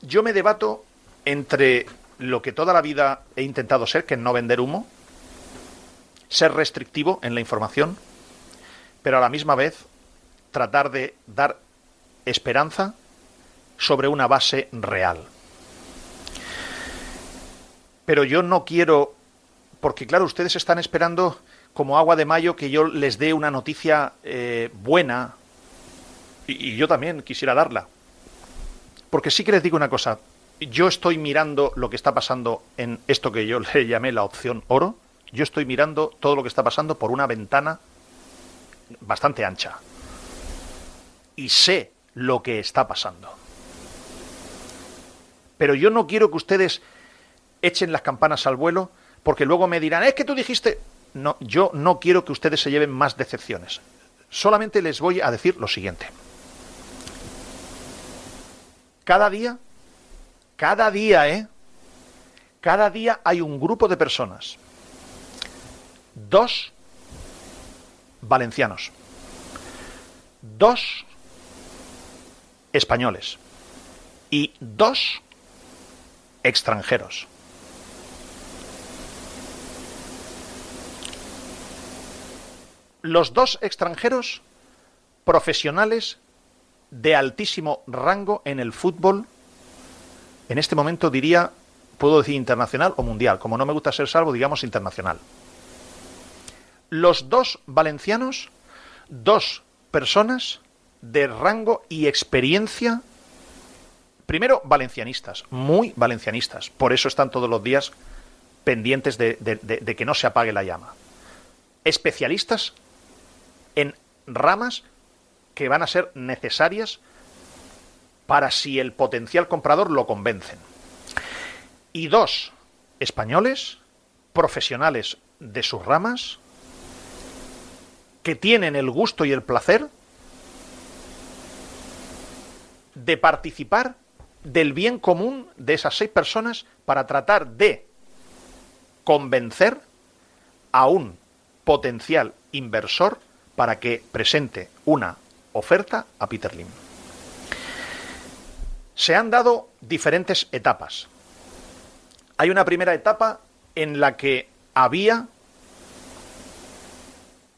yo me debato entre lo que toda la vida he intentado ser, que es no vender humo, ser restrictivo en la información, pero a la misma vez tratar de dar esperanza sobre una base real. Pero yo no quiero, porque claro, ustedes están esperando como agua de mayo que yo les dé una noticia eh, buena, y, y yo también quisiera darla. Porque sí que les digo una cosa, yo estoy mirando lo que está pasando en esto que yo le llamé la opción oro, yo estoy mirando todo lo que está pasando por una ventana bastante ancha. Y sé lo que está pasando. Pero yo no quiero que ustedes echen las campanas al vuelo, porque luego me dirán, es que tú dijiste... No, yo no quiero que ustedes se lleven más decepciones. Solamente les voy a decir lo siguiente. Cada día, cada día, ¿eh? Cada día hay un grupo de personas. Dos valencianos. Dos españoles. Y dos extranjeros. Los dos extranjeros profesionales de altísimo rango en el fútbol, en este momento diría, puedo decir internacional o mundial, como no me gusta ser salvo, digamos internacional. Los dos valencianos, dos personas de rango y experiencia, primero valencianistas, muy valencianistas, por eso están todos los días pendientes de, que no se apague la llama. Especialistas en ramas que van a ser necesarias para si el potencial comprador lo convencen. Y dos, españoles, profesionales de sus ramas, que tienen el gusto y el placer de participar del bien común de esas seis personas para tratar de convencer a un potencial inversor para que presente una oferta a Peter Lim. Se han dado diferentes etapas. Hay una primera etapa en la que había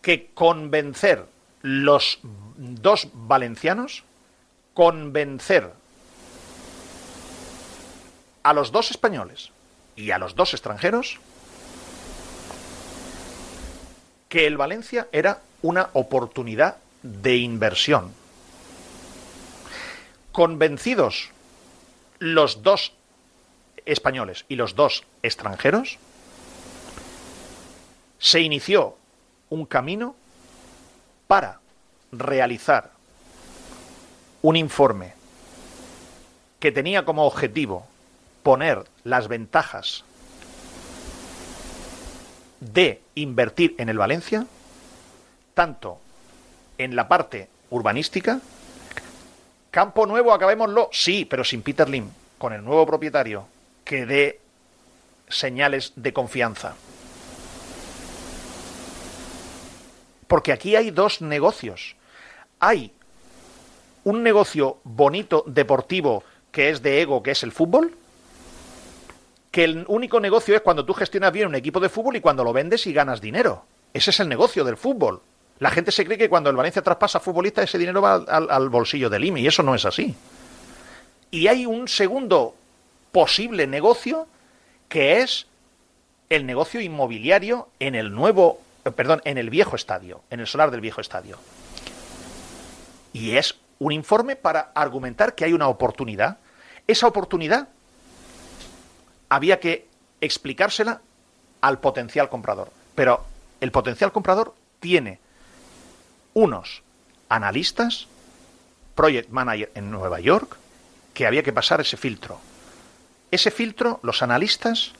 que convencer los dos valencianos, convencer a los dos españoles y a los dos extranjeros que el Valencia era una oportunidad de inversión. Convencidos los dos españoles y los dos extranjeros, se inició un camino para realizar un informe que tenía como objetivo poner las ventajas de invertir en el Valencia, tanto en la parte urbanística, Campo Nuevo, acabémoslo, sí, pero sin Peter Lim, con el nuevo propietario que dé señales de confianza. Porque aquí hay dos negocios. Hay un negocio bonito, deportivo, que es de ego, que es el fútbol, que el único negocio es cuando tú gestionas bien un equipo de fútbol y cuando lo vendes y ganas dinero. Ese es el negocio del fútbol. La gente se cree que cuando el Valencia traspasa a futbolista ese dinero va al, al bolsillo del IMI y eso no es así. Y hay un segundo posible negocio que es el negocio inmobiliario en el nuevo, perdón, en el viejo estadio, en el solar del viejo estadio. Y es un informe para argumentar que hay una oportunidad. Esa oportunidad había que explicársela al potencial comprador. Pero el potencial comprador tiene unos analistas, project manager en Nueva York, que había que pasar ese filtro. Ese filtro, los analistas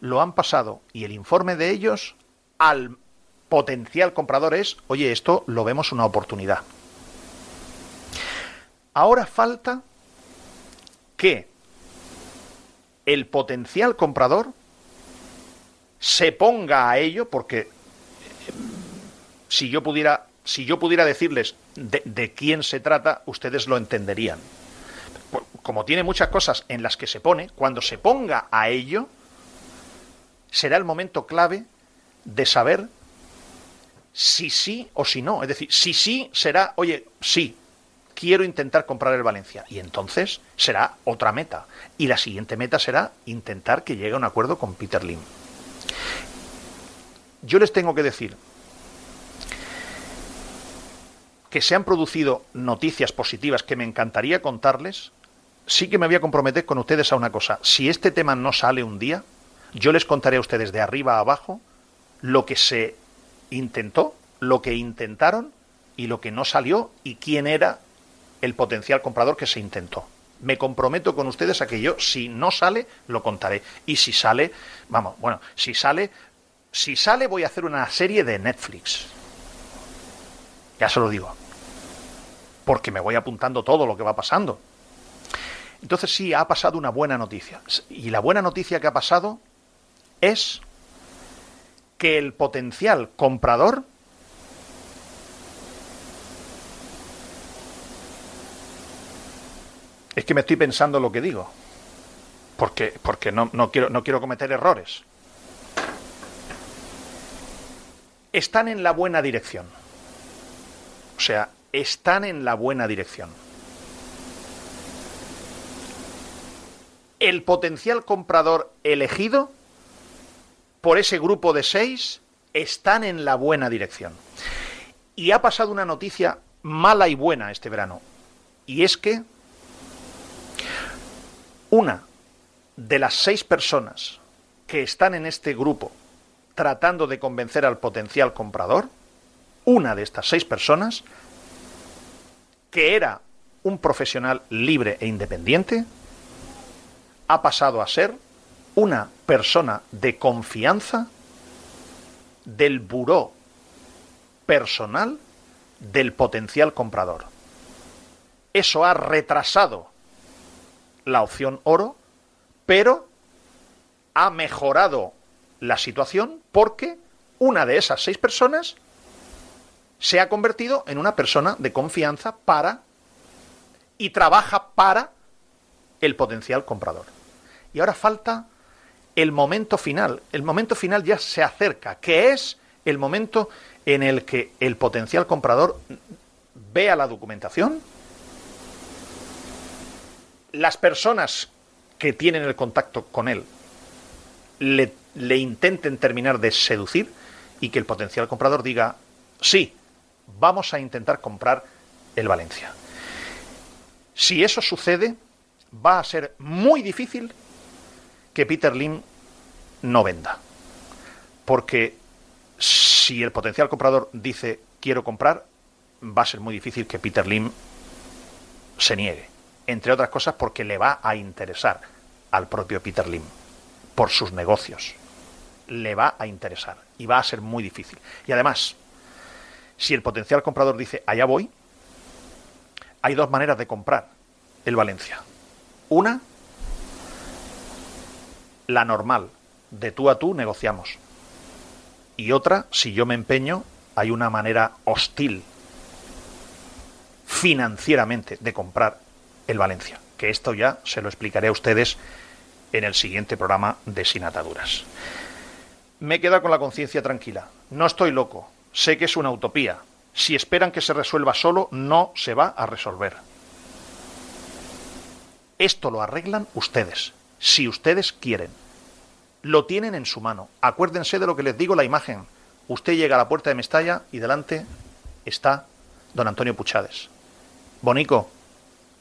lo han pasado y el informe de ellos al potencial comprador es, oye, esto lo vemos una oportunidad. Ahora falta que el potencial comprador se ponga a ello, porque eh, si yo pudiera, si yo pudiera decirles de, de quién se trata, ustedes lo entenderían. Como tiene muchas cosas en las que se pone, cuando se ponga a ello, será el momento clave de saber si sí o si no. Es decir, si sí será, oye, sí, quiero intentar comprar el Valencia. Y entonces será otra meta. Y la siguiente meta será intentar que llegue a un acuerdo con Peter Lim. Yo les tengo que decir que se han producido noticias positivas que me encantaría contarles. Sí que me voy a comprometer con ustedes a una cosa. Si este tema no sale un día, yo les contaré a ustedes de arriba a abajo lo que se intentó, lo que intentaron y lo que no salió y quién era el potencial comprador que se intentó. Me comprometo con ustedes a que yo, si no sale, lo contaré. Y si sale, vamos, bueno, si sale, si sale voy a hacer una serie de Netflix. Ya se lo digo. Porque me voy apuntando todo lo que va pasando. Entonces sí, ha pasado una buena noticia. Y la buena noticia que ha pasado es que el potencial comprador Es que me estoy pensando lo que digo. Porque, porque no, no, quiero, no quiero cometer errores. Están en la buena dirección. O sea, están en la buena dirección. El potencial comprador elegido por ese grupo de seis están en la buena dirección. Y ha pasado una noticia mala y buena este verano. Y es que una de las seis personas que están en este grupo tratando de convencer al potencial comprador, una de estas seis personas, que era un profesional libre e independiente, ha pasado a ser una persona de confianza del buró personal del potencial comprador. Eso ha retrasado la opción oro, pero ha mejorado la situación porque una de esas seis personas se ha convertido en una persona de confianza para y trabaja para el potencial comprador. Y ahora falta el momento final. El momento final ya se acerca, que es el momento en el que el potencial comprador vea la documentación, las personas que tienen el contacto con él le, le, intenten terminar de seducir y que el potencial comprador diga, sí, vamos a intentar comprar el Valencia. Si eso sucede, va a ser muy difícil que Peter Lim no venda. Porque si el potencial comprador dice quiero comprar, va a ser muy difícil que Peter Lim se niegue entre otras cosas porque le va a interesar al propio Peter Lim, por sus negocios. Le va a interesar y va a ser muy difícil. Y además, si el potencial comprador dice, allá voy, hay dos maneras de comprar el Valencia. Una, la normal, de tú a tú negociamos. Y otra, si yo me empeño, hay una manera hostil financieramente de comprar el Valencia. Que esto ya se lo explicaré a ustedes en el siguiente programa de Sin Ataduras. Me queda con la conciencia tranquila. No estoy loco. Sé que es una utopía. Si esperan que se resuelva solo, no se va a resolver. Esto lo arreglan ustedes, si ustedes quieren. Lo tienen en su mano. Acuérdense de lo que les digo la imagen. Usted llega a la puerta de Mestalla y delante está don Antonio Puchades. Bonico,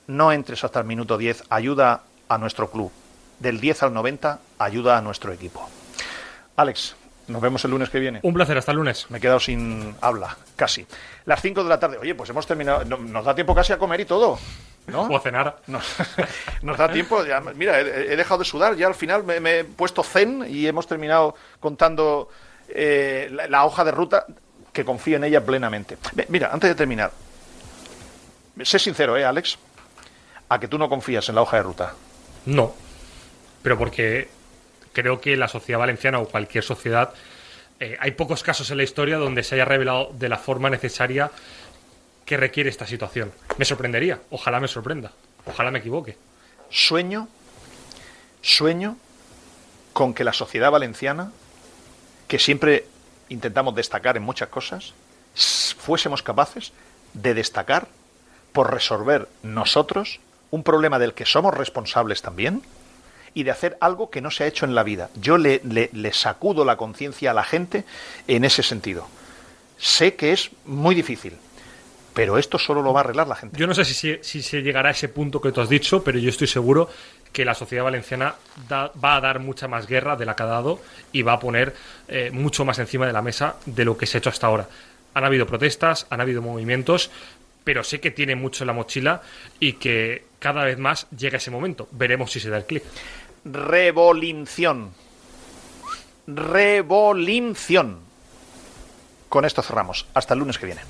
no entres hasta el minuto 10, ayuda a nuestro club. Del 10 al 90, ayuda a nuestro equipo. Alex, nos vemos el lunes que viene. Un placer, hasta el lunes. Me he quedado sin habla, casi. Las 5 de la tarde. Oye, pues hemos terminado. no- Nos da tiempo casi a comer y todo. ¿No? O a cenar. Nos, nos da tiempo. ya- mira, he, he dejado de sudar. Ya al final me, me he puesto zen y hemos terminado contando eh, la, la hoja de ruta que confío en ella plenamente. Mira, antes de terminar, sé sincero, ¿eh, Alex? A que tú no confías en la hoja de ruta. No. Pero porque creo que la sociedad valenciana o cualquier sociedad, eh, hay pocos casos en la historia donde se haya revelado de la forma necesaria que requiere esta situación. Me sorprendería. Ojalá me sorprenda. Ojalá me equivoque. Sueño, sueño con que la sociedad valenciana, que siempre intentamos destacar en muchas cosas, fuésemos capaces de destacar por resolver nosotros un problema del que somos responsables también y de hacer algo que no se ha hecho en la vida. Yo le- le sacudo la conciencia a la gente en ese sentido. Sé que es muy difícil, pero esto solo lo va a arreglar la gente. Yo no sé si, se- si se llegará a ese punto que tú has dicho, pero yo estoy seguro que la sociedad valenciana da- va a dar mucha más guerra de la que ha dado y va a poner eh, mucho más encima de la mesa de lo que se ha hecho hasta ahora. Han habido protestas, han habido movimientos, pero sé que tiene mucho en la mochila y que cada vez más llega ese momento. Veremos si se da el clic. Revolinción. Revolinción. Con esto cerramos. Hasta el lunes que viene.